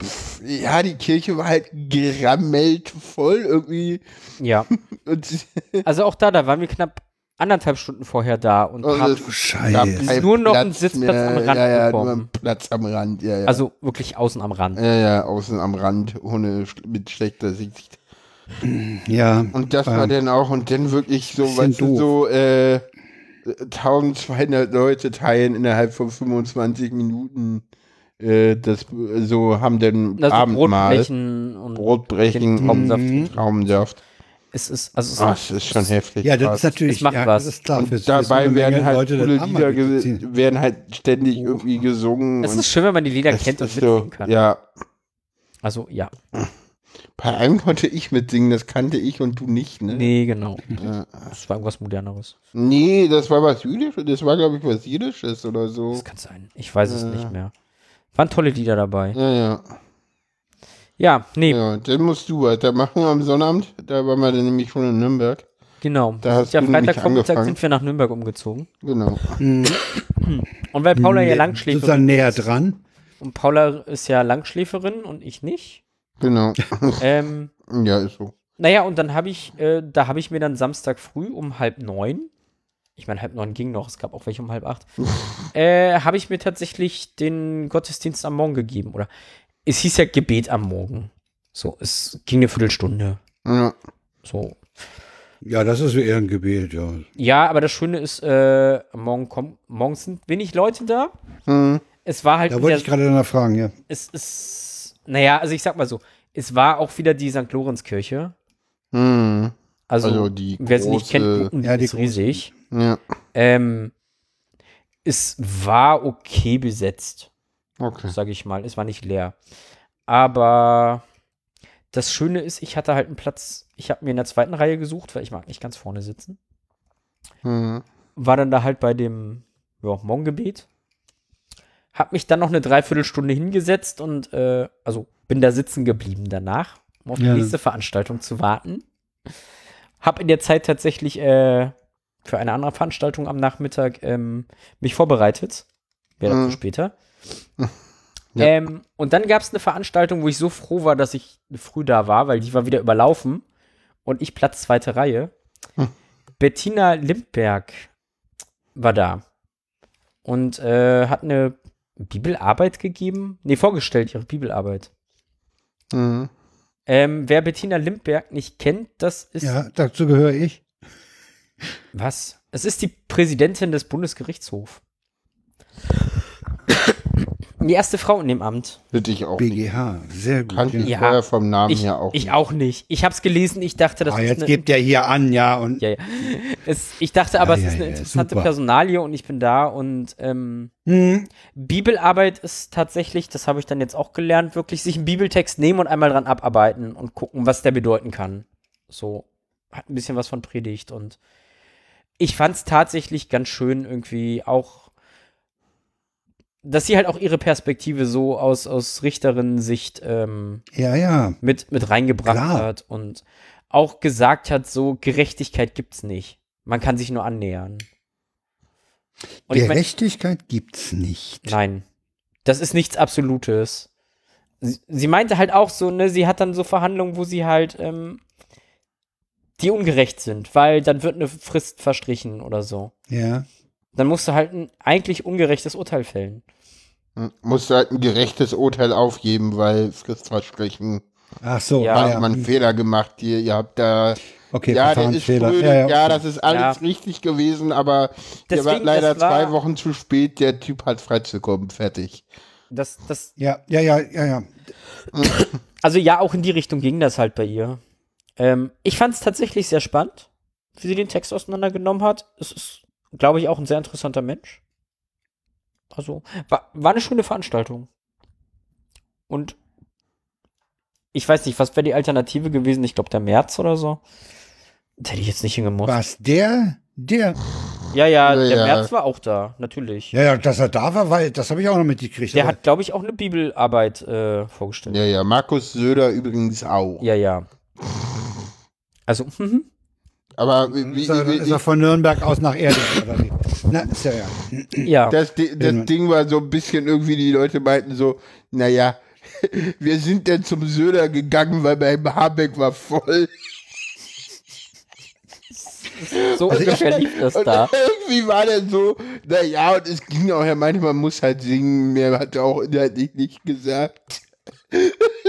pff, ja, die Kirche war halt gerammelt voll irgendwie. Ja, also auch da, da waren wir knapp anderthalb Stunden vorher da und gab keinen Nur noch einen Platz Sitzplatz mehr. am Rand ja, ja, bekommen. Nur einen Platz am Rand, ja, ja. also wirklich außen am Rand. ja, ja, außen am Rand, ohne mit schlechter Sicht. Ja. Und das war ähm, dann auch, und dann wirklich so, weißt du, so, äh, 1200 Leute teilen innerhalb von 25 Minuten, äh, das, so haben dann Also Abendmahl, Brotbrechen und Brotbrechen, Traubensaft. Traubensaft. Es ist, also es Ah, ist, das ist schon heftig. ja, das krass. ist natürlich, Es macht ja, was. das ist klar. Und für dabei werden halt Leute coole Lieder, werden halt ständig irgendwie gesungen. es und ist schön, wenn man die Lieder kennt und ist so, mitsingen kann. Ja, Also ja, Bei einem konnte ich mitsingen, das kannte ich und du nicht, ne? nee, genau. Ja. Das war irgendwas Moderneres. Nee, das war was Jüdisches, das war, glaube ich, was Jüdisches oder so. Das kann sein. Ich weiß es nicht mehr. Waren tolle Lieder dabei. Ja, ja. Ja, nee, Ja, dann musst du weitermachen am Sonnabend. Da waren wir dann nämlich schon in Nürnberg. genau. Da hast ja, du Freitagvormittag angefangen. sind wir nach Nürnberg umgezogen. Genau. Und weil Paula ja Langschläferin sozusagen näher dran. und Paula ist ja Langschläferin und ich nicht. Genau. ähm, ja, ist so. naja, und dann habe ich, äh, da habe ich mir dann Samstag früh um halb neun, ich meine, halb neun ging noch, es gab auch welche um halb acht, äh, habe ich mir tatsächlich den Gottesdienst am Morgen gegeben. Oder es hieß ja Gebet am Morgen. So, es ging eine Viertelstunde. Ja. So. Ja, das ist eher ein Gebet, ja. Ja, aber das Schöne ist, äh, morgen kommen, morgen sind wenig Leute da. Hm. Es war halt Da wieder, wollte ich gerade danach fragen, ja. es ist, naja, also ich sag mal so, es war auch wieder die St. Lorenzkirche. Hm. Also, Also die wer sie nicht kennt, die Ja, die ist riesig. Ja. Ähm, es war okay besetzt, Okay. sage ich mal. Es war nicht leer. Aber das Schöne ist, ich hatte halt einen Platz, ich habe mir in der zweiten Reihe gesucht, weil ich mag nicht ganz vorne sitzen. Hm. War dann da halt bei dem ja, Morgengebet. Hab mich dann noch eine Dreiviertelstunde hingesetzt und äh, also bin da sitzen geblieben danach, um auf die Ja. nächste Veranstaltung zu warten. Hab in der Zeit tatsächlich äh, für eine andere Veranstaltung am Nachmittag ähm, mich vorbereitet. Wäre dazu Mhm. später. Ja. Ähm, und dann gab es eine Veranstaltung, wo ich so froh war, dass ich früh da war, weil die war wieder überlaufen und ich Platz zweite Reihe. Hm. Bettina Limberg war da und äh, hat eine Bibelarbeit gegeben. Nee, vorgestellt, ihre Bibelarbeit. Hm. Ähm, wer Bettina Limberg nicht kennt, das ist Ja, dazu gehöre ich. was? Es ist die Präsidentin des Bundesgerichtshofs. Die erste Frau in dem Amt. Ich auch nicht. BGH, sehr gut. Kannte ich Ja. vorher vom Namen Ich, her auch ich nicht. auch nicht. Ich habe es gelesen, ich dachte, das Ah, ist jetzt eine gebt ihr hier an, ja, und Ja, ja. Es, ich dachte aber, Ja, es ist eine ja, interessante super. Personalie und ich bin da und ähm, hm, Bibelarbeit ist tatsächlich, das habe ich dann jetzt auch gelernt, wirklich sich einen Bibeltext nehmen und einmal dran abarbeiten und gucken, was der bedeuten kann. So hat ein bisschen was von Predigt und ich fand es tatsächlich ganz schön irgendwie auch, dass sie halt auch ihre Perspektive so aus, aus Richterinnen-Sicht ähm, ja, ja. mit, mit reingebracht Klar. hat und auch gesagt hat, so Gerechtigkeit gibt's nicht. Man kann sich nur annähern. Und ich mein, Gerechtigkeit gibt's nicht. nein, das ist nichts Absolutes. Sie, sie meinte halt auch so, ne, sie hat dann so Verhandlungen, wo sie halt, ähm, die ungerecht sind, weil dann wird eine Frist verstrichen oder so. Ja. Dann musst du halt ein eigentlich ungerechtes Urteil fällen. Hm, Muss halt ein gerechtes Urteil aufgeben, weil Frist verstrichen. Ach so, Ja. Hat man einen Fehler gemacht. Ihr, ihr habt da. Okay, ja, der ist Verfahrensfehler. spröde, Ja, ja, ja, das ist alles Ja. richtig gewesen, aber der war Deswegen, leider war- zwei Wochen zu spät. Der Typ hat freizukommen. Fertig. Das, das, Ja, ja, ja, ja, ja. also ja, auch in die Richtung ging das halt bei ihr. Ähm, ich fand es tatsächlich sehr spannend, wie sie den Text auseinandergenommen hat. Es ist, glaube ich, auch ein sehr interessanter Mensch. Also, war, war eine schöne Veranstaltung. Und ich weiß nicht, was wäre die Alternative gewesen? Ich glaube, der März oder so. Da hätte ich jetzt nicht hingemusst. Was, der, der, Ja, ja, Ja, der ja. März war auch da, natürlich. ja, ja, dass er da war, weil, das habe ich auch noch mitgekriegt. Der hat, glaube ich, auch eine Bibelarbeit äh, vorgestellt. Ja, ja. Markus Söder übrigens auch. Ja, ja. Also, mhm. Aber wie, wie, ist, er, wie, ist er von Nürnberg aus nach Erding oder wie? Na, ist ja, ja. ja. das, das Ja. Ding war so ein bisschen irgendwie, die Leute meinten so, naja, wir sind dann zum Söder gegangen, weil beim Habeck war voll. So ungefähr lief das da. irgendwie war der so, naja, und es ging auch, er meinte, man muss halt singen, mehr hat er auch inhaltlich nicht gesagt.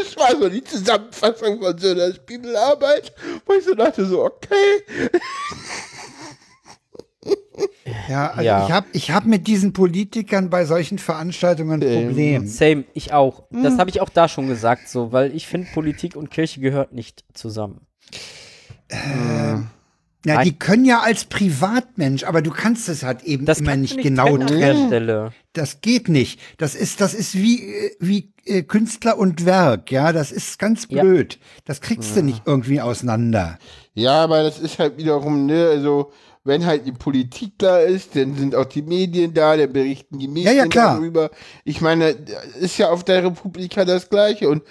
Es war so die Zusammenfassung von Söders Bibelarbeit, wo ich so dachte, so, okay. Ja, also Ja. ich habe ich hab mit diesen Politikern bei solchen Veranstaltungen ein Ähm, Problem. Same, ich auch. Hm. Das habe ich auch da schon gesagt, so, weil ich finde, Politik und Kirche gehört nicht zusammen. Ja, Nein. die können ja als Privatmensch, aber du kannst es halt eben Das immer nicht genau trennen. Das geht nicht. Das ist, das ist wie, äh, wie äh, Künstler und Werk, ja. Das ist ganz Ja. blöd. Das kriegst du nicht irgendwie auseinander. Ja, aber das ist halt wiederum, ne, also, wenn halt die Politik da ist, dann sind auch die Medien da, dann berichten die Medien ja, klar. darüber. Ich meine, ist ja auf der Republika das Gleiche. Und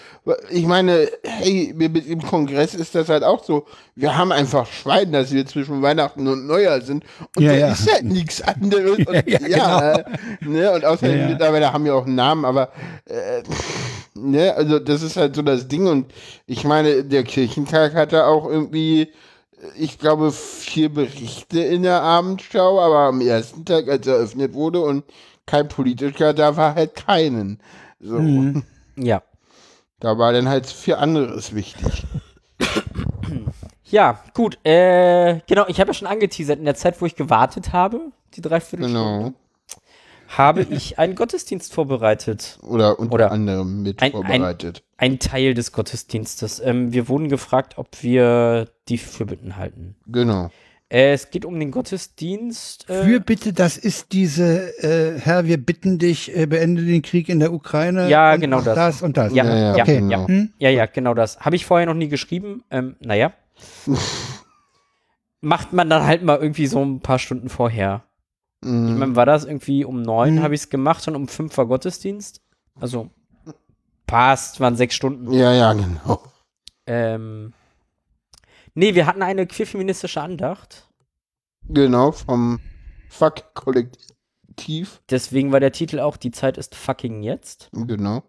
ich meine, hey, dem Kongress ist das halt auch so. Wir haben einfach Schwein, dass wir zwischen Weihnachten und Neujahr sind. Und Ja, da ja. ist halt nichts anderes. Und, Ja, ja, ja, äh, ne, und außerdem Ja, ja. mittlerweile haben wir auch einen Namen, aber äh, ne, also das ist halt so das Ding. Und ich meine, der Kirchentag hatte auch irgendwie ich glaube, vier Berichte in der Abendschau, aber am ersten Tag, als eröffnet wurde und kein Politiker da war, halt keinen. So. Mhm. Ja. Da war dann halt viel anderes wichtig. Ja, gut. Äh, genau, ich habe ja schon angeteasert, in der Zeit, wo ich gewartet habe, die Dreiviertelstunde, Genau. Habe ich einen Gottesdienst vorbereitet. Oder unter Oder anderem mit ein- ein- vorbereitet. Ein Teil des Gottesdienstes. Ähm, wir wurden gefragt, ob wir die Fürbitten halten. genau. Äh, es geht um den Gottesdienst. Äh, Für bitte, das ist diese, äh, Herr, wir bitten dich, äh, beende den Krieg in der Ukraine. Ja, und genau das. Das und das. Ja, Ja, ja, ja, okay. genau. Hm? Ja, ja, genau das. Habe ich vorher noch nie geschrieben. Ähm, naja. Macht man dann halt mal irgendwie so ein paar Stunden vorher. Ich Mhm. meine, war das irgendwie um neun Mhm. habe ich es gemacht und um fünf war Gottesdienst. Also passt, waren sechs Stunden. Ja, ja, genau. Ähm, nee, wir hatten eine queerfeministische Andacht. Genau, vom Fuck-Kollektiv. Deswegen war der Titel auch Die Zeit ist fucking jetzt. Genau.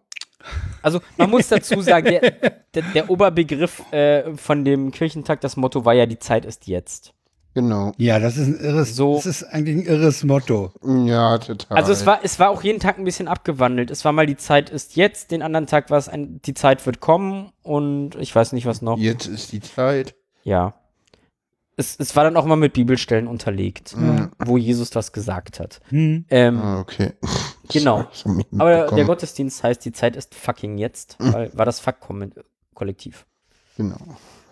Also man muss dazu sagen, der, der, der Oberbegriff äh, von dem Kirchentag, das Motto war ja Die Zeit ist jetzt. Genau. Ja, das ist ein irres, So- das ist eigentlich ein irres Motto. Ja, total. Also es war, es war auch jeden Tag ein bisschen abgewandelt. Es war mal die Zeit ist jetzt, den anderen Tag war es ein, die Zeit wird kommen und ich weiß nicht was noch. Jetzt ist die Zeit. Ja. Es, es war dann auch mal mit Bibelstellen unterlegt, Mhm. wo Jesus was gesagt hat. Hm. Ähm, Ah, okay. Genau. Das aber der. Gottesdienst heißt, die Zeit ist fucking jetzt, Mhm. weil war das Fuck-Kollektiv. Genau.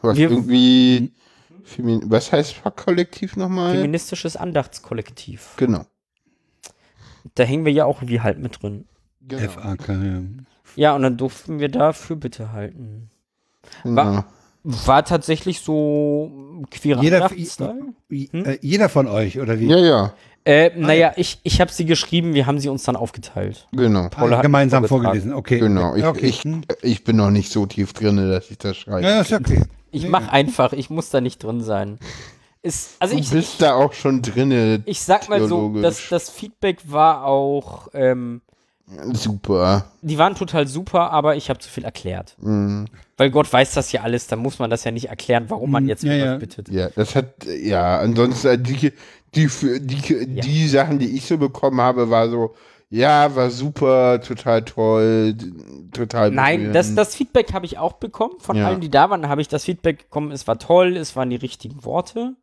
Was Wir- irgendwie. Femin was heißt Fuck-Kollektiv nochmal? Feministisches Andachtskollektiv. Genau. Da hängen wir ja auch wie halt mit drin. genau. FAK, ja. Ja, und dann durften wir dafür bitte halten. genau. War tatsächlich so queerer Jeder-. Hm? Äh, jeder von euch, oder wie? Ja, ja, Äh, naja, ich, ich habe sie geschrieben, wir haben sie uns dann aufgeteilt. genau. Paula hat Gemeinsam vorgetragen. vorgelesen, okay. Genau. Ich, okay. ich, ich bin noch nicht so tief drin, dass ich das schreibe. Ja, ist okay. Ich Nee, mach einfach, ich muss da nicht drin sein. ist, also Du ich, bist ich, da auch schon drinne. ich sag mal so, das, das Feedback war auch, ähm, Super. die waren total super, aber ich habe zu viel erklärt. Mhm. Weil Gott weiß das ja alles, dann muss man das ja nicht erklären, warum man jetzt ja, ja. bittet. Ja, das hat, ja, ansonsten, die, die, für- die, die Sachen, die ich so bekommen habe, war so, ja, war super, total toll, total Nein, das, berührend. das Feedback habe ich auch bekommen. Von Ja. allen, die da waren, habe ich das Feedback bekommen, es war toll, es waren die richtigen Worte.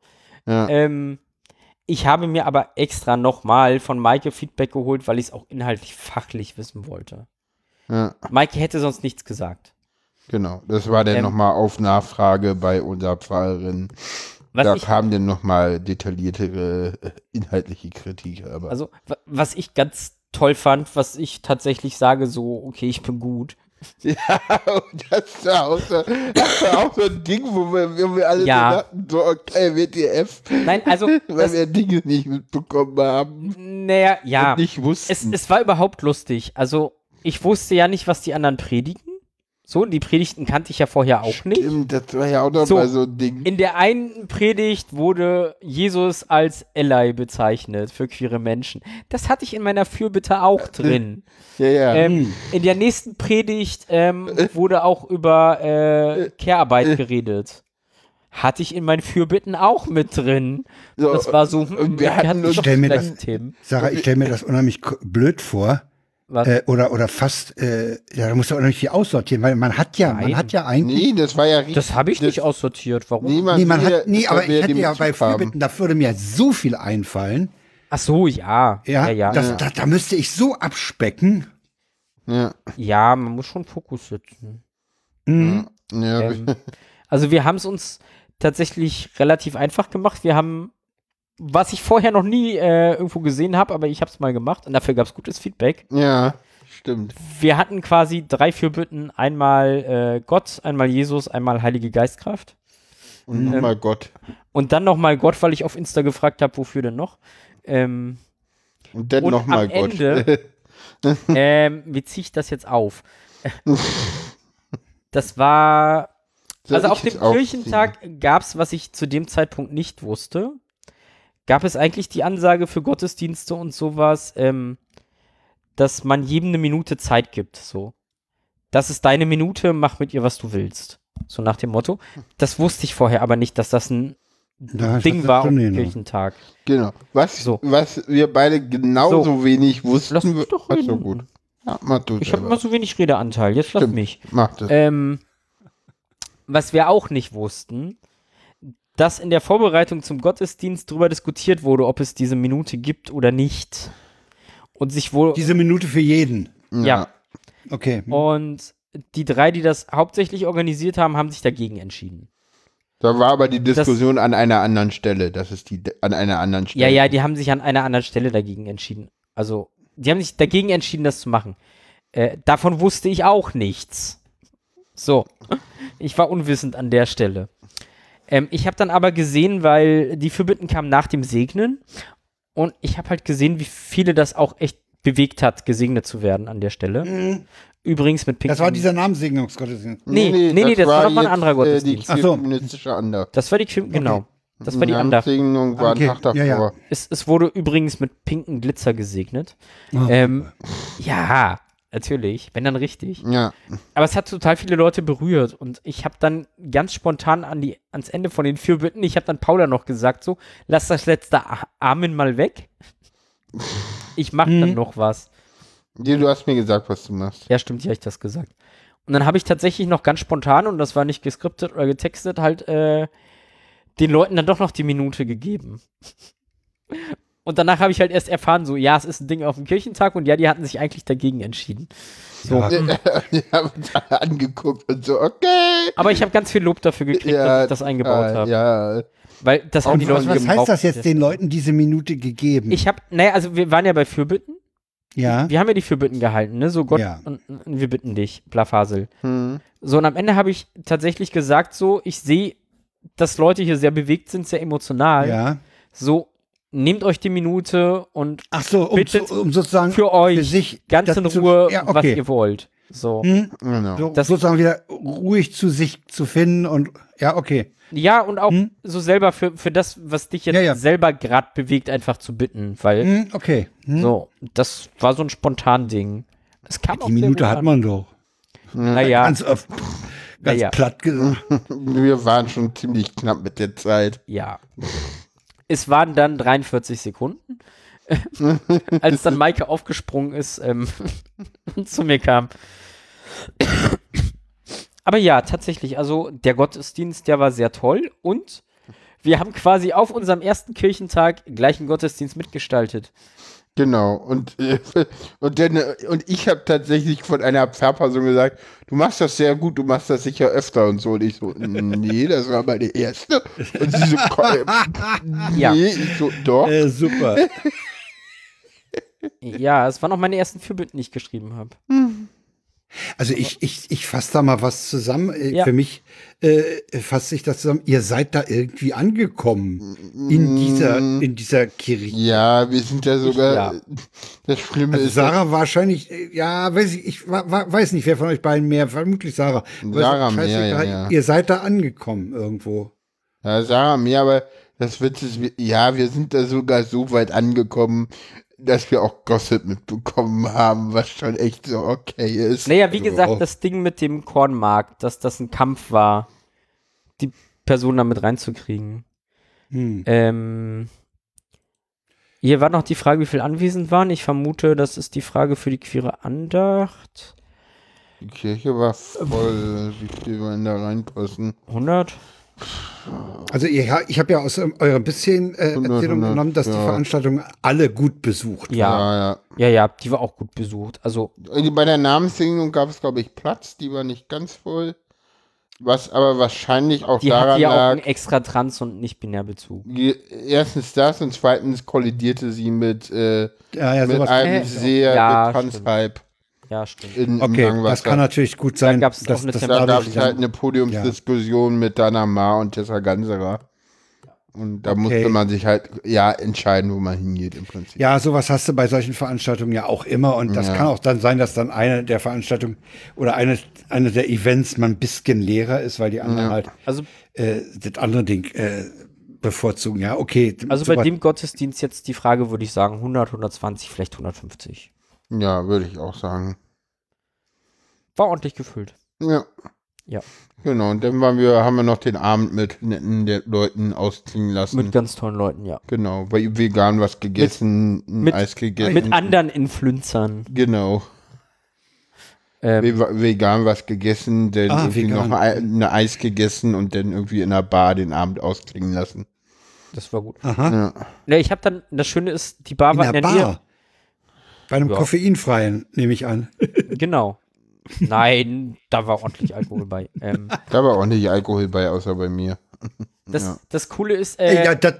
Ja. Ähm, ich habe mir aber extra nochmal von Maike Feedback geholt, weil ich es auch inhaltlich fachlich wissen wollte. ja, Maike hätte sonst nichts gesagt. genau. Das war dann Ähm. nochmal auf Nachfrage bei unserer Pfarrerin. Da ich, kam dann nochmal detailliertere äh, inhaltliche Kritik, aber also, wa- was ich ganz toll fand, was ich tatsächlich sage, so, okay, ich bin gut. Ja, und das war auch so, das war auch so ein Ding, wo wir, wo wir alle Ja. so dachten, so, okay, WTF, Nein, also, weil wir Dinge nicht mitbekommen haben naja, ja. nicht wussten. Es, es war überhaupt lustig. Also, ich wusste ja nicht, was die anderen predigen. So, die Predigten kannte ich ja vorher auch nicht. Stimmt, das war ja auch noch So, mal so ein Ding. In der einen Predigt wurde Jesus als Eli bezeichnet für queere Menschen. Das hatte ich in meiner Fürbitte auch drin. Ja, ja. Ähm, in der nächsten Predigt ähm, wurde auch über äh, Care-Arbeit geredet. Hatte ich in meinen Fürbitten auch mit drin. So, Das war so, hm, und wir hatten uns- doch Stell mir das- Themen. Sarah, ich stelle mir das unheimlich blöd vor. Was? Äh, oder, oder fast, äh, ja, da musst du unheimlich viel aussortieren, weil man hat ja, man Nein. hat ja eigentlich. nee, das war ja richtig. Das habe ich das, nicht aussortiert. Warum? Niemand Nee, man hat, nee, aber ich hätte ja bei. Fürbitten, da würde mir so viel einfallen. Ach so, ja. Ja, Ja, ja. Das, Da, da müsste ich so abspecken. Ja, Ja, man muss schon Fokus setzen. Mhm. ja, Ähm, also wir haben es uns tatsächlich relativ einfach gemacht. Wir haben, was ich vorher noch nie äh, irgendwo gesehen habe, aber ich habe es mal gemacht und dafür gab es gutes Feedback. ja, stimmt. Wir hatten quasi drei Fürbitten. Einmal äh, Gott, einmal Jesus, einmal Heilige Geistkraft. Und nochmal Gott. Und dann nochmal Gott, weil ich auf Insta gefragt habe, wofür denn noch. Ähm, Und dann nochmal Gott. Ende- ähm, wie ziehe ich das jetzt auf? Das war Soll Also auf dem? Kirchentag gab es, was ich zu dem Zeitpunkt nicht wusste, gab es eigentlich die Ansage für Gottesdienste und sowas, ähm, dass man jedem eine Minute Zeit gibt. So, das ist deine Minute, mach mit ihr, was du willst. So nach dem Motto. Das wusste ich vorher aber nicht, dass das ein Da Ding war hin. Kirchentag. Genau. Was, So. was wir beide genauso So. wenig wussten. Lass mich doch reden. gut. Ja, mach du Ich habe immer so wenig Redeanteil. Jetzt lass Stimmt. mich. Mach das. Ähm, was wir auch nicht wussten, dass in der Vorbereitung zum Gottesdienst darüber diskutiert wurde, ob es diese Minute gibt oder nicht. Und sich wohl. Diese Minute für jeden. ja. Okay. Und die drei, die das hauptsächlich organisiert haben, haben sich dagegen entschieden. Da war aber die Diskussion an einer anderen Stelle. Das ist die an einer anderen Stelle. Ja, ja, die haben sich an einer anderen Stelle dagegen entschieden. Also, die haben sich dagegen entschieden, das zu machen. Äh, davon wusste ich auch nichts. So, ich war unwissend an der Stelle. Ähm, ich habe dann aber gesehen, weil die Fürbitten kamen nach dem Segnen und ich habe halt gesehen, wie viele das auch echt bewegt hat, gesegnet zu werden an der Stelle. Übrigens mit Pink. Das war dieser Namenssegnungsgottesdienst. Nee, nee, nee, das war nochmal ein anderer Gottesdienst. Äh, die feministische Andacht. Das war die, Kim- genau. Das war die Andacht. Namenssegnung war Okay, ein Tag ja, ja. davor. Es, es wurde übrigens mit pinken Glitzer gesegnet. Oh. Ähm, ja, natürlich, wenn dann richtig. Ja. Aber es hat total viele Leute berührt und ich habe dann ganz spontan an die, ans Ende von den vier Bitten, ich habe dann Paula noch gesagt, so, lass das letzte Amen mal weg. Ich mache dann Mhm. noch was. Die, du hast mir gesagt, was du machst. Ja, stimmt, ja, ich das gesagt. Und dann habe ich tatsächlich noch ganz spontan, und das war nicht geskriptet oder getextet, halt äh, den Leuten dann doch noch die Minute gegeben. Und danach habe ich halt erst erfahren, so, ja, es ist ein Ding auf dem Kirchentag und ja, die hatten sich eigentlich dagegen entschieden. So. Ja. Die haben uns alle angeguckt und so, okay. Aber ich habe ganz viel Lob dafür gekriegt, dass ich das eingebaut äh, habe. Ja, Weil das haben die was, Leute was heißt das jetzt den Leuten diese Minute gegeben? Ich habe, naja, also wir waren ja bei Fürbitten. ja. Wir haben ja die Fürbitten gehalten, ne? So Gott Ja. und, und wir bitten dich, Blafasel. hm. So, und am Ende habe ich tatsächlich gesagt, so, ich sehe, dass Leute hier sehr bewegt sind, sehr emotional. ja. So, nehmt euch die Minute und Ach so, um, Bitte zu, um sozusagen für euch für sich ganz in Ruhe, ja, was okay. ihr wollt. So. Genau. So, Das- sozusagen wieder ruhig zu sich zu finden und ja, okay. Ja, und auch so selber für, für das, was dich jetzt Ja, ja. selber gerade bewegt, einfach zu bitten, weil Hm, okay. Hm. so, das war so ein spontan Ding. Es kam auch Die Minute hat an. man doch. Naja, Ganz oft. Ganz Ja, ja. platt gesagt. Wir waren schon ziemlich knapp mit der Zeit. ja. Es waren dann 43 Sekunden, als dann Maike aufgesprungen ist ähm, und zu mir kam. Aber ja, tatsächlich, also der Gottesdienst, der war sehr toll und wir haben quasi auf unserem ersten Kirchentag gleich einen Gottesdienst mitgestaltet. Genau. Und, äh, und, dann, äh, und ich habe tatsächlich von einer Pfarrperson gesagt, du machst das sehr gut, du machst das sicher öfter und so. Und ich so, nee, das war meine erste. Und sie so, nee, Ja. ich so, doch. Äh, super. Ja, es waren auch meine ersten Fürbitten, die ich geschrieben habe. Also ich, ich, ich fasse da mal was zusammen. Äh, Ja. Für mich äh, fasst sich das zusammen. Ihr seid da irgendwie angekommen in dieser, in dieser Kirche. Ja, wir sind ja sogar, Ja. das Schlimme Also ist, Sarah wahrscheinlich, äh, ja, weiß ich, ich wa- wa- weiß nicht, wer von euch beiden mehr, vermutlich Sarah. Sarah mehr, ja, ja. Ihr seid da angekommen irgendwo. Ja, Sarah, mir, aber das Witz ist, ja, wir sind da sogar so weit angekommen, dass wir auch Gossip mitbekommen haben, was schon echt so okay ist. Naja, wie Also gesagt, auch- das Ding mit dem Kornmarkt, dass das ein Kampf war, die Person da mit reinzukriegen. Hm. Ähm, hier war noch die Frage, wie viel anwesend waren. Ich vermute, das ist die Frage für die queere Andacht. Die Kirche war voll, wie viel wollen da reinpassen? 100? Also ihr, ich habe ja aus ähm, eurer bisherigen äh, Erzählung genommen, dass die ja. Veranstaltungen alle gut besucht Ja. Ja, ja. Ja, ja, die war auch gut besucht. Also, Und Bei der Namenssignung gab es, glaube ich, Platz, die war nicht ganz voll. Was aber wahrscheinlich auch die daran hatte ja auch einen extra Trans- und Nicht-Binär-Bezug. die- erstens das und zweitens kollidierte sie mit, äh, Ja, ja, mit einem Äh, sehr ja, Trans-Hype Ja, stimmt. in, Okay, das kann natürlich gut sein. dass, dass Da gab es halt eine Podiumsdiskussion mit Dana Ma und Tessa Ganserer. Und da Okay. musste man sich halt ja entscheiden, wo man hingeht im Prinzip. Ja, sowas hast du bei solchen Veranstaltungen ja auch immer. Und das Ja. kann auch dann sein, dass dann eine der Veranstaltungen oder eine, eine der Events mal ein bisschen leerer ist, weil die anderen halt Also, äh, das andere Ding äh, bevorzugen. Ja, okay. also bei sowas- dem Gottesdienst jetzt die Frage, würde ich sagen, 100, 120, vielleicht 150. Ja, würde ich auch sagen. War ordentlich gefüllt. Ja. Ja. Genau, und dann waren wir, haben wir noch den Abend mit netten Leuten ausklingen lassen. Mit ganz tollen Leuten, ja. genau, bei vegan was gegessen, ein mit- Eis gegessen. Mit anderen Influencern. Genau. Ähm, Ve- Vegan was gegessen, dann Ah, irgendwie vegan. noch ein eine Eis gegessen und dann irgendwie in einer Bar den Abend ausklingen lassen. das war gut. Aha. Ja. Ne, ich habe dann, das Schöne ist, die Bar In war der in der Nähe. Bei einem Ja. koffeinfreien, nehme ich an. Genau. Nein, da war ordentlich Alkohol bei. Ähm, Da war auch nicht Alkohol bei, außer bei mir. das, Ja. das Coole ist, Äh, ja, das,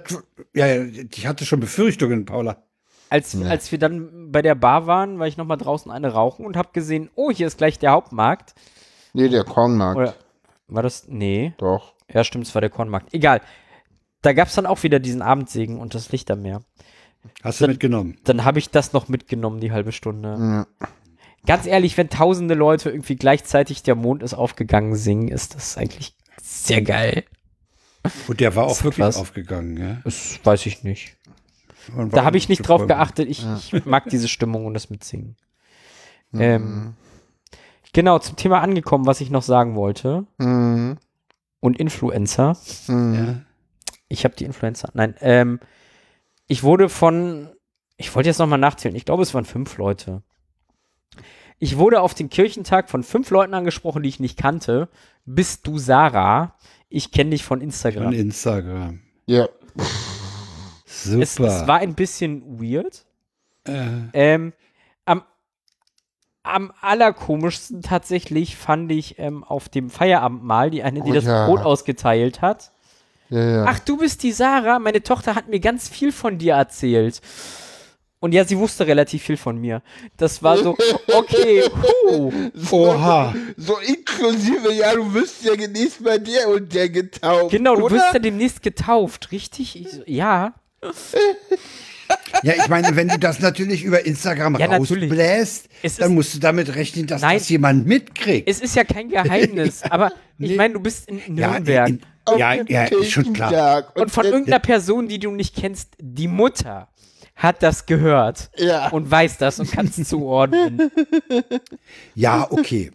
ja, ja, ich hatte schon Befürchtungen, Paula. als, als wir dann bei der Bar waren, war ich noch mal draußen eine rauchen und habe gesehen, oh, hier ist gleich der Hauptmarkt. Nee, der Kornmarkt. Oder war das? Nee. Doch. Ja, stimmt, es war der Kornmarkt. Egal. Da gab es dann auch wieder diesen Abendsegen und das Lichtermeer. Hast du mitgenommen? Dann habe ich das noch mitgenommen, die halbe Stunde. Ja. Ganz ehrlich, wenn tausende Leute irgendwie gleichzeitig der Mond ist aufgegangen singen, ist das eigentlich sehr geil. Und der war auch wirklich krass. aufgegangen, ja. Das weiß ich nicht. Da habe ich nicht drauf voll- geachtet. Ich, ich mag diese Stimmung und das Mitsingen. Ähm, genau, zum Thema angekommen, was ich noch sagen wollte. Mhm. Und Influencer. Mhm. Ja. Ich habe die Influencer. Nein, ähm, ich wurde von, ich wollte jetzt nochmal nachzählen. Ich glaube, es waren fünf Leute. Ich wurde auf den Kirchentag von fünf Leuten angesprochen, die ich nicht kannte. Bist du Sarah? Ich kenne dich von Instagram. Von Instagram. Ja. Super. Es, es war ein bisschen weird. äh, Ähm, am, am allerkomischsten tatsächlich fand ich ähm, auf dem Feierabendmahl die eine, die Oh das ja. Brot ausgeteilt hat. Ja, ja. Ach, du bist die Sarah. Meine Tochter hat mir ganz viel von dir erzählt. Und ja, sie wusste relativ viel von mir. Das war so, okay, puh. Oha. So inklusive, ja, du wirst ja demnächst bei dir und der getauft. Genau, du oder? wirst ja demnächst getauft, richtig? Ich so, ja. Ja, ich meine, wenn du das natürlich über Instagram Ja, rausbläst, dann musst du damit rechnen, dass Nein. das jemand mitkriegt. Es ist ja kein Geheimnis, aber ich meine, du bist in ja, Nürnberg. in, ja, ja, ist schon klar. Kirchentag. und von irgendeiner Person, die du nicht kennst, die Mutter hat das gehört Ja. und weiß das und kann es zuordnen. Ja, okay.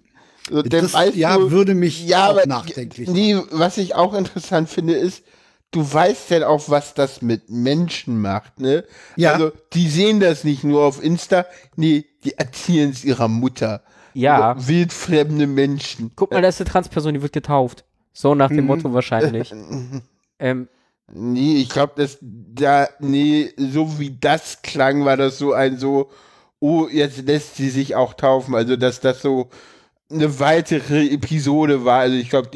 so, Das, weißt ja, du- würde mich ja, auch aber nachdenklich Nee, was ich auch interessant finde, ist, du weißt dann auch, was das mit Menschen macht, ne? Ja. Also, die sehen das nicht nur auf Insta, nee, die erzählen es ihrer Mutter. Ja. Wildfremde Menschen. Guck mal, da ist eine Transperson, die wird getauft. So nach Mhm. dem Motto wahrscheinlich. ähm, Nee, ich glaube, dass da, nee, so wie das klang, war das so ein so, oh, jetzt lässt sie sich auch taufen. Also, dass das so eine weitere Episode war. Also, ich glaube,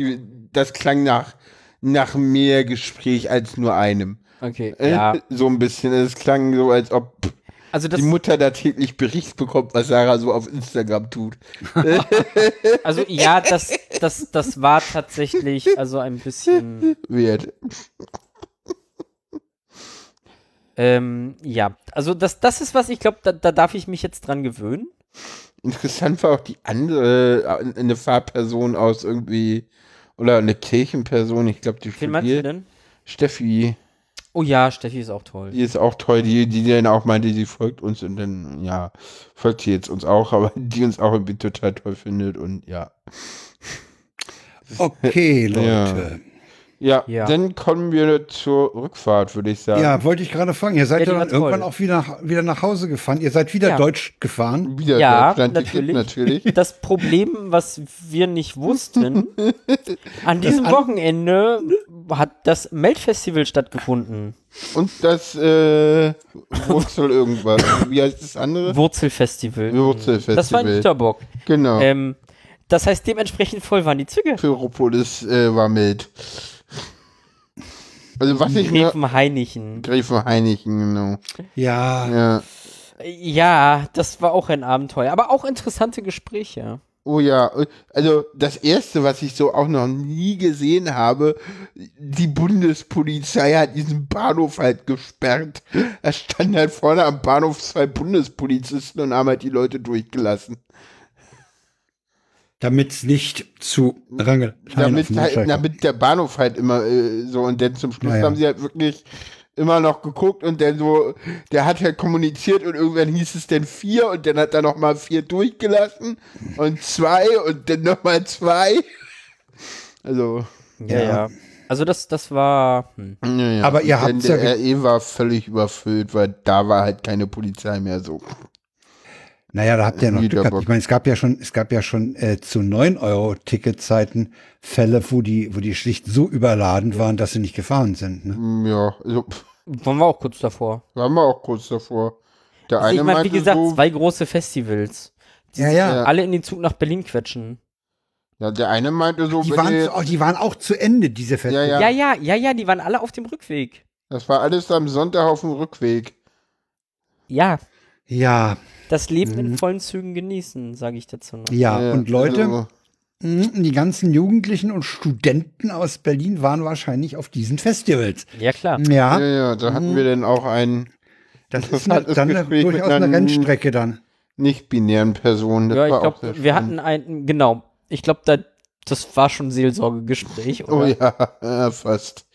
das klang nach, nach mehr Gespräch als nur einem. okay, Äh, ja. So ein bisschen. Es klang so, als ob Also die Mutter da täglich Bericht bekommt, was Sarah so auf Instagram tut. also ja, das, das, das war tatsächlich also ein bisschen, Wert. ähm, ja. Also das, das ist was, ich glaube, da, da darf ich mich jetzt dran gewöhnen. Interessant war auch die andere, äh, eine Fahrperson aus irgendwie, oder eine Kirchenperson, ich glaube, die Wen studiert. denn? Steffi, Oh ja, Steffi ist auch toll. die ist auch toll, die, die dann auch meinte, sie folgt uns und dann, ja, folgt sie jetzt uns auch, aber die uns auch irgendwie total toll findet und ja. Okay, Leute. Ja, Ja. dann kommen wir zur Rückfahrt, würde ich sagen. Ja, wollte ich gerade fragen. Ihr seid Ja, ja, dann irgendwann toll. auch wieder, nach- wieder nach Hause gefahren. Ihr seid wieder Ja. Deutsch gefahren. Wieder Ja, natürlich. natürlich. Das Problem, was wir nicht wussten, an diesem an- Wochenende hat das Meldfestival stattgefunden. Und das äh, Wurzel irgendwas. Wie heißt das andere? Wurzelfestival. Wurzelfestival. Das war in Jüterbock. Genau. Ähm, das heißt, dementsprechend voll waren die Züge. Pyropolis äh, war mild. Also was ich mir... Gräfen Heinichen. Gräfen Heinichen, genau. Ja, Ja. Ja, das war auch ein Abenteuer. Aber auch interessante Gespräche. Oh ja, also das erste, was ich so auch noch nie gesehen habe, die Bundespolizei hat diesen Bahnhof halt gesperrt. Da standen halt vorne am Bahnhof zwei Bundespolizisten und haben halt die Leute durchgelassen. Damit es nicht zu Rangel Damit, halt, damit der Bahnhof halt immer äh, so und dann zum Schluss Ja, ja. haben sie halt wirklich immer noch geguckt und dann so, der hat halt kommuniziert und irgendwann hieß es dann vier und dann hat er nochmal vier durchgelassen und zwei und dann nochmal zwei. Also, Ja, ja. Also das, das war. Hm. ja, ja. Aber ihr dann ja der RE war völlig überfüllt, weil da war halt keine Polizei mehr so. Naja, da habt ihr noch Glück gehabt. Niederbock. Ich meine, es gab ja schon, es gab ja schon äh, zu 9 Euro Ticketzeiten Fälle, wo die, wo die schlicht so überladen waren, dass sie nicht gefahren sind. Ne? Ja, also, Waren wir auch kurz davor. waren wir auch kurz davor. Der eine ich meine, wie gesagt, so, zwei große Festivals. Die Ja, sich ja. Alle in den Zug nach Berlin quetschen. ja, der eine meinte so, Die waren, ihr zu, oh, die waren auch zu Ende, diese Fälle. Ja, Ja, ja, ja, ja, die waren alle auf dem Rückweg. Das war alles am Sonntag auf dem Rückweg. Ja, Ja, das Leben in vollen Zügen genießen, sage ich dazu noch. ja. Ja, Und Leute, mh, die ganzen Jugendlichen und Studenten aus Berlin waren wahrscheinlich auf diesen Festivals. Ja, klar. Ja, ja, ja, da hatten wir dann auch einen das ist eine, dann Gespräch durchaus eine einer- Rennstrecke dann. nicht-binären Person. Das Ja, ich glaube, wir spannend. hatten ein, genau, ich glaube, da, das war schon Seelsorgegespräch, oder? Oh ja, ja, fast.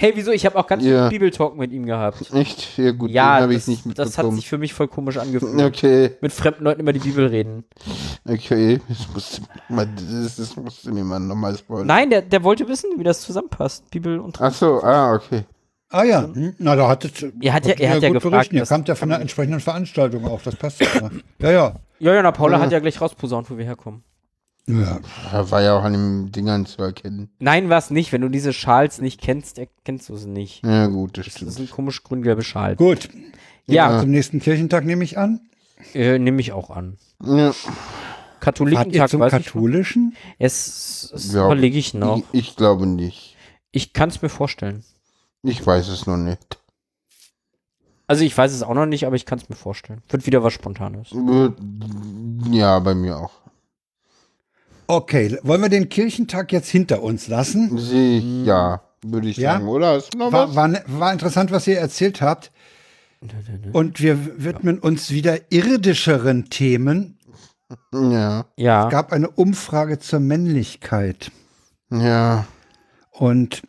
Hey, wieso? Ich habe auch ganz Ja. viel Bibeltalk mit ihm gehabt. Echt? Ja, gut, Ja, habe ich das, nicht das hat mitbekommen. sich für mich voll komisch angefühlt. Okay, Mit fremden Leuten über die Bibel reden. okay. Das musste, mal, das, das musste mir mal nochmal spoilern. Nein, der, der wollte wissen, wie das zusammenpasst. Bibel und Ach so, ah, okay. Ah ja, hm, na da hattet Er hat ja- er hat ja gut gefragt, berichten. Ihr kamt ja von einer entsprechenden Veranstaltung auch, das passt ja. Ja, ja. Ja, ja, na, Paula Ja. hat ja gleich rausposaunt, wo wir herkommen. Ja. Da war ja auch an den Dingern zu erkennen. Nein, war es nicht. Wenn du diese Schals nicht kennst, erkennst du sie nicht. Ja, gut, das Das stimmt. sind komisch grün-gelbe Schals. Gut, Ja, zum nächsten Kirchentag nehme ich an. äh, nehme ich auch an. Ja, Katholikentag, zum weiß ich katholischen? Es, es Ja. überlege ich noch. ich, ich glaube nicht. Ich kann es mir vorstellen. Ich weiß es noch nicht. Also ich weiß es auch noch nicht, aber ich kann es mir vorstellen. Wird wieder was Spontanes. Äh, Ja, bei mir auch. Okay, wollen wir den Kirchentag jetzt hinter uns lassen? Ich, ja, würde ich Ja? sagen, oder? War, was? war, war interessant, was ihr erzählt habt. Und wir widmen uns wieder irdischeren Themen. Ja, Ja. Es gab eine Umfrage zur Männlichkeit. ja. Und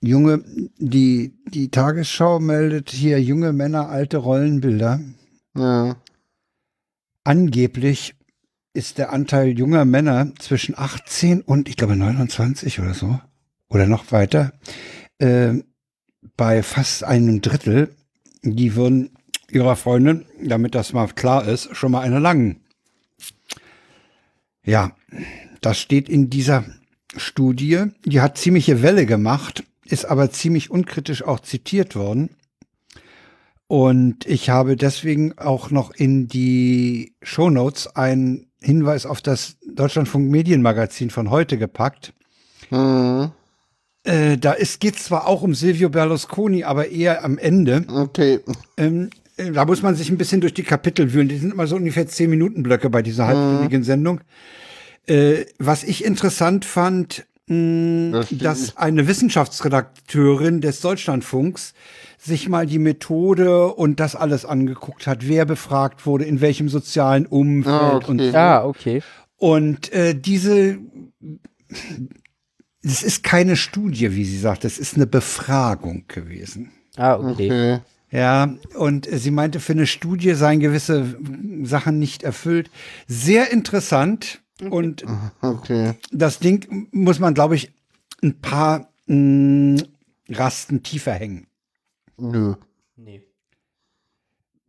junge, die, die Tagesschau meldet hier junge Männer, alte Rollenbilder. Ja. Angeblich ist der Anteil junger Männer zwischen 18 und ich glaube 29 oder so oder noch weiter äh, bei fast einem Drittel. Die würden ihrer Freundin, damit das mal klar ist, schon mal eine langen. Ja, das steht in dieser Studie. Die hat ziemliche Welle gemacht, ist aber ziemlich unkritisch auch zitiert worden. Und ich habe deswegen auch noch in die Shownotes einen Hinweis auf das Deutschlandfunk Medienmagazin von heute gepackt. Mhm. Äh, da ist, geht zwar auch um Silvio Berlusconi, aber eher am Ende. Okay. Ähm, äh, da muss man sich ein bisschen durch die Kapitel wühlen. Die sind immer so ungefähr zehn Minuten Blöcke bei dieser halbstündigen Sendung. Äh, was ich interessant fand, mh, Das dass eine Wissenschaftsredakteurin des Deutschlandfunks sich mal die Methode und das alles angeguckt hat, wer befragt wurde, in welchem sozialen Umfeld Ah, okay. und Ja, okay. und äh, diese, es ist keine Studie, wie sie sagt, es ist eine Befragung gewesen. Ah, okay. Okay. Ja, und sie meinte, für eine Studie seien gewisse Sachen nicht erfüllt. Sehr interessant. Und Okay. das Ding muss man, glaube ich, ein paar mh, Rasten tiefer hängen. Nö. Nee.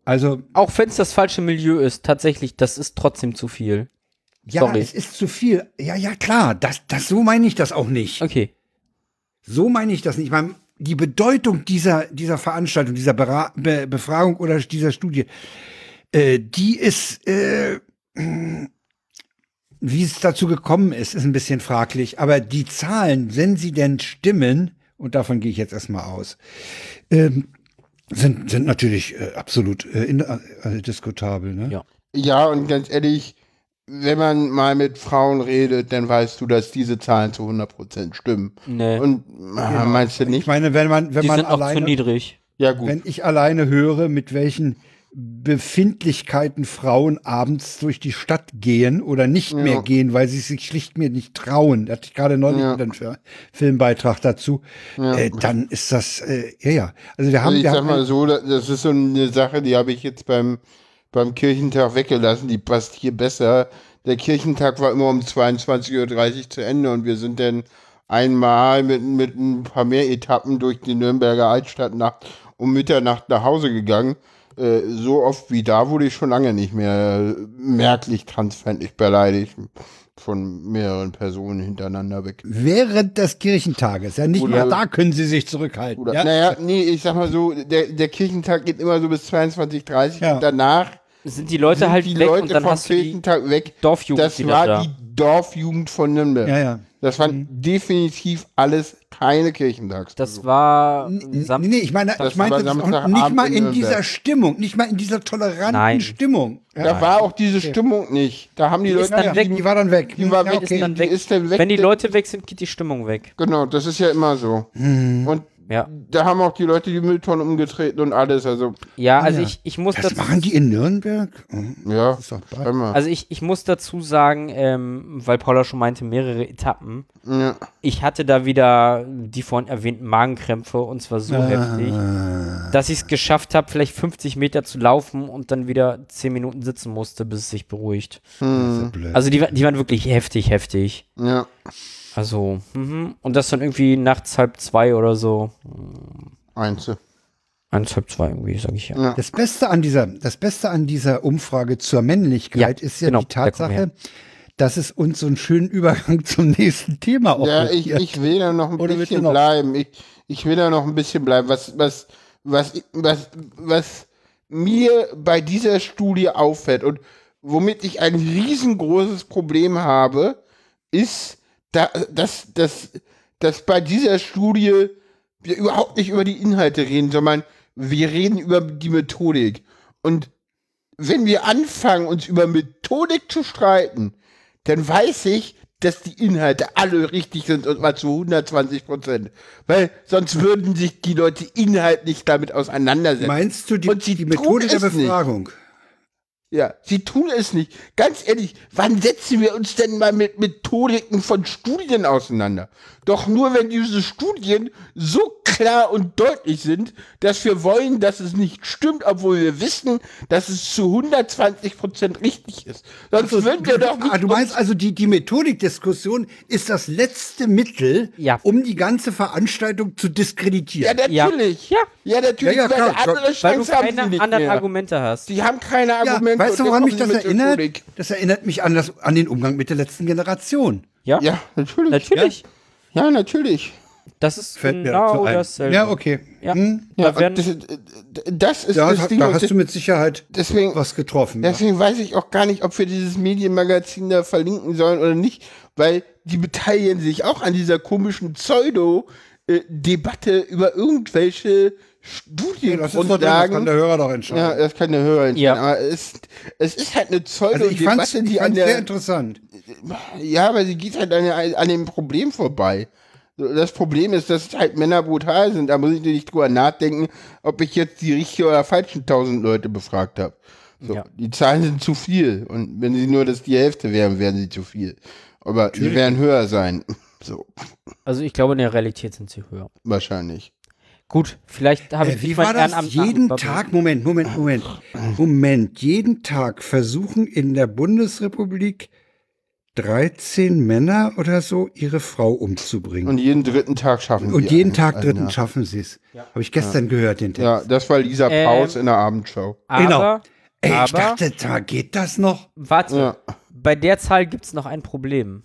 Also, Auch wenn es das falsche Milieu ist, tatsächlich, das ist trotzdem zu viel. ja, Sorry. es ist zu viel. Ja, ja, klar, das, das, so meine ich das auch nicht. Okay. So meine ich das nicht. Ich meine, die Bedeutung dieser, dieser Veranstaltung, dieser Bera Be Befragung oder dieser Studie, äh, die ist, äh, wie es dazu gekommen ist, ist ein bisschen fraglich. Aber die Zahlen, wenn sie denn stimmen, und davon gehe ich jetzt erstmal aus, ähm, sind, sind natürlich äh, absolut äh, in, äh, diskutabel. Ne? Ja. Ja, und ganz ehrlich, wenn man mal mit Frauen redet, dann weißt du, dass diese Zahlen zu 100% stimmen. Nee. Und ah, meinst du Ich nicht? meine, wenn man, wenn die man sind auch zu alleine, niedrig. Ja, gut. wenn ich alleine höre, mit welchen Befindlichkeiten Frauen abends durch die Stadt gehen oder nicht Ja. mehr gehen, weil sie sich schlicht mir nicht trauen. Da hatte ich gerade neulich Ja. einen Fi- Filmbeitrag dazu. Ja. Äh, dann ist das, äh, ja, ja. Also wir haben, Also ich wir sag haben mal so, das ist so eine Sache, die habe ich jetzt beim, beim Kirchentag weggelassen, die passt hier besser. Der Kirchentag war immer um 22.30 Uhr zu Ende und wir sind dann einmal mit, mit ein paar mehr Etappen durch die Nürnberger Altstadt nach, um Mitternacht nach Hause gegangen. Äh, so oft wie da wurde ich schon lange nicht mehr merklich transfeindlich beleidigt von mehreren Personen hintereinander weg. während des Kirchentages, ja, nicht Oder- mal da können sie sich zurückhalten. Oder, ja? Naja, nee, ich sag mal so, der, der Kirchentag geht immer so bis 22.30 Ja. und danach Sind die Leute sind halt die weg Leute und dann vom hast du die Kirchentag weg. Dorfjugend Das war da. die Dorfjugend von Nürnberg. ja, ja. Das waren definitiv alles keine Kirchentags. Das war Nee, Sam nee, ich meine, Das ich meinte war das auch nicht mal in in dieser Stimmung, nicht mal in dieser toleranten Nein. Stimmung. Ja, da war auch diese Stimmung nicht. Da haben die, Die Leute, dann ja, weg. die war dann weg. die war ja, weg. okay. ist dann die weg. ist dann weg. Wenn die Leute weg sind, geht die Stimmung weg. Genau, das ist ja immer so. Hm. Und Ja. da haben auch die Leute die Mülltonnen umgetreten und alles. Also, Ja, also ja. ich, ich muss Das dazu machen die in Nürnberg? Mhm. ja. Also ich, ich muss dazu sagen, ähm, weil Paula schon meinte, mehrere Etappen. ja. Ich hatte da wieder die vorhin erwähnten Magenkrämpfe und zwar so heftig, dass ich es geschafft habe, vielleicht 50 Meter zu laufen und dann wieder 10 Minuten sitzen musste, bis es sich beruhigt. Hm. Also die, die waren wirklich heftig, heftig. ja. Also, mhm. und das dann irgendwie nachts halb zwei oder so. Einzel. Eins, halb zwei irgendwie, sag ich ja. Ja. Das Beste an dieser, das Beste an dieser Umfrage zur Männlichkeit Ja, ist ja genau, die Tatsache, dass es uns so einen schönen Übergang zum nächsten Thema Ja, ich, ich will da noch ein Oder bisschen noch- bleiben. Ich, ich will da noch ein bisschen bleiben. Was, was, was, was, was mir bei dieser Studie auffällt und womit ich ein riesengroßes Problem habe, ist, da, dass, dass, dass bei dieser Studie wir überhaupt nicht über die Inhalte reden, sondern wir reden über die Methodik. Und wenn wir anfangen, uns über Methodik zu streiten, dann weiß ich, dass die Inhalte alle richtig sind und mal zu 120 Prozent. Weil sonst würden sich die Leute inhaltlich damit auseinandersetzen. Meinst du die, die Methode der es nicht. Ja, sie tun es nicht. Ganz ehrlich, wann setzen wir uns denn mal mit Methodiken von Studien auseinander? Doch nur wenn diese Studien so klar und deutlich sind, dass wir wollen, dass es nicht stimmt, obwohl wir wissen, dass es zu 120 Prozent richtig ist. Sonst würden wir doch nicht Ah, du meinst also, die, die Methodikdiskussion ist das letzte Mittel, Ja. um die ganze Veranstaltung zu ja, diskreditieren. natürlich. Ja. ja natürlich, Ja, ja, weil klar, andere Weil du Chance haben sie keine anderen mehr. Argumente hast. Die haben keine Ja, Argumente. weißt du, woran mich das erinnert? Das erinnert mich an, das, an den Umgang mit der letzten Generation. Ja, Ja, natürlich. natürlich. Ja, natürlich. Das ist Fällt mir genau dasselbe. Ja, okay. Ja. Hm? Ja, Da das, das ist Da, das Ding. da hast du mit Sicherheit deswegen, was getroffen. ja. Deswegen weiß ich auch gar nicht, ob wir dieses Medienmagazin da verlinken sollen oder nicht, weil die beteiligen sich auch an dieser komischen Pseudo-Debatte über irgendwelche das, ist doch drin, das kann der Hörer doch entscheiden. Ja, das kann der Hörer entscheiden. Ja. Aber es, es ist halt eine also ich fand es Pseudo-Debatte, die an sehr der. interessant. Ja, aber sie geht halt an, an dem Problem vorbei. Das Problem ist, dass halt Männer brutal sind. Da muss ich nicht drüber nachdenken, ob ich jetzt die richtige oder falschen tausend Leute befragt habe. So, Ja. Die Zahlen sind zu viel. Und wenn sie nur das die Hälfte wären, wären sie zu viel. Aber sie werden höher sein. So, also ich glaube, in der Realität sind sie höher. wahrscheinlich. Gut, vielleicht habe ich Äh, wie war das? Ehrenamt Jeden. Tag, Moment, Moment, Moment. Moment, jeden Tag versuchen in der Bundesrepublik 13 Männer oder so ihre Frau umzubringen. Und jeden dritten Tag schaffen Und sie jeden einen. Tag dritten ja. schaffen sie es. Habe ich gestern gehört, den Text. Ja, das war Lisa Ähm, Paus in der Abendshow. Genau. Aber, Ey, ich aber dachte, da geht das noch. warte, Ja. bei der Zahl gibt es noch ein Problem.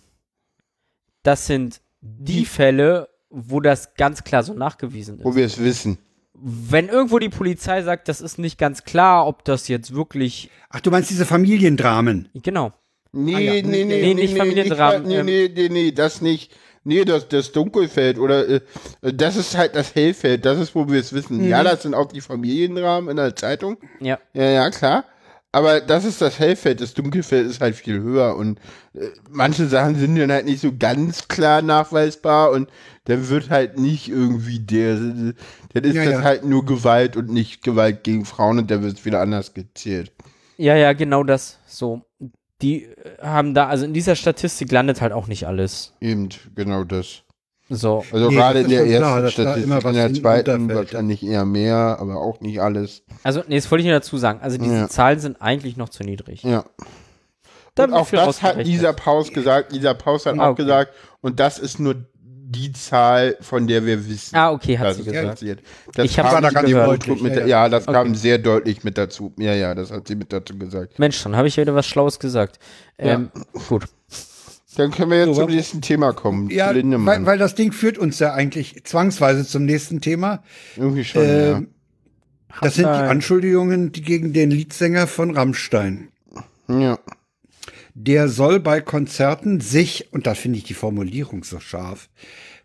Das sind die Fälle, wo das ganz klar so nachgewiesen ist. Wo wir es wissen. Wenn irgendwo die Polizei sagt, das ist nicht ganz klar, ob das jetzt wirklich. Ach, du meinst diese Familiendramen? Genau. Nee, Ah ja, nee, nee, nee, nicht Familiendramen, Nee, ähm. nee, nee, nee, das nicht. Nee, das, das Dunkelfeld oder äh, das ist halt das Hellfeld, das ist, wo wir es wissen. Mhm. Ja, das sind auch die Familiendramen in der Zeitung. Ja. Ja, ja, klar. Aber das ist das Hellfeld, das Dunkelfeld ist halt viel höher und äh, manche Sachen sind dann halt nicht so ganz klar nachweisbar und dann wird halt nicht irgendwie der, dann ist Ja, das ja. halt nur Gewalt und nicht Gewalt gegen Frauen und da wird es wieder anders gezählt. Ja, ja, genau das. So. Die äh, haben da, also in dieser Statistik landet halt auch nicht alles. Eben, genau das. So. Also Nee, gerade in der klar, ersten da Statistik, immer was in der zweiten wahrscheinlich eher mehr, aber auch nicht alles. Also, nee, das wollte ich nur dazu sagen. Also, diese Ja. Zahlen sind eigentlich noch zu niedrig. Ja. Da Und auch das hat dieser Paus gesagt. Dieser Paus hat Ah, auch okay. gesagt, und das ist nur die Zahl, von der wir wissen. Ah, okay, hat dass sie es gesagt. passiert. Das Ich kam da deutlich, mit, ja, ja, ja. das Okay. kam sehr deutlich mit dazu. Ja, ja, das hat sie mit dazu gesagt. Mensch, dann habe ich wieder was Schlaues gesagt. Ähm, Gut. Dann können wir jetzt So, zum nächsten Thema kommen. Ja, weil, weil das Ding führt uns ja eigentlich zwangsweise zum nächsten Thema. Irgendwie schon, Ähm, Das sind die. Anschuldigungen die gegen den Leadsänger von Rammstein. ja. Der soll bei Konzerten sich, und da finde ich die Formulierung so scharf,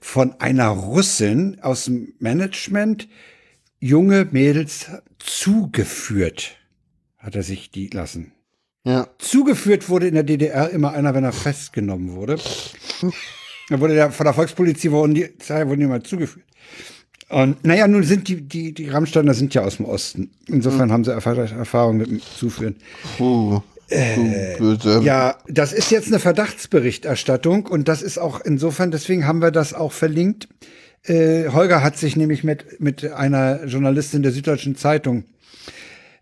von einer Russin aus dem Management junge Mädels zugeführt, hat er sich die lassen. Ja. Zugeführt wurde in der DDR immer einer, wenn er festgenommen wurde. Dann wurde der von der Volkspolizei wurden die, wurden die mal zugeführt. Und naja, nun sind die, die, die Rammsteiner sind ja aus dem Osten. Insofern haben sie Erfahr- Erfahrung mit dem Zuführen. Puh. Böse. Äh, Ja, das ist jetzt eine Verdachtsberichterstattung und das ist auch insofern, deswegen haben wir das auch verlinkt. Äh, Holger hat sich nämlich mit, mit einer Journalistin der Süddeutschen Zeitung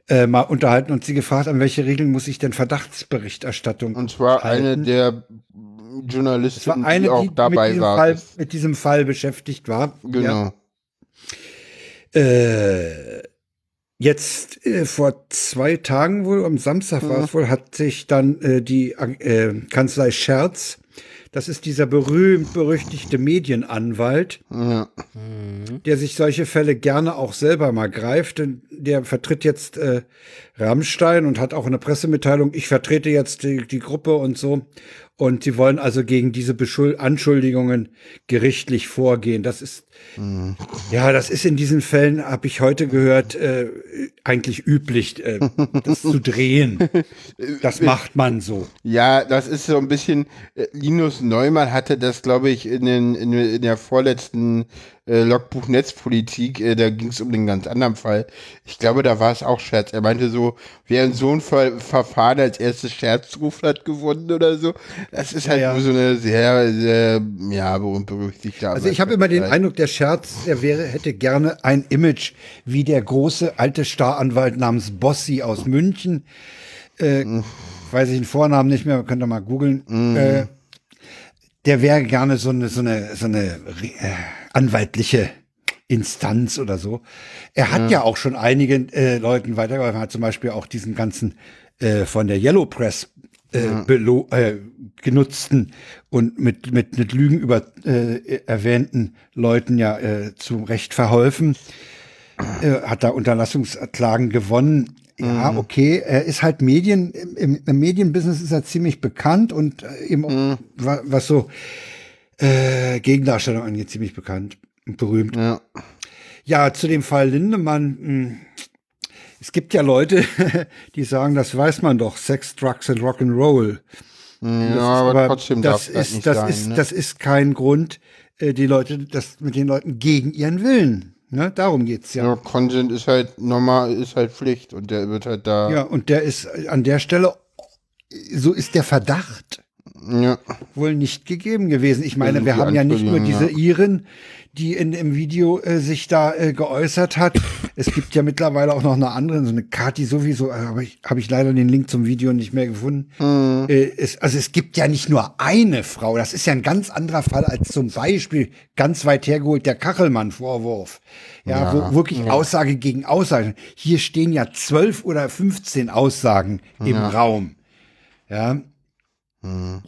äh, mal unterhalten und sie gefragt, an welche Regeln muss ich denn Verdachtsberichterstattung Und zwar eine halten? der Das Journalisten, war eine, die auch die mit dabei diesem, war. Fall, mit diesem Fall beschäftigt war. Genau. Ja. Äh, jetzt äh, vor zwei Tagen wohl, am Samstag war Mhm. es wohl, hat sich dann äh, die äh, Kanzlei Scherz, das ist dieser berühmt-berüchtigte Medienanwalt, Ja. der sich solche Fälle gerne auch selber mal greift. Denn der vertritt jetzt äh, Rammstein und hat auch eine Pressemitteilung, ich vertrete jetzt die, die Gruppe und so. Und sie wollen also gegen diese Beschul Anschuldigungen gerichtlich vorgehen. Das ist, ja, das ist in diesen Fällen, habe ich heute gehört, äh, eigentlich üblich, äh, das zu drehen. Das macht man so. Ja, das ist so ein bisschen, äh, Linus Neumann hatte das, glaube ich, in, den, in, in der vorletzten äh, Logbuch Netzpolitik, äh, da ging es um den ganz anderen Fall. Ich glaube, da war es auch Scherz. Er meinte so, wer in so ein Ver Verfahren als erstes Scherzruf hat gewonnen oder so. Das ist halt Ja, ja. so eine sehr, sehr, ja, berühmt berüchtigte Also ich habe immer den Eindruck, der Scherz, der wäre, hätte gerne ein Image wie der große alte Staranwalt namens Bossi aus München. Äh, weiß ich den Vornamen nicht mehr, könnt ihr mal googeln. Äh, der wäre gerne so eine, so eine, so eine äh, anwaltliche Instanz oder so. Er hat ja, auch schon einigen äh, Leuten weitergeholfen, hat zum Beispiel auch diesen ganzen äh, von der Yellow Press äh, belo- äh, genutzten und mit, mit, mit Lügen über äh, erwähnten Leuten ja äh, zum Recht verholfen. Äh, hat da Unterlassungsklagen gewonnen. Ja, okay, er ist halt Medien, im, im, Medienbusiness ist er ziemlich bekannt und äh, eben auch, wa- was so äh, Gegendarstellung angeht, ziemlich bekannt und berühmt. Ja. Ja, zu dem Fall Lindemann. mh, Es gibt ja Leute, die sagen, das weiß man doch, Sex, Drugs and Rock'n'Roll. Ja, aber, trotzdem das darf das ist, nicht das sein. ist, ne? das ist kein Grund, äh, die Leute, das mit den Leuten gegen ihren Willen. Ne? Darum geht's ja. ja, Consent ist halt normal, ist halt Pflicht und der wird halt da. Ja, und der ist an der Stelle, so ist der Verdacht ja. wohl nicht gegeben gewesen. Ich meine, Also wir haben ja nicht nur diese Iren, die in im Video äh, sich da äh, geäußert hat. Es gibt ja mittlerweile auch noch eine andere, so eine Kati sowieso, äh, aber ich habe ich leider den Link zum Video nicht mehr gefunden. Mhm. Äh, es, also es gibt ja nicht nur eine Frau, das ist ja ein ganz anderer Fall als zum Beispiel ganz weit hergeholt der Kachelmann-Vorwurf. Ja, wo wirklich Aussage gegen Aussage. Hier stehen ja zwölf oder 15 Aussagen im Raum. Ja,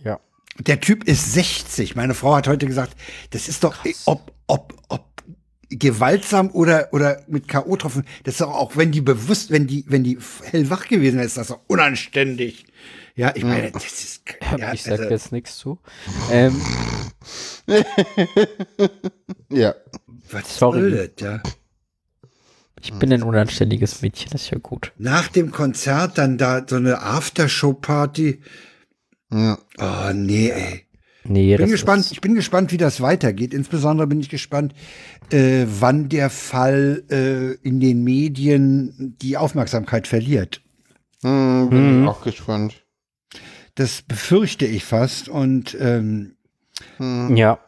Ja. der Typ ist 60. Meine Frau hat heute gesagt, das ist doch, ob, ob, ob gewaltsam oder, oder mit K.O. getroffen, das ist doch auch, wenn die bewusst, wenn die, wenn die hellwach gewesen ist das doch unanständig. Ja, ich meine, das ist, ja, ich sag also, jetzt nichts zu. Ähm, Ja. was sorry. soll das, ja? ich bin ein unanständiges Mädchen, das ist ja gut. Nach dem Konzert dann da so eine Aftershow-Party. Ja. Oh, nee, ey. Nee, Ich bin gespannt, ich bin gespannt, wie das weitergeht. Insbesondere bin ich gespannt, äh, wann der Fall äh, in den Medien die Aufmerksamkeit verliert. Hm, bin ich auch gespannt. Das befürchte ich fast. Und ähm, ja.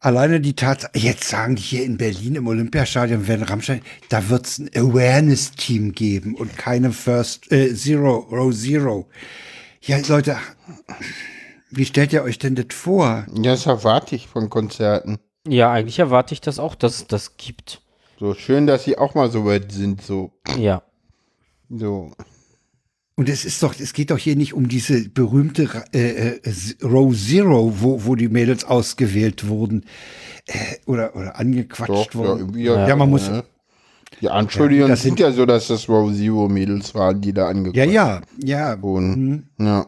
alleine die Tatsache, jetzt sagen die hier in Berlin im Olympiastadion, werden Rammstein, da wird es ein Awareness-Team geben und keine First äh, Zero, Row Zero. Ja, Leute, wie stellt ihr euch denn das vor? Ja, das erwarte ich von Konzerten. Ja, eigentlich erwarte ich das auch, dass es das gibt. So schön, dass sie auch mal so weit sind, so. Ja. So. Und es ist doch, es geht doch hier nicht um diese berühmte äh, äh, Row Zero, wo, wo die Mädels ausgewählt wurden äh, oder, oder angequatscht Doch, ja, wurden. irgendwie Ja, man muss, ne? Die Anschuldigungen das sind sind- ja so, dass das Row Zero Mädels waren, die da angekommen ja, ja, ja. wurden. Ja.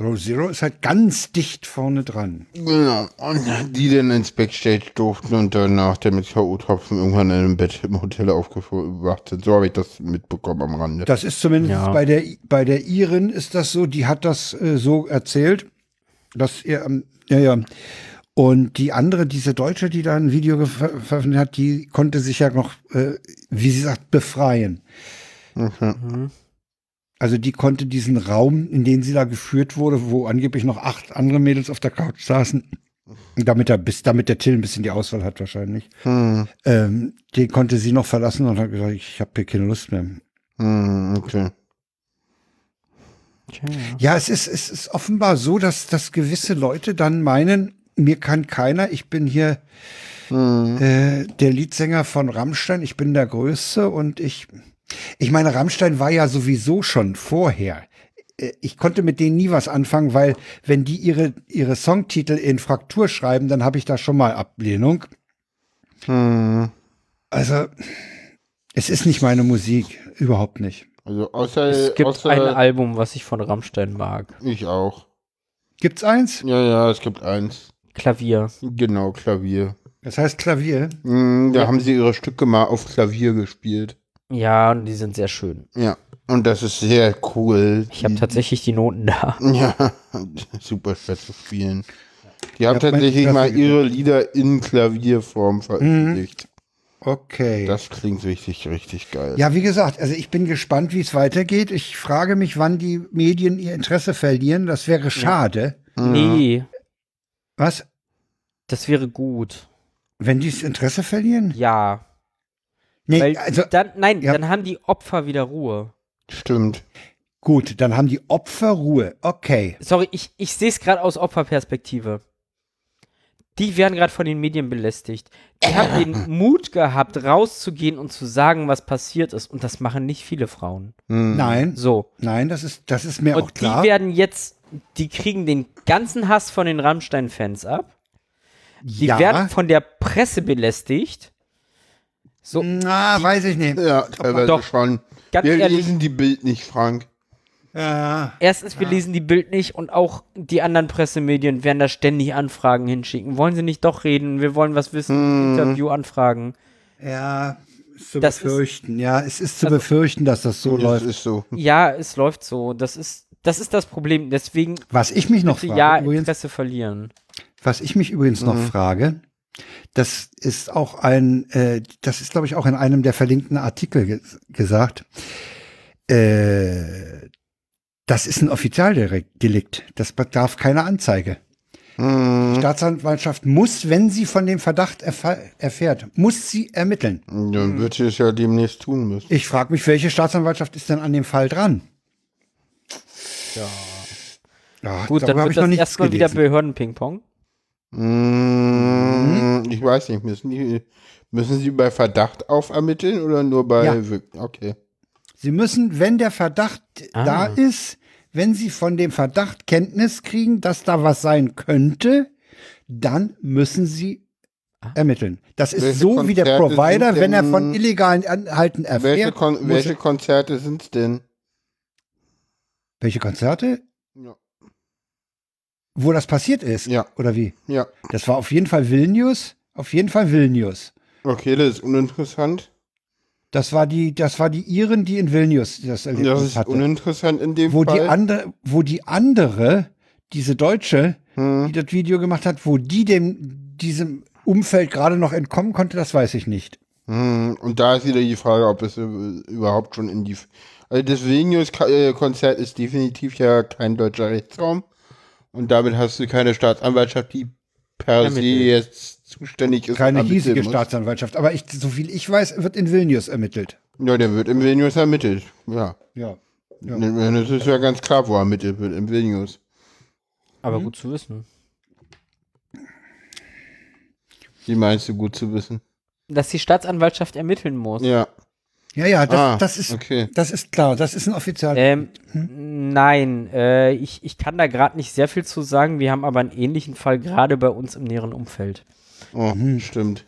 Row Zero ist halt ganz dicht vorne dran. Genau. Und die dann ins Backstage durften und danach der mit K.O.-Tropfen irgendwann in einem Bett im Hotel aufgewacht sind. So habe ich das mitbekommen am Rande. Das ist zumindest Ja. bei der bei der Iren ist das so, die hat das äh, so erzählt, dass ihr ähm, ja ja und die andere, diese Deutsche, die da ein Video veröffentlicht hat, die konnte sich ja noch, äh, wie sie sagt, befreien. Also die konnte diesen Raum, in den sie da geführt wurde, wo angeblich noch acht andere Mädels auf der Couch saßen, damit er bis, damit der Till ein bisschen die Auswahl hat wahrscheinlich, Hm, ähm, den konnte sie noch verlassen und hat gesagt, ich habe hier keine Lust mehr. hm, okay. Ja. Es ist, es ist offenbar so, dass, dass gewisse Leute dann meinen, mir kann keiner, ich bin hier äh, der Leadsänger von Rammstein, ich bin der Größte und ich, ich meine, Rammstein war ja sowieso schon vorher. Äh, Ich konnte mit denen nie was anfangen, weil wenn die ihre, ihre Songtitel in Fraktur schreiben, dann habe ich da schon mal Ablehnung. Hm. Also, es ist nicht meine Musik, überhaupt nicht. Also außer, Es gibt außer ein Album, was ich von Rammstein mag. ich auch. Gibt's eins? Ja, ja, es gibt eins. Klavier. Genau, Klavier. Das heißt Klavier. Hm, da haben sie ihre Stücke mal auf Klavier gespielt. Ja, und die sind sehr schön. Ja. Und das ist sehr cool. Ich habe tatsächlich die Noten da. Ja, super schwer zu spielen. Die haben Ja, tatsächlich mal ihre Lieder in Klavierform veröffentlicht. Okay. Das klingt richtig, richtig geil. ja, wie gesagt, also ich bin gespannt, wie es weitergeht. Ich frage mich, wann die Medien ihr Interesse verlieren. Das wäre schade. Nee, Was? das wäre gut. Wenn die das Interesse verlieren? Ja. Nee, Weil also dann, nein, ja. dann haben die Opfer wieder Ruhe. Stimmt. gut, dann haben die Opfer Ruhe. Okay. Sorry, ich, ich sehe es gerade aus Opferperspektive. Die werden gerade von den Medien belästigt. Die haben den Mut gehabt, rauszugehen und zu sagen, was passiert ist. Und das machen nicht viele Frauen. Nein, So. nein, das ist, das ist mir auch Und klar. die werden jetzt, die kriegen den ganzen Hass von den Rammstein-Fans ab. Die ja, werden von der Presse belästigt. So, na, weiß ich nicht. Ja, teilweise Doch. schon. Ganz Wir ehrlich. lesen die Bild nicht, Frank. Ja, erstens, wir lesen die Bild nicht und auch die anderen Pressemedien werden da ständig Anfragen hinschicken. Wollen sie nicht doch reden? Wir wollen was wissen. Interview anfragen. ja, ist zu Das ist- befürchten. ja, es ist zu Also- befürchten, dass das so Das läuft. ist so. Ja, es läuft so. Das ist, das ist das Problem. Deswegen Was ich mich noch frage, ja übrigens, Interesse verlieren. was ich mich übrigens noch frage, das ist auch ein, äh, das ist glaube ich auch in einem der verlinkten Artikel ge gesagt. Äh, das ist ein Offizialdelikt. Das bedarf keiner Anzeige. Hm. Die Staatsanwaltschaft muss, wenn sie von dem Verdacht erfährt, muss sie ermitteln. Dann wird sie es ja demnächst tun müssen. Ich frage mich, welche Staatsanwaltschaft ist denn an dem Fall dran? Ja. Gut, dann darüber hab wird ich noch das erstmal wieder. Behörden-Ping-Pong. Hm, Ich weiß nicht, müssen die müssen sie bei Verdacht aufermitteln oder nur bei Ja. Okay. Sie müssen, wenn der Verdacht Ah. da ist, wenn Sie von dem Verdacht Kenntnis kriegen, dass da was sein könnte, dann müssen Sie ermitteln. Das ist Welche so wie der Konzerte Provider, sind wenn er denn- von illegalen Anhalten Welche, erfährt. Kon muss welche er- Konzerte sind es denn? welche Konzerte? Wo das passiert ist? Ja. Oder wie? Ja. Das war auf jeden Fall Vilnius. Auf jeden Fall Vilnius. Okay, das ist uninteressant. Das war die, das war die Iren, die in Vilnius das Erlebnis Das ist hatte. uninteressant in dem wo die Fall. andere, wo die andere, diese Deutsche, Hm. die das Video gemacht hat, wo die dem diesem Umfeld gerade noch entkommen konnte, das weiß ich nicht. Hm, Und da ist wieder die Frage, ob es äh, überhaupt schon in die. Also das Vilnius-Konzert ist definitiv ja kein deutscher Rechtsraum. Und damit hast du keine Staatsanwaltschaft, die per se jetzt zuständig ist. Keine hiesige muss. Staatsanwaltschaft. Aber ich, so viel ich weiß, wird in Vilnius ermittelt. Ja, der wird im Vilnius ermittelt. Ja. Ja. Ja. Das ist ja ganz klar, wo er ermittelt wird, im Vilnius. Aber gut zu wissen. Die meinst du gut zu wissen? Dass die Staatsanwaltschaft ermitteln muss. Ja. Ja, ja, das, Ah, das ist, okay. das ist klar. Das ist ein Offizial. Ähm, Nein, äh, ich, ich kann da gerade nicht sehr viel zu sagen. Wir haben aber einen ähnlichen Fall gerade bei uns im näheren Umfeld. Oh, stimmt.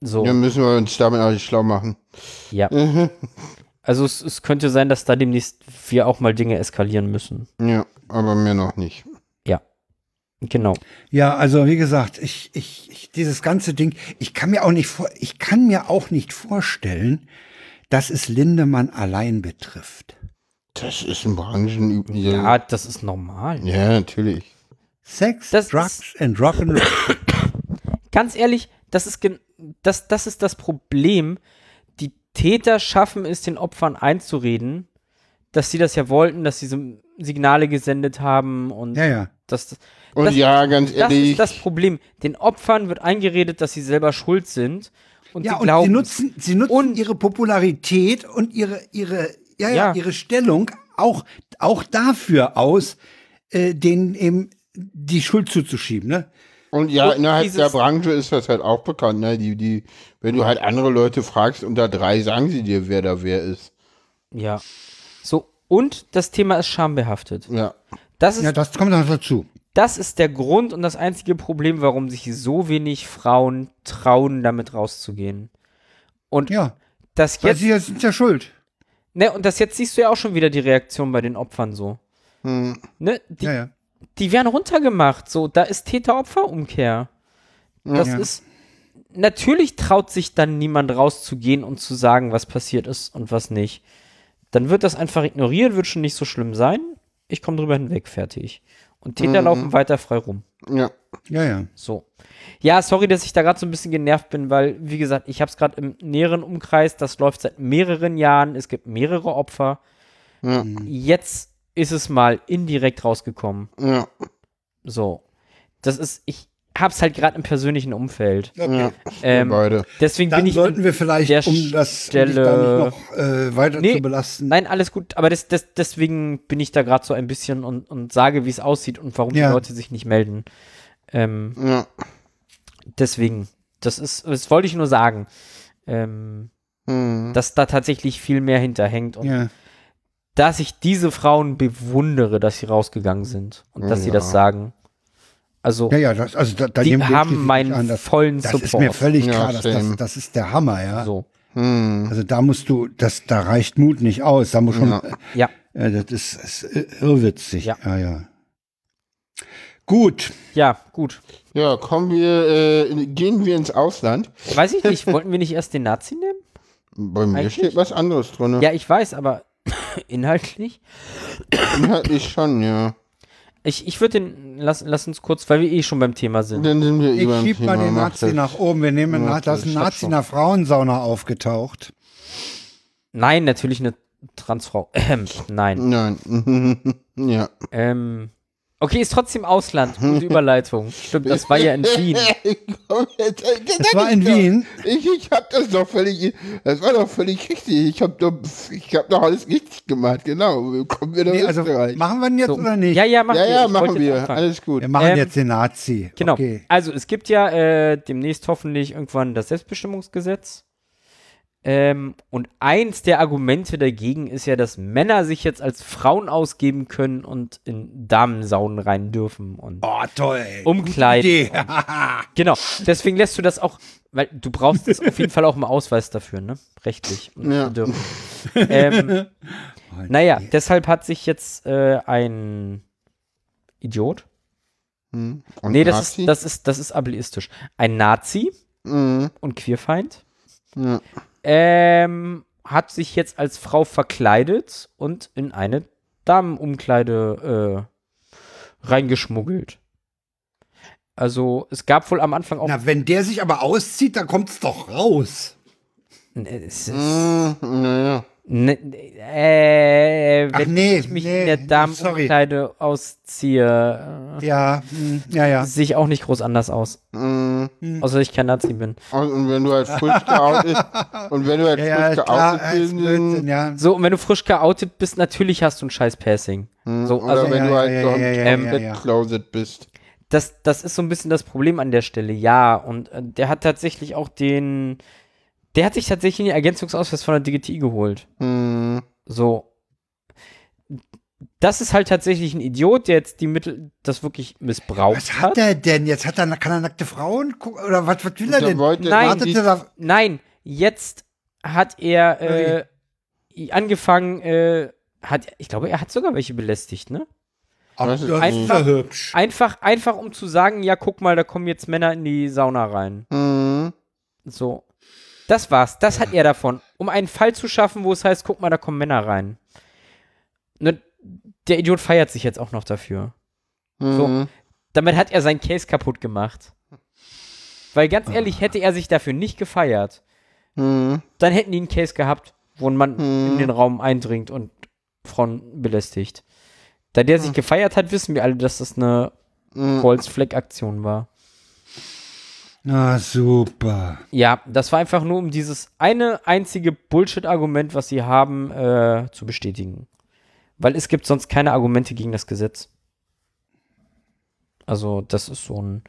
So, Ja, müssen wir uns damit auch nicht schlau machen. ja. Also es, es könnte sein, dass da demnächst wir auch mal Dinge eskalieren müssen. Ja, aber mehr noch nicht. Ja, genau. Ja, also wie gesagt, ich, ich, ich, dieses ganze Ding, ich kann mir auch nicht vor, ich kann mir auch nicht vorstellen, dass es Lindemann allein betrifft. Das ist ein branchenüblicher. Ja, das ist normal. Ja, natürlich. Sex, Das Drugs and Rock'n'Roll. Ganz ehrlich, das ist, das, das ist das Problem. Die Täter schaffen es, den Opfern einzureden, dass sie das ja wollten, dass sie so Signale gesendet haben und Ja, ja. das, Und Das- ja, ganz das ehrlich. ist das Problem. Den Opfern wird eingeredet, dass sie selber schuld sind und Ja, sie und glauben. sie nutzen, sie nutzen Und- ihre Popularität und ihre, ihre, ja, ja, Ja. ihre Stellung auch, auch dafür aus, äh, denen eben die Schuld zuzuschieben, ne? Und ja, Und innerhalb dieses- der Branche ist das halt auch bekannt, ne? Die, die, wenn du halt andere Leute fragst, unter drei sagen sie dir, wer da wer ist. ja. So, und das Thema ist schambehaftet. Ja. Das ist, Ja, das kommt noch dazu. das ist der Grund und das einzige Problem, warum sich so wenig Frauen trauen, damit rauszugehen. Und Ja, das weil jetzt, sie ja- sind ja schuld. ne, und das jetzt siehst du ja auch schon wieder die Reaktion bei den Opfern so. Hm. Ne, die, Ja, ja. die werden runtergemacht, so, da ist Täter-Opfer-Umkehr. Das Ja. ist, natürlich traut sich dann niemand rauszugehen und zu sagen, was passiert ist und was nicht. Dann wird das einfach ignoriert, wird schon nicht so schlimm sein. Ich komme drüber hinweg, fertig. Und Täter laufen weiter frei rum. Ja. Ja, ja. So. Ja, sorry, dass ich da gerade so ein bisschen genervt bin, weil, wie gesagt, ich habe es gerade im näheren Umkreis, das läuft seit mehreren Jahren, es gibt mehrere Opfer. Ja. Jetzt ist es mal indirekt rausgekommen. Ja. So. Das ist, ich hab's halt gerade im persönlichen Umfeld. Okay. Ja. Ähm, beide. Deswegen Dann bin ich. sollten wir vielleicht, der um das um dich Stelle- da nicht noch äh, weiter Nee, zu belasten. Nein, alles gut, aber das, das, deswegen bin ich da gerade so ein bisschen und, und sage, wie es aussieht und warum Ja. die Leute sich nicht melden. Ähm, Ja. deswegen, das ist, das wollte ich nur sagen, ähm, Hm. dass da tatsächlich viel mehr hinterhängt und Ja. dass ich diese Frauen bewundere, dass sie rausgegangen sind und dass sie das sagen. Also, ja, ja, das, also da, da die haben meinen an, das, vollen das Support. ist mir völlig Ja, klar, dass das, das ist der Hammer, ja. so. Hm. Also da musst du, das, da reicht Mut nicht aus. Da muss schon, Ja. Ja, äh, das ist, ist irrwitzig. Ja. ja, ja. Gut. ja, gut. Ja, kommen wir, äh, gehen wir ins Ausland. Weiß ich nicht, wollten wir nicht erst den Nazi nehmen? Bei mir Eigentlich? steht was anderes drin. Ja, ich weiß, aber inhaltlich? Inhaltlich schon, ja. Ich, ich würde den, lass, lass uns kurz, weil wir eh schon beim Thema sind. Dann sind wir Ich über schieb mal den Nazi nach oben. Wir nehmen, Ja, da ist ein das Nazi in der Frauensauna aufgetaucht. Nein, natürlich eine Transfrau. Ähm, nein. Nein. ja. Ähm, okay, ist trotzdem Ausland. Gute Überleitung. Stimmt, das war ja in Wien. Äh, Das war in. Wien. Ich, ich hab das doch völlig, das war doch völlig richtig. Ich hab doch, ich hab doch alles richtig gemacht, genau. Kommen wir nach Nee, also Österreich. machen wir ihn jetzt So. oder nicht? Ja, ja, machen ja, wir. ja, Ich machen wir. anfangen. Alles gut. Wir machen Ähm, jetzt den Nazi. Genau. Okay. Also es gibt ja äh, demnächst hoffentlich irgendwann das Selbstbestimmungsgesetz. Ähm, und eins der Argumente dagegen ist ja, dass Männer sich jetzt als Frauen ausgeben können und in Damensaunen rein dürfen. Und Oh, toll. Umkleid. Idee. genau. Deswegen lässt du das auch, weil du brauchst das auf jeden Fall auch einen Ausweis dafür, ne? Rechtlich. Ja. ähm, naja, deshalb hat sich jetzt äh, ein Idiot. Hm. Und Nee, das Nazi? ist, das ist, das ist ableistisch. Ein Nazi Mhm. und Queerfeind Ja. Ähm, hat sich jetzt als Frau verkleidet und in eine Damenumkleide äh, reingeschmuggelt. Also es gab wohl am Anfang auch. Na, wenn der sich aber auszieht, dann kommt's doch raus. Es ist, Mhm. Naja. Ne, äh, Ach, wenn nee, ich mich nee, in der sorry. Damenumkleide ausziehe, Ja, hm, ja, äh, ja. sehe ich auch nicht groß anders aus. Mhm. Außer dass ich kein Nazi bin. Und, und wenn du halt frisch geoutet und wenn du halt Ja, ja, frisch ist klar, geoutet bist, Blödsinn, ja. So, und wenn du frisch geoutet bist, natürlich hast du ein scheiß Passing. So, oder also wenn ja, du halt ja, so ja, im ja, ja, ähm, ja, ja. Closet bist. das, das ist so ein bisschen das Problem an der Stelle, ja. Und äh, der hat tatsächlich auch den, der hat sich tatsächlich den Ergänzungsausweis von der DGTI geholt. Mhm. So. Das ist halt tatsächlich ein Idiot, der jetzt die Mittel, das wirklich missbraucht Was hat er denn? Jetzt hat er, kann er nackte Frauen gucken? Oder was, was will er Der denn? Nein, die- er? Nein, jetzt hat er äh, angefangen, äh, hat, ich glaube, er hat sogar welche belästigt, ne? Weiß das ist ja hübsch. Einfach, einfach um zu sagen, ja, guck mal, da kommen jetzt Männer in die Sauna rein. Mhm. So. Das war's. Das hat er davon. Um einen Fall zu schaffen, wo es heißt, guck mal, da kommen Männer rein. Ne, der Idiot feiert sich jetzt auch noch dafür. So. Mhm. Damit hat er sein Case kaputt gemacht. Weil ganz ehrlich, hätte er sich dafür nicht gefeiert, Mhm. dann hätten die einen Case gehabt, wo ein Mann in den Raum eindringt und Frauen belästigt. Da der sich gefeiert hat, wissen wir alle, dass das eine Mhm. Holzfleck-Aktion war. Na, super. Ja, das war einfach nur, um dieses eine einzige Bullshit-Argument, was sie haben, äh, zu bestätigen. Weil es gibt sonst keine Argumente gegen das Gesetz. Also, das ist so ein.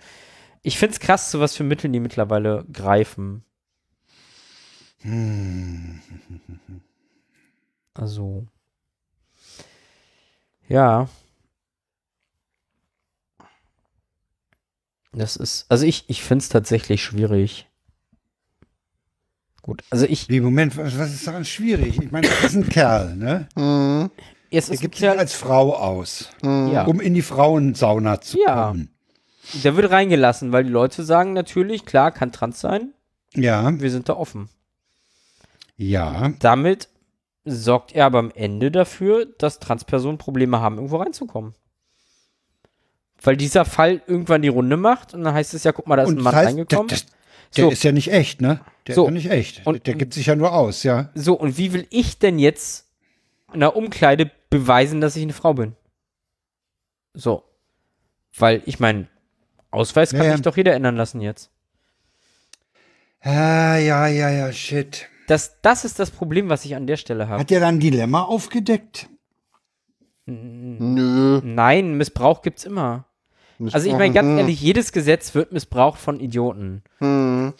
Ich find's krass, zu was für Mitteln die mittlerweile greifen. Also. Ja. Das ist, also ich, ich finde es tatsächlich schwierig. Gut, also ich, Nee, Moment, was, ist daran schwierig? Ich meine, das ist ein Kerl, ne? Mhm. es Er gibt sich ja, als Frau aus, ja, um in die Frauensauna zu Ja. kommen. der wird reingelassen, weil die Leute sagen natürlich, klar, kann trans sein, Ja, wir sind da offen. ja. Damit sorgt er aber am Ende dafür, dass Transpersonen Probleme haben, irgendwo reinzukommen. Weil dieser Fall irgendwann die Runde macht und dann heißt es ja, guck mal, da ist ein Und Mann das heißt, reingekommen. der, das, der So. ist ja nicht echt, ne? Der So. ist ja nicht echt. Und- der gibt sich ja nur aus, ja. So, und wie will ich denn jetzt in der Umkleide beweisen, dass ich eine Frau bin? So. Weil, ich meine, Ausweis kann Ja, ja. sich doch jeder ändern lassen jetzt. Ah, ja, ja, ja, shit. Das, das ist das Problem, was ich an der Stelle habe. Hat der dann ein Dilemma aufgedeckt? Nö. Nein, Missbrauch gibt's immer. Also ich meine ganz ehrlich, jedes Gesetz wird missbraucht von Idioten. Hm.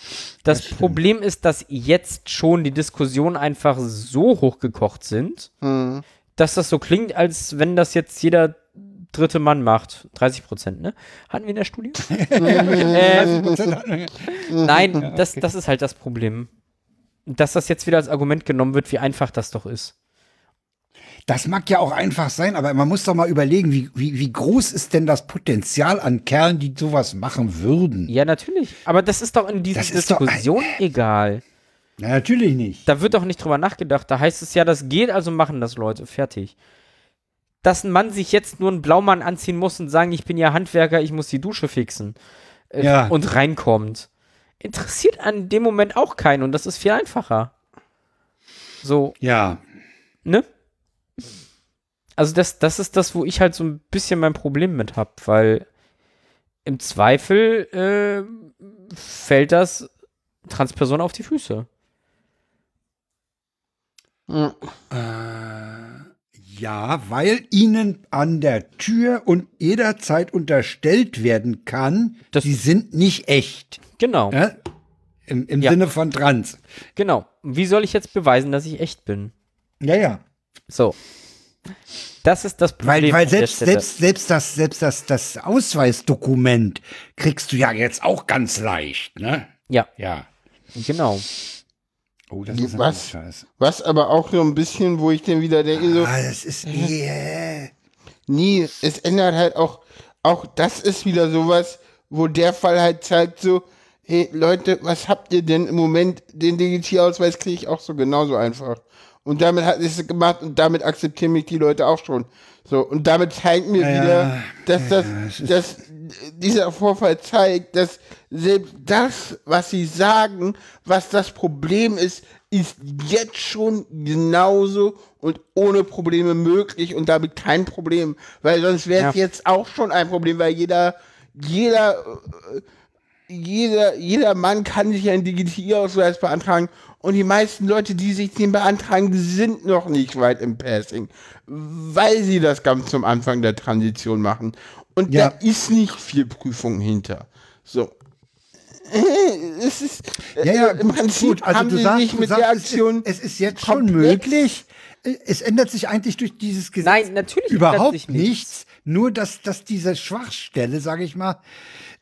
Das Problem ist, dass jetzt schon die Diskussionen einfach so hochgekocht sind, Hm. dass das so klingt, als wenn das jetzt jeder dritte Mann macht. 30 Prozent, ne? Hatten wir in der Studie? ähm, nein, das, das ist halt das Problem. Dass das jetzt wieder als Argument genommen wird, wie einfach das doch ist. Das mag ja auch einfach sein, aber man muss doch mal überlegen, wie, wie, wie groß ist denn das Potenzial an Kerlen, die sowas machen würden? Ja, natürlich. Aber das ist doch in dieser ist doch ein- Diskussion egal. Na, natürlich nicht. Da wird doch nicht drüber nachgedacht. Da heißt es ja, das geht, also machen das Leute. Fertig. Dass ein Mann sich jetzt nur einen Blaumann anziehen muss und sagen, ich bin ja Handwerker, ich muss die Dusche fixen. Äh, Ja. Und reinkommt. Interessiert an dem Moment auch keinen und das ist viel einfacher. So, Ja. ne? Also das, das ist das, wo ich halt so ein bisschen mein Problem mit habe, weil im Zweifel äh, fällt das Transperson auf die Füße. Hm. Ja, weil ihnen an der Tür und jederzeit unterstellt werden kann, Das- sie sind nicht echt. Genau. Ja? Im, im Ja. Sinne von trans. Genau. Wie soll ich jetzt beweisen, dass ich echt bin? Ja, ja. So. Das ist das Weil, Problem. weil der selbst, selbst, selbst das, selbst das, das Ausweisdokument kriegst du ja jetzt auch ganz leicht, ne? Ja, Ja. genau. Oh, das ist was? Was aber auch so ein bisschen, wo ich dann wieder denke, so, Ah, das ist, yeah. nie, es ändert halt auch, auch das ist wieder sowas, wo der Fall halt zeigt, so, hey Leute, was habt ihr denn im Moment? Den Digitalausweis kriege ich auch so genauso einfach. Und damit hat es gemacht und damit akzeptieren mich die Leute auch schon. So, und damit zeigt mir Ja, wieder, dass das, ist- dass dieser Vorfall zeigt, dass selbst das, was sie sagen, was das Problem ist, ist jetzt schon genauso und ohne Probleme möglich und damit kein Problem, weil sonst wäre es Ja. jetzt auch schon ein Problem, weil jeder, jeder, äh, jeder, jeder Mann kann sich einen Digitalausweis beantragen und die meisten Leute, die sich den beantragen, sind noch nicht weit im Passing, weil sie das ganz zum Anfang der Transition machen. Und Ja. da ist nicht viel Prüfung hinter. So. Es ist, Ja, ja, äh, im gut, Prinzip gut. Also haben du sie sagst, sich du mit sagst, der es ist- Aktion Es ist jetzt schon möglich. Es ändert sich eigentlich durch dieses Gesetz Nein, natürlich überhaupt sich nichts. nichts. Nur, dass, dass diese Schwachstelle, sage ich mal,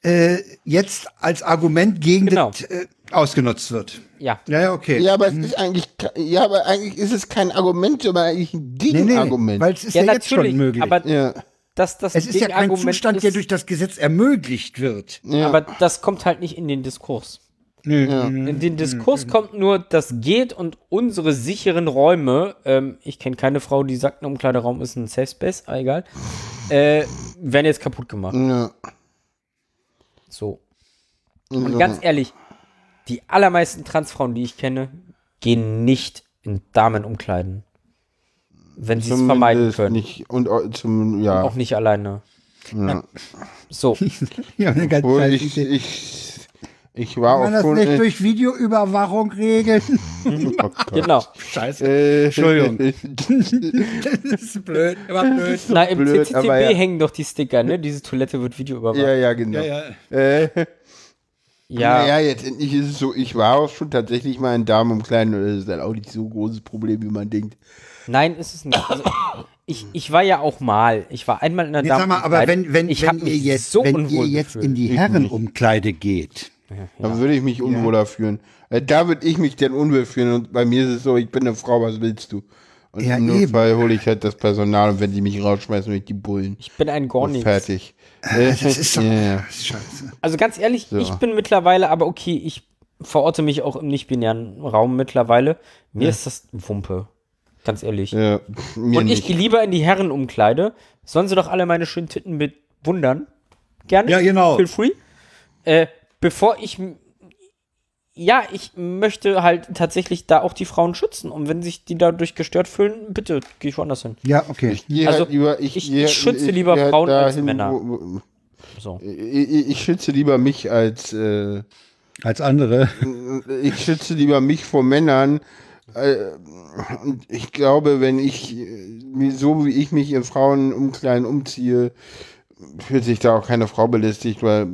äh, jetzt als Argument gegen Genau. das äh, ausgenutzt wird. Ja. Ja, ja, okay. Ja, aber es ist eigentlich, ja, aber eigentlich ist es kein Argument, sondern eigentlich ein nee, nee, Gegenargument. weil es ist Ja, ja, jetzt schon natürlich. möglich. Aber ja. das, das es ist ja kein Gegenargument Zustand, der ist- durch das Gesetz ermöglicht wird. Ja. Aber das kommt halt nicht in den Diskurs. Nö, In den Diskurs kommt nur, das geht und unsere sicheren Räume, ähm, ich kenne keine Frau, die sagt, ein Umkleideraum ist ein Safe Space, ah, egal, äh, werden jetzt kaputt gemacht. ja. So. Und ganz ehrlich, die allermeisten Transfrauen, die ich kenne, gehen nicht in Damenumkleiden. Wenn sie es vermeiden können. Nicht, und auch zum, ja. Auch nicht alleine. ja. So. ja, eine ganz Obwohl ich, ich, ich war Kann man auch das schon. nicht äh, durch Videoüberwachung regeln? oh genau. Scheiße. Äh, Entschuldigung. das ist blöd, immer blöd. Na, im blöd, CCTB aber ja. hängen doch die Sticker, ne? Diese Toilette wird Video überwacht. ja, ja, genau. Ja, ja. Äh, Ja. Naja, jetzt endlich ist es so, ich war auch schon tatsächlich mal in Damen umkleiden und das ist dann auch nicht so ein großes Problem, wie man denkt. Nein, ist es nicht. Also, ich, ich war ja auch mal. Ich war einmal in der Nee, sag mal, aber wenn, wenn, ich wenn ihr jetzt, so wenn ihr jetzt gefühlt. in die Herrenumkleide geht, Da würde ich mich unwohler fühlen. Äh, Da würde ich mich dann unwohl fühlen und bei mir ist es so, ich bin eine Frau, was willst du? Und Ja, im. Notfall hole ich halt das Personal und wenn die mich rausschmeißen, will ich die Bullen. Ich bin ein nichts. fertig. Das ist doch, ja, ja. ist scheiße. Also ganz ehrlich, ich bin mittlerweile, aber okay, ich verorte mich auch im nicht-binären Raum mittlerweile. Mir ist das Wumpe. Ganz ehrlich. Ja, mir Und ich nicht. gehe lieber in die Herrenumkleide. Sollen sie doch alle meine schönen Titten bewundern. gerne. Ja, genau. Feel free. Äh, bevor ich. Ja, ich möchte halt tatsächlich da auch die Frauen schützen. Und wenn sich die dadurch gestört fühlen, bitte gehe ich woanders hin. Ja, okay. Ich Also, halt lieber, ich, ich- ich schütze ich lieber halt Frauen als Männer. wo- wo- So. Ich, schütze lieber mich als äh, Als andere. ich schütze lieber mich vor Männern. Äh, und ich glaube, wenn ich äh, so wie ich mich in Frauenumkleiden umziehe, fühlt sich da auch keine Frau belästigt, weil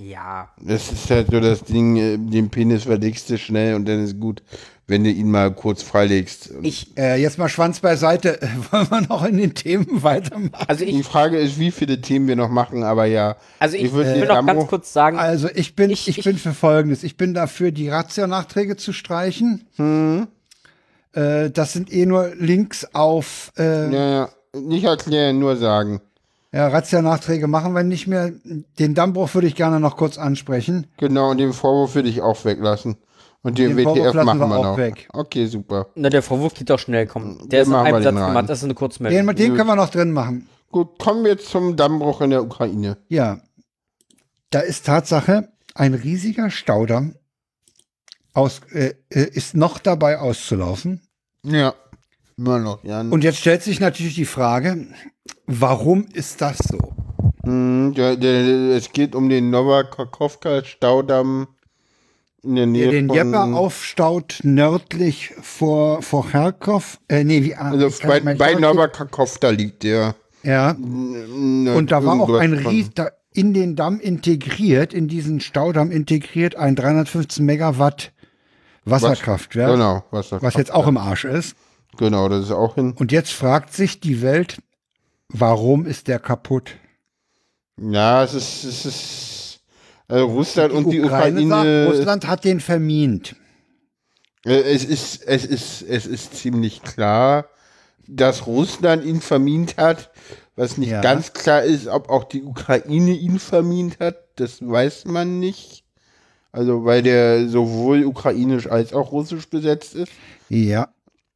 Ja. das ist halt so das Ding, äh, den Penis verlegst du schnell und dann ist gut, wenn du ihn mal kurz freilegst. Ich, Äh, jetzt mal Schwanz beiseite. Wollen wir noch in den Themen weitermachen? also die ich, Frage ist, wie viele Themen wir noch machen, aber ja. also ich, würd will den noch ganz kurz sagen, Also ich bin, Ich- ich, ich- bin für Folgendes. Ich bin dafür, die Razzia-Nachträge zu streichen. Äh, das sind eh nur Links auf äh, Ja, ja. Nicht erklären, nur sagen. Ja, Razzia-Nachträge machen wir nicht mehr. Den Dammbruch würde ich gerne noch kurz ansprechen. Genau, und den Vorwurf würde ich auch weglassen. Und den, Den WTF machen wir wir, auch noch. weg. Okay, super. na, der Vorwurf geht doch schnell, komm. Der Den ist in machen wir einem den Satz gemacht, das ist eine Kurzmeldung. Den, den können wir noch drin machen. Gut, kommen wir zum Dammbruch in der Ukraine. Ja. Da ist Tatsache, ein riesiger Staudamm aus, äh, äh, ist noch dabei auszulaufen. Ja. Immer noch, Jan. Und jetzt stellt sich natürlich die Frage, warum ist das so? Hm, der, der, es geht um den Novakakowka-Staudamm in der Nähe Der den von... Jeppe aufstaut nördlich vor, vor Charkow. Äh, nee, wie, Also ich kann bei, bei Novakakowka liegt der. Ja, Und und da war auch ein Ries, da in den Damm integriert, in diesen Staudamm integriert, ein 315 Megawatt Wasserkraftwerk, Genau, Wasserkraft. was jetzt auch im Arsch ist. Genau, das ist auch hin. Und jetzt fragt sich die Welt, warum ist der kaputt? Ja, es ist, es ist also Russland und die Ukraine. sagt, Russland hat den vermint. Äh, Es ist, es ist, es ist ziemlich klar, dass Russland ihn vermint hat. Was nicht Ja. ganz klar ist, ob auch die Ukraine ihn vermint hat, das weiß man nicht. Also, weil der sowohl ukrainisch als auch russisch besetzt ist. Ja,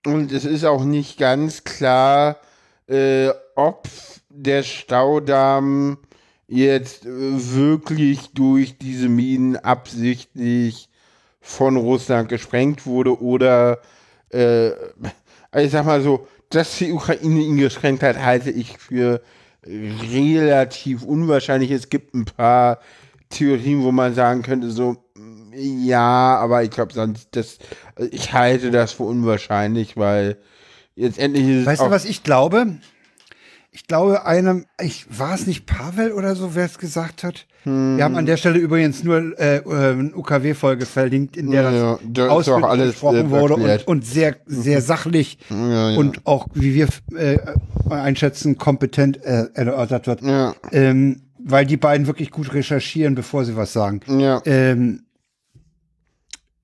Und es ist auch nicht ganz klar, äh, ob der Staudamm jetzt äh, wirklich durch diese Minen absichtlich von Russland gesprengt wurde oder, äh, ich sag mal so, dass die Ukraine ihn gesprengt hat, halte ich für relativ unwahrscheinlich. Es gibt ein paar Theorien, wo man sagen könnte, so, mm, ja, aber ich glaube, sonst, das, ich halte das für unwahrscheinlich, weil jetzt endlich ist es weißt du, was ich glaube? Ich glaube, einem, ich war es nicht Pavel oder so, wer es gesagt hat. Wir haben an der Stelle übrigens nur äh, äh, eine UKW-Folge verlinkt, in der Ja, das ja, da ist ausführlich auch alles, besprochen äh, wurde und, und sehr, sehr sachlich ja, ja. und auch, wie wir äh, einschätzen, kompetent äh, erörtert wird. ja, Ähm, weil die beiden wirklich gut recherchieren, bevor sie was sagen. ja, Ähm,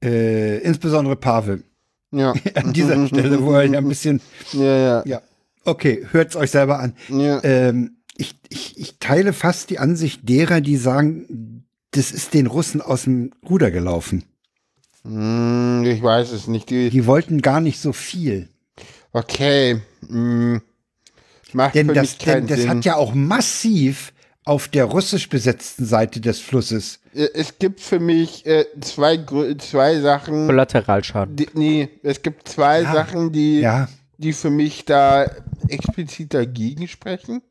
äh, insbesondere Pavel. ja, An dieser Stelle, wo er ja ein bisschen, ja, ja, ja, okay, hört's euch selber an. ja. Ähm, ich, ich, ich teile fast die Ansicht derer, die sagen, das ist den Russen aus dem Ruder gelaufen. Hm, ich weiß es nicht. Die, Die wollten gar nicht so viel. okay, hm, macht Denn für das, mich keinen denn das hat ja auch massiv auf der russisch besetzten Seite des Flusses. Äh, es gibt für mich äh, zwei, zwei Sachen. Kollateralschaden. Die, nee, es gibt zwei Ja. Sachen, die, Ja, die für mich da explizit dagegen sprechen.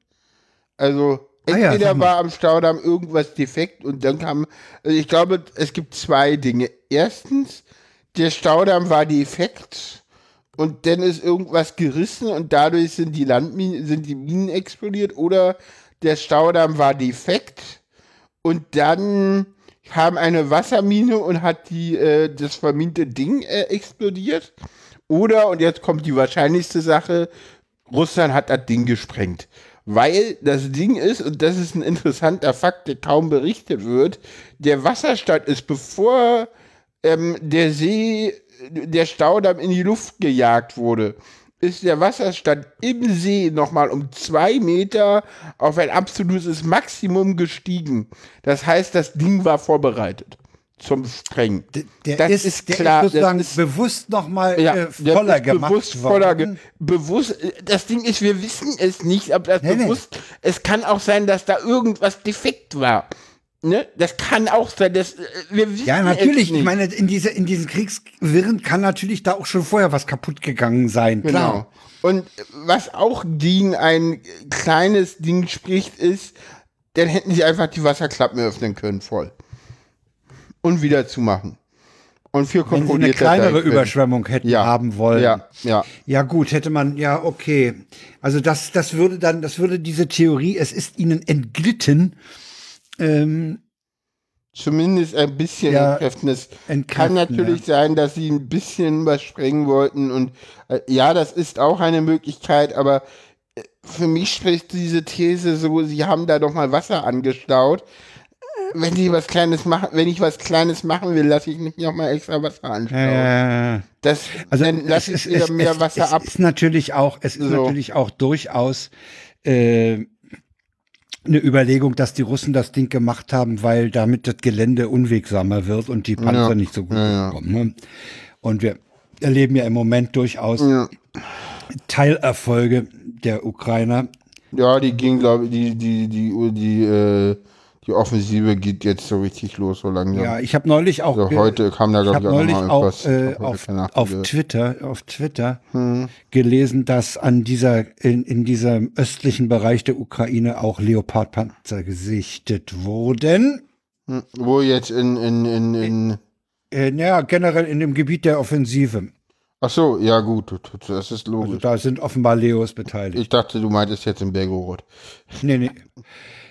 Also Ah ja, entweder sag mal. war am Staudamm irgendwas defekt und dann kam, also ich glaube, es gibt zwei Dinge. Erstens, der Staudamm war defekt und dann ist irgendwas gerissen und dadurch sind die Landminen, sind die Minen explodiert oder der Staudamm war defekt und dann kam eine Wassermine und hat die, äh, das verminte Ding äh, explodiert. Oder, und jetzt kommt die wahrscheinlichste Sache, Russland hat das Ding gesprengt. Weil das Ding ist, und das ist ein interessanter Fakt, der kaum berichtet wird, der Wasserstand ist, bevor ähm, der See, der Staudamm in die Luft gejagt wurde, ist der Wasserstand im See nochmal um zwei Meter auf ein absolutes Maximum gestiegen. Das heißt, das Ding war vorbereitet. zum Sprengen. Der das ist, ist der klar, ist sozusagen das ist- bewusst nochmal Ja, äh, der voller gemacht bewusst voller ge worden. bewusst. Das Ding ist, wir wissen es nicht, aber das Nee, nee. bewusst. Es kann auch sein, dass da irgendwas defekt war. Ne? Das kann auch sein, dass äh, Ja, natürlich. Ich meine, in, diese, in diesen Kriegswirren kann natürlich da auch schon vorher was kaputt gegangen sein. Genau. Klar. Und was auch gegen ein kleines Ding spricht, ist, dann hätten sie einfach die Wasserklappen öffnen können voll. Und wieder zumachen. Und für Wenn sie eine kleinere. Überschwemmung hätten Ja. haben wollen. Ja, ja. Ja, gut, hätte man, ja, okay. Also das, das würde dann, das würde diese Theorie, es ist ihnen entglitten, ähm, Zumindest ein bisschen Ja, entkräften, kann natürlich sein, dass sie ein bisschen was sprengen wollten. Und äh, ja, das ist auch eine Möglichkeit, aber äh, für mich spricht diese These so, sie haben da doch mal Wasser angestaut. Äh, Wenn ich was Kleines machen, wenn ich was Kleines machen will, lasse ich nicht noch mal extra Wasser anstauen. das, Also dann lasse ich wieder mehr es, Wasser es ab. ist natürlich auch, es ist So. natürlich auch durchaus äh, eine Überlegung, dass die Russen das Ding gemacht haben, weil damit das Gelände unwegsamer wird und die Panzer Ja. nicht so gut Ja, kommen. Ne? Und wir erleben ja im Moment durchaus Ja. Teilerfolge der Ukrainer. Ja, die ging, glaube ich, die, die, die, die, äh, die Offensive geht jetzt so richtig los, so langsam. Ja, ich habe neulich auch Also heute kam da, glaube ich, auch neulich mal auch etwas. äh, auf, auf. Twitter auf Twitter Hm. gelesen, dass an dieser in, in diesem östlichen Bereich der Ukraine auch Leopardpanzer gesichtet wurden. Hm, Wo jetzt in, in, in, in Äh, naja, generell in dem Gebiet der Offensive. Ach so, ja gut, das ist Also logisch. da sind offenbar Leos beteiligt. Ich dachte, du meintest jetzt in Belgorod. Nee, nee.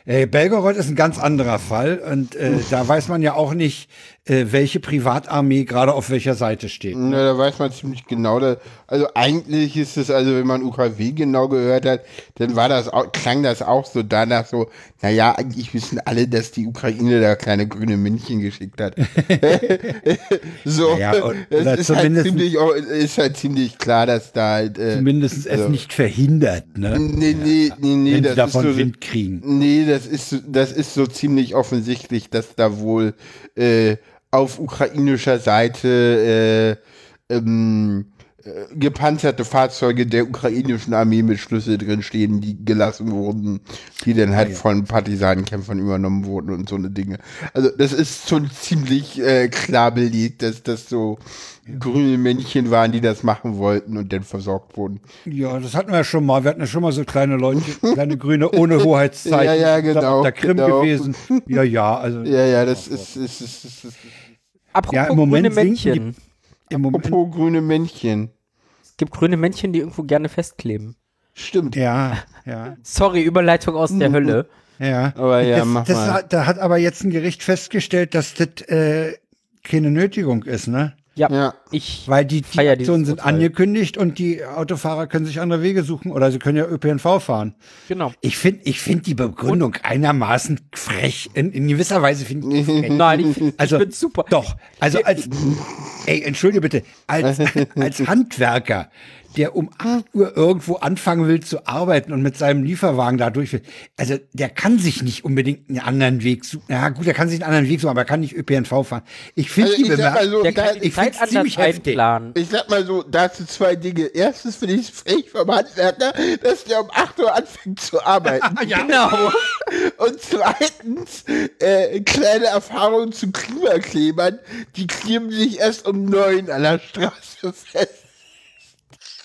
Äh, Belgorod ist ein ganz anderer Fall und äh, da weiß man ja auch nicht, äh, welche Privatarmee gerade auf welcher Seite steht. Na, da weiß man ziemlich genau. Da, also eigentlich ist es, also wenn man UKW genau gehört hat, dann war das auch, klang das auch so danach so, naja, eigentlich wissen alle, dass die Ukraine da kleine grüne Männchen geschickt hat. so, Ja, es oder ist halt, zumindest- ziemlich, ist halt ziemlich klar, dass da halt, äh, Zumindest es also- nicht verhindert, ne? Nee, nee, nee, nee, Wenn das sie davon ist so, Wind kriegen. Nee, das ist, das ist so ziemlich offensichtlich, dass da wohl äh, auf ukrainischer Seite äh, ähm, äh, gepanzerte Fahrzeuge der ukrainischen Armee mit Schlüssel drin stehen, die gelassen wurden, die dann halt von Partisanenkämpfern übernommen wurden und so eine Dinge. Also das ist schon ziemlich äh, klar belegt, dass das so grüne Männchen waren, die das machen wollten und dann versorgt wurden. Ja, das hatten wir ja schon mal. Wir hatten ja schon mal so kleine Leute, kleine Grüne ohne Hoheitszeichen. Ja, ja, genau, auf der Krim genau. gewesen. Ja, ja, also Ja, ja, das ist, ist, ist, ist, ist Apropos Ja, im Moment grüne sinken die- Männchen. im Moment. Apropos grüne Männchen. Es gibt grüne Männchen, die irgendwo gerne festkleben. Stimmt. Ja, ja, Sorry, Überleitung aus der Hölle. ja. Aber ja, das, mach das mal. Hat, da hat aber jetzt ein Gericht festgestellt, dass das äh, keine Nötigung ist, ne? Ja, Ja. ich Weil die, die Aktionen sind Urteil. angekündigt und die Autofahrer können sich andere Wege suchen oder sie können ja ÖPNV fahren. Genau. Ich finde ich find die Begründung einermaßen frech. In, in gewisser Weise finde ich die frech. Nein, ich, find- Also, ich bin super. Doch, also als, ey, entschuldige bitte, als, als Handwerker, der um 8 Uhr irgendwo anfangen will zu arbeiten und mit seinem Lieferwagen da durch will, also der kann sich nicht unbedingt einen anderen Weg suchen. Ja gut, er kann sich einen anderen Weg suchen, aber er kann nicht ÖPNV fahren. Ich finde Also die mal so, Bemerkung, Der da, kann die ich, Zeit anders ziemlich heftig. einplanen. ich sag mal so, dazu zwei Dinge. Erstens finde ich es frech vom Handwerker, dass der um 8 Uhr anfängt zu arbeiten. Genau. Und zweitens, äh, kleine Erfahrung zu Klimaklebern, die kleben sich erst um 9 an der Straße fest.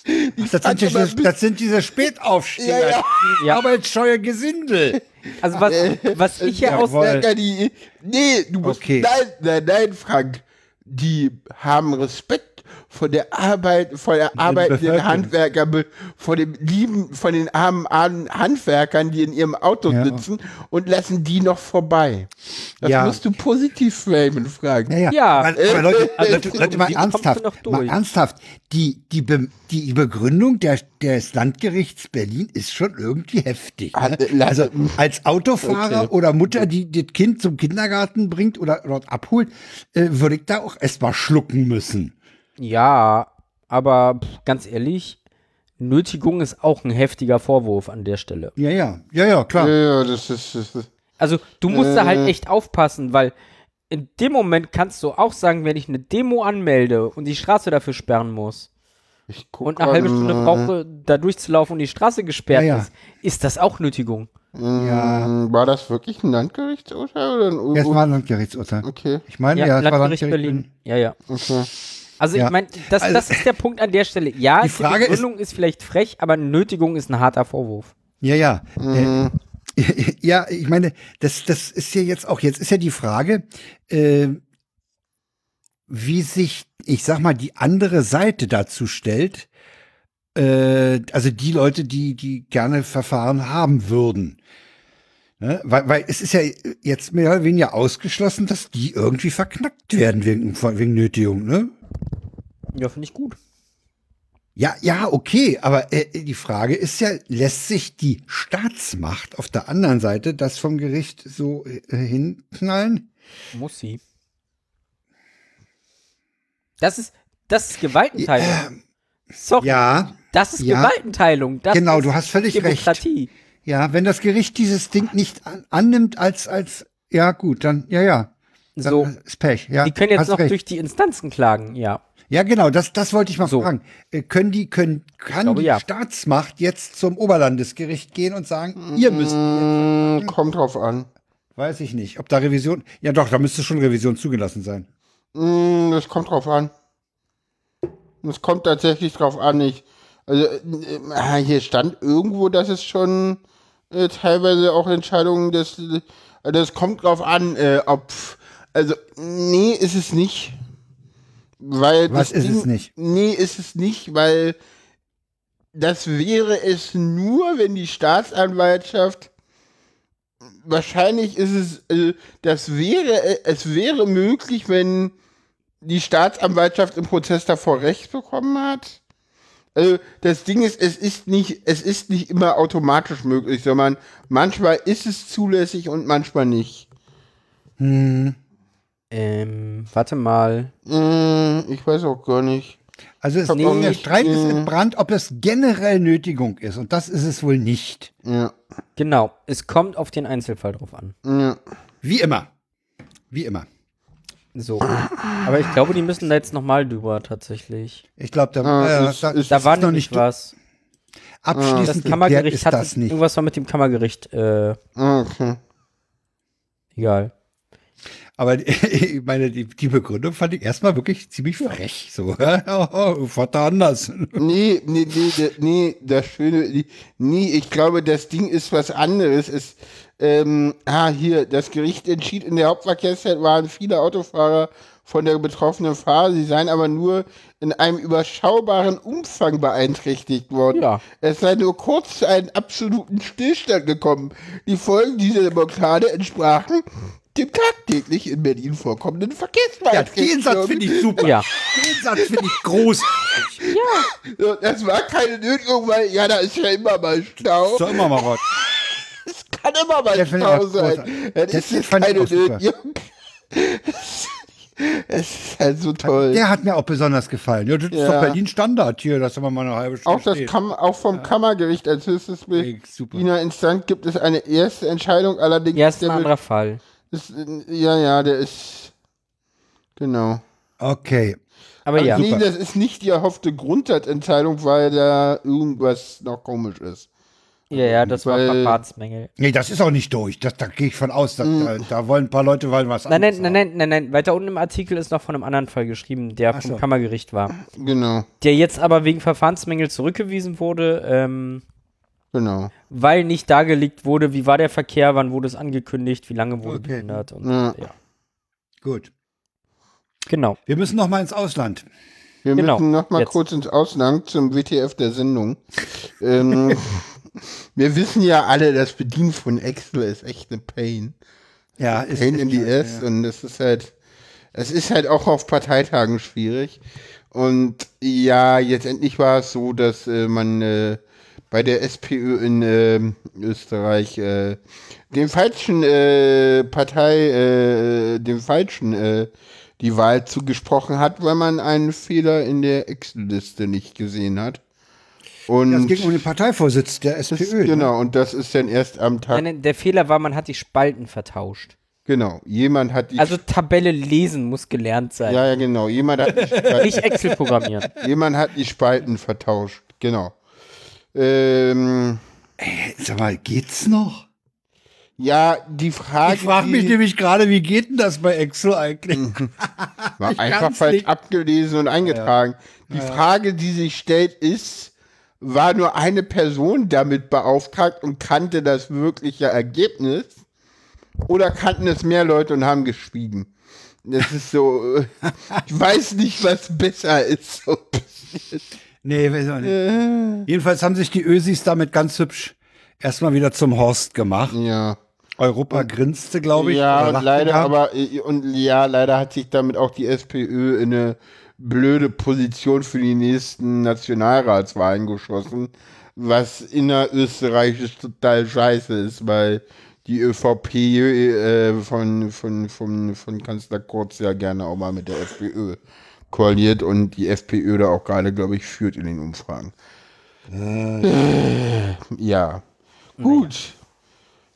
Die Das sind, diese, das sind diese Spätaufsteher, Ja, ja. die Ja. arbeitsscheuer Gesindel. Also was, was ich hier aus... Handwerker, die, nee, du musst, Okay. nein, nein, nein, Frank, die haben Respekt vor der Arbeit, vor der arbeitenden. Handwerker, vor dem lieben, von den armen, armen Handwerkern, die in ihrem Auto Ja. sitzen und lassen die noch vorbei. Das Ja. musst du positiv framen, Frank. Ja, ja. Ja. Aber, aber Leute, Also, Leute, Leute mal ernsthaft, mal ernsthaft. Die, die, Be die Begründung der, des Landgerichts Berlin ist schon irgendwie heftig. Ne? lass- Also als Autofahrer Okay. oder Mutter, die das Kind zum Kindergarten bringt oder dort abholt, äh, würde ich da auch erstmal schlucken müssen. Ja, aber ganz ehrlich, Nötigung ist auch ein heftiger Vorwurf an der Stelle. Ja, ja, ja, ja, klar. Ja, ja, das ist, das ist Also du musst da Äh. halt echt aufpassen, weil in dem Moment kannst du auch sagen, wenn ich eine Demo anmelde und die Straße dafür sperren muss Ich guck und eine halbe Stunde brauche, da durchzulaufen und die Straße gesperrt Ja, ja. ist, ist das auch Nötigung. Ja. Mm, War das wirklich ein Landgerichtsurteil oder ein U Jetzt war ein Landgerichtsurteil. Okay, Ich meine, ja, es war Landgericht Landgericht Berlin. Ja, ja. okay. Also Ja. ich meine, das, Also- das ist der Punkt an der Stelle. Ja, Die Frage ist- Begründung ist, vielleicht frech, aber Nötigung ist ein harter Vorwurf. Ja, ja. Mhm. Äh, ja, ich meine, das, das ist ja jetzt auch, jetzt ist ja die Frage, äh, wie sich, ich sag mal, die andere Seite dazu stellt. Äh, also die Leute, die, die gerne Verfahren haben würden. Ne? Weil, weil es ist ja jetzt mehr oder weniger ausgeschlossen, dass die irgendwie verknackt werden wegen, wegen Nötigung, ne? Ja, finde ich gut. Ja, ja, okay, aber äh, die Frage ist ja, lässt sich die Staatsmacht auf der anderen Seite das vom Gericht so äh, hinknallen? Muss sie. Das ist, das ist Gewaltenteilung. Sorry. Ja, Das ist ja. Gewaltenteilung. Das Genau, ist du hast völlig recht. Demokratie. ja, wenn das Gericht dieses Ding nicht an, annimmt als, als, ja gut, dann, ja, ja. So. ist Pech, ja. Die können jetzt noch recht. durch die Instanzen klagen, ja. Ja, genau, das, das wollte ich mal So. fragen. Äh, können die, können, kann glaube, die ja. Staatsmacht jetzt zum Oberlandesgericht gehen und sagen, ihr müsst, Mm, Kommt drauf an. weiß ich nicht, ob da Revision, ja doch, da müsste schon Revision zugelassen sein. Mm, Das kommt drauf an. Das kommt tatsächlich drauf an. Ich, also äh, hier stand irgendwo, dass es schon äh, teilweise auch Entscheidungen des. Äh, das kommt drauf an, äh, ob. Also nee, ist es nicht. Weil Was das ist es nicht? Nee, ist es nicht, weil das wäre es nur, wenn die Staatsanwaltschaft wahrscheinlich ist es, äh, das wäre, äh, es wäre möglich, wenn die Staatsanwaltschaft im Prozess davor Recht bekommen hat. Also das Ding ist, es ist nicht, es ist nicht immer automatisch möglich, sondern manchmal ist es zulässig und manchmal nicht. Ähm, warte mal. Mm, ich weiß auch gar nicht. Also es, auch der Streit ist äh, entbrannt, ob es generell Nötigung ist. Und das ist es wohl nicht. Ja, Genau, es kommt auf den Einzelfall drauf an. ja. Wie immer. Wie immer. So. Aber ich glaube, die müssen da jetzt nochmal drüber tatsächlich. Ich glaube, da, Ah, äh, ist- da, ist- Da das war noch nicht was. Das abschließend geklärt Kammergericht ist hat das nicht. irgendwas war mit dem Kammergericht. Äh, Ah, Okay. egal. Aber die- ich meine, die, die Begründung fand ich erstmal wirklich ziemlich frech. So, oh, Vater anders. Nee, nee, nee, nee, das Schöne, nee, ich glaube, das Ding ist was anderes. Es, ähm, ah, hier, das Gericht entschied, in der Hauptverkehrszeit waren viele Autofahrer von der betroffenen Fahrer, sie seien aber nur in einem überschaubaren Umfang beeinträchtigt worden. Ja. Es sei nur kurz zu einem absoluten Stillstand gekommen. Die Folgen dieser Blockade entsprachen dem tagtäglich in Berlin vorkommenden Ja, Verkehrsbeeinträchtigungen. den Satz finde ich super. Ja. Den Satz finde ich großartig. So, Das war keine Nötigung, weil, ja, da ist ja immer mal Stau. So immer mal was. Es kann immer mal ich Stau sein. Das, Das ist keine. Nötigung. Es ist halt so toll. Der hat mir auch besonders gefallen. Ja, das ist Ja. doch Berlin Standard hier, dass immer mal eine halbe Stunde Auch, das steht. Kam, auch vom Kammergericht als höchstes. Berliner Instanz gibt es eine erste Entscheidung, allerdings Ja, ist ein der anderer Fall. Ist, ja, ja, der ist genau. Okay. Aber Also ja. nee, das ist nicht die erhoffte Grundsatzentscheidung, weil da irgendwas noch komisch ist. Ja, ja, das war Weil- Verfahrensmängel. Nee, das ist auch nicht durch. Das, da gehe ich von aus. Da, da, da wollen ein paar Leute wollen was Nein, nein, anderes nein, nein, nein, nein. Weiter unten im Artikel ist noch von einem anderen Fall geschrieben, der vom so. Kammergericht war. Genau, Der jetzt aber wegen Verfahrensmängel zurückgewiesen wurde, ähm, genau. weil nicht dargelegt wurde, wie war der Verkehr, wann wurde es angekündigt, wie lange wurde Okay. behindert und Ja. ja. Gut. Genau. Wir müssen noch mal ins Ausland. Wir Genau, müssen noch mal jetzt. kurz ins Ausland zum WTF der Sendung. ähm, wir wissen ja alle, das Bedienen von Excel ist echt eine Pain. Ja, ist, Pain in ist- the ass und das ist halt, es ist halt auch auf Parteitagen schwierig. Und ja, jetzt endlich war es so, dass äh, man äh, bei der SPÖ in ähm, Österreich äh, dem falschen äh, Partei, äh, dem falschen äh, die Wahl zugesprochen hat, weil man einen Fehler in der Excel-Liste nicht gesehen hat. Und Das ging um den Parteivorsitz der das, SPÖ. ne? genau, und das ist dann erst am Tag Nein, nein, der Fehler war, man hat die Spalten vertauscht. Genau. Jemand hat die. Also Tabelle lesen muss gelernt sein. ja, ja, genau. Jemand hat die Spalten, Nicht Excel programmieren. jemand hat die Spalten vertauscht. Genau. Ähm, Sag mal, geht's noch? ja, die Frage. Ich frage mich die- nämlich gerade, wie geht denn das bei Excel eigentlich? War Ich einfach falsch nicht. abgelesen und eingetragen. Die Frage, die sich stellt, ist, war nur eine Person damit beauftragt und kannte das wirkliche Ergebnis? Oder kannten es mehr Leute und haben geschwiegen? Das ist so, äh, ich weiß nicht, was besser ist. So. Nee, weiß auch nicht. Jedenfalls haben sich die Ösis damit ganz hübsch erstmal wieder zum Horst gemacht. Ja. Europa grinste, glaube ich. Ja, und leider, aber, äh, und ja, leider hat sich damit auch die SPÖ in eine blöde Position für die nächsten Nationalratswahlen geschossen, was innerösterreichisch total scheiße ist, weil die ÖVP äh, von, von, von, von Kanzler Kurz ja gerne auch mal mit der FPÖ koaliert und die FPÖ da auch gerade, glaube ich, führt in den Umfragen. Äh, ja. Gut.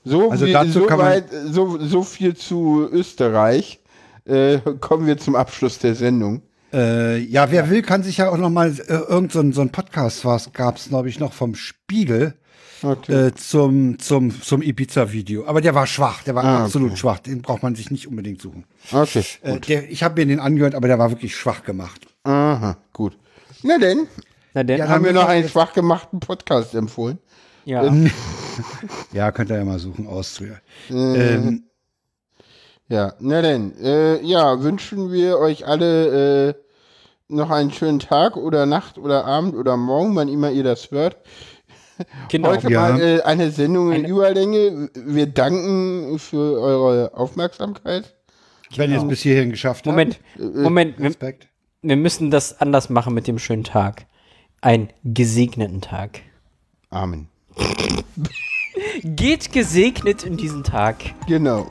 So, Also dazu so, kann man- weit, so, so viel zu Österreich. Äh, kommen wir zum Abschluss der Sendung. Äh, ja, wer will, kann sich ja auch noch mal äh, irgend so ein, so ein Podcast, was gab's, glaube ich, noch vom Spiegel Okay. äh, zum zum zum Ibiza-Video. Aber der war schwach, der war Ah, absolut schwach. Den braucht man sich nicht unbedingt suchen. Okay. Äh, der, ich habe mir den angehört, aber der war wirklich schwach gemacht. Aha, gut. Na denn, Na denn, Ja, haben wir wir noch einen schwach gemachten Podcast empfohlen. ja. Ja, könnt ihr ja mal suchen, Austria. Ähm, Ja, na denn, äh, ja, wünschen wir euch alle äh, noch einen schönen Tag oder Nacht oder Abend oder Morgen, wann immer ihr das hört. Genau. Heute Ja. mal äh, eine Sendung in Überlänge. Wir danken für eure Aufmerksamkeit. wenn ihr es bis hierhin geschafft Genau. Moment, habt. Moment, wir, Respekt. wir müssen das anders machen mit dem schönen Tag. Einen gesegneten Tag. Amen. Geht gesegnet in diesen Tag. Genau.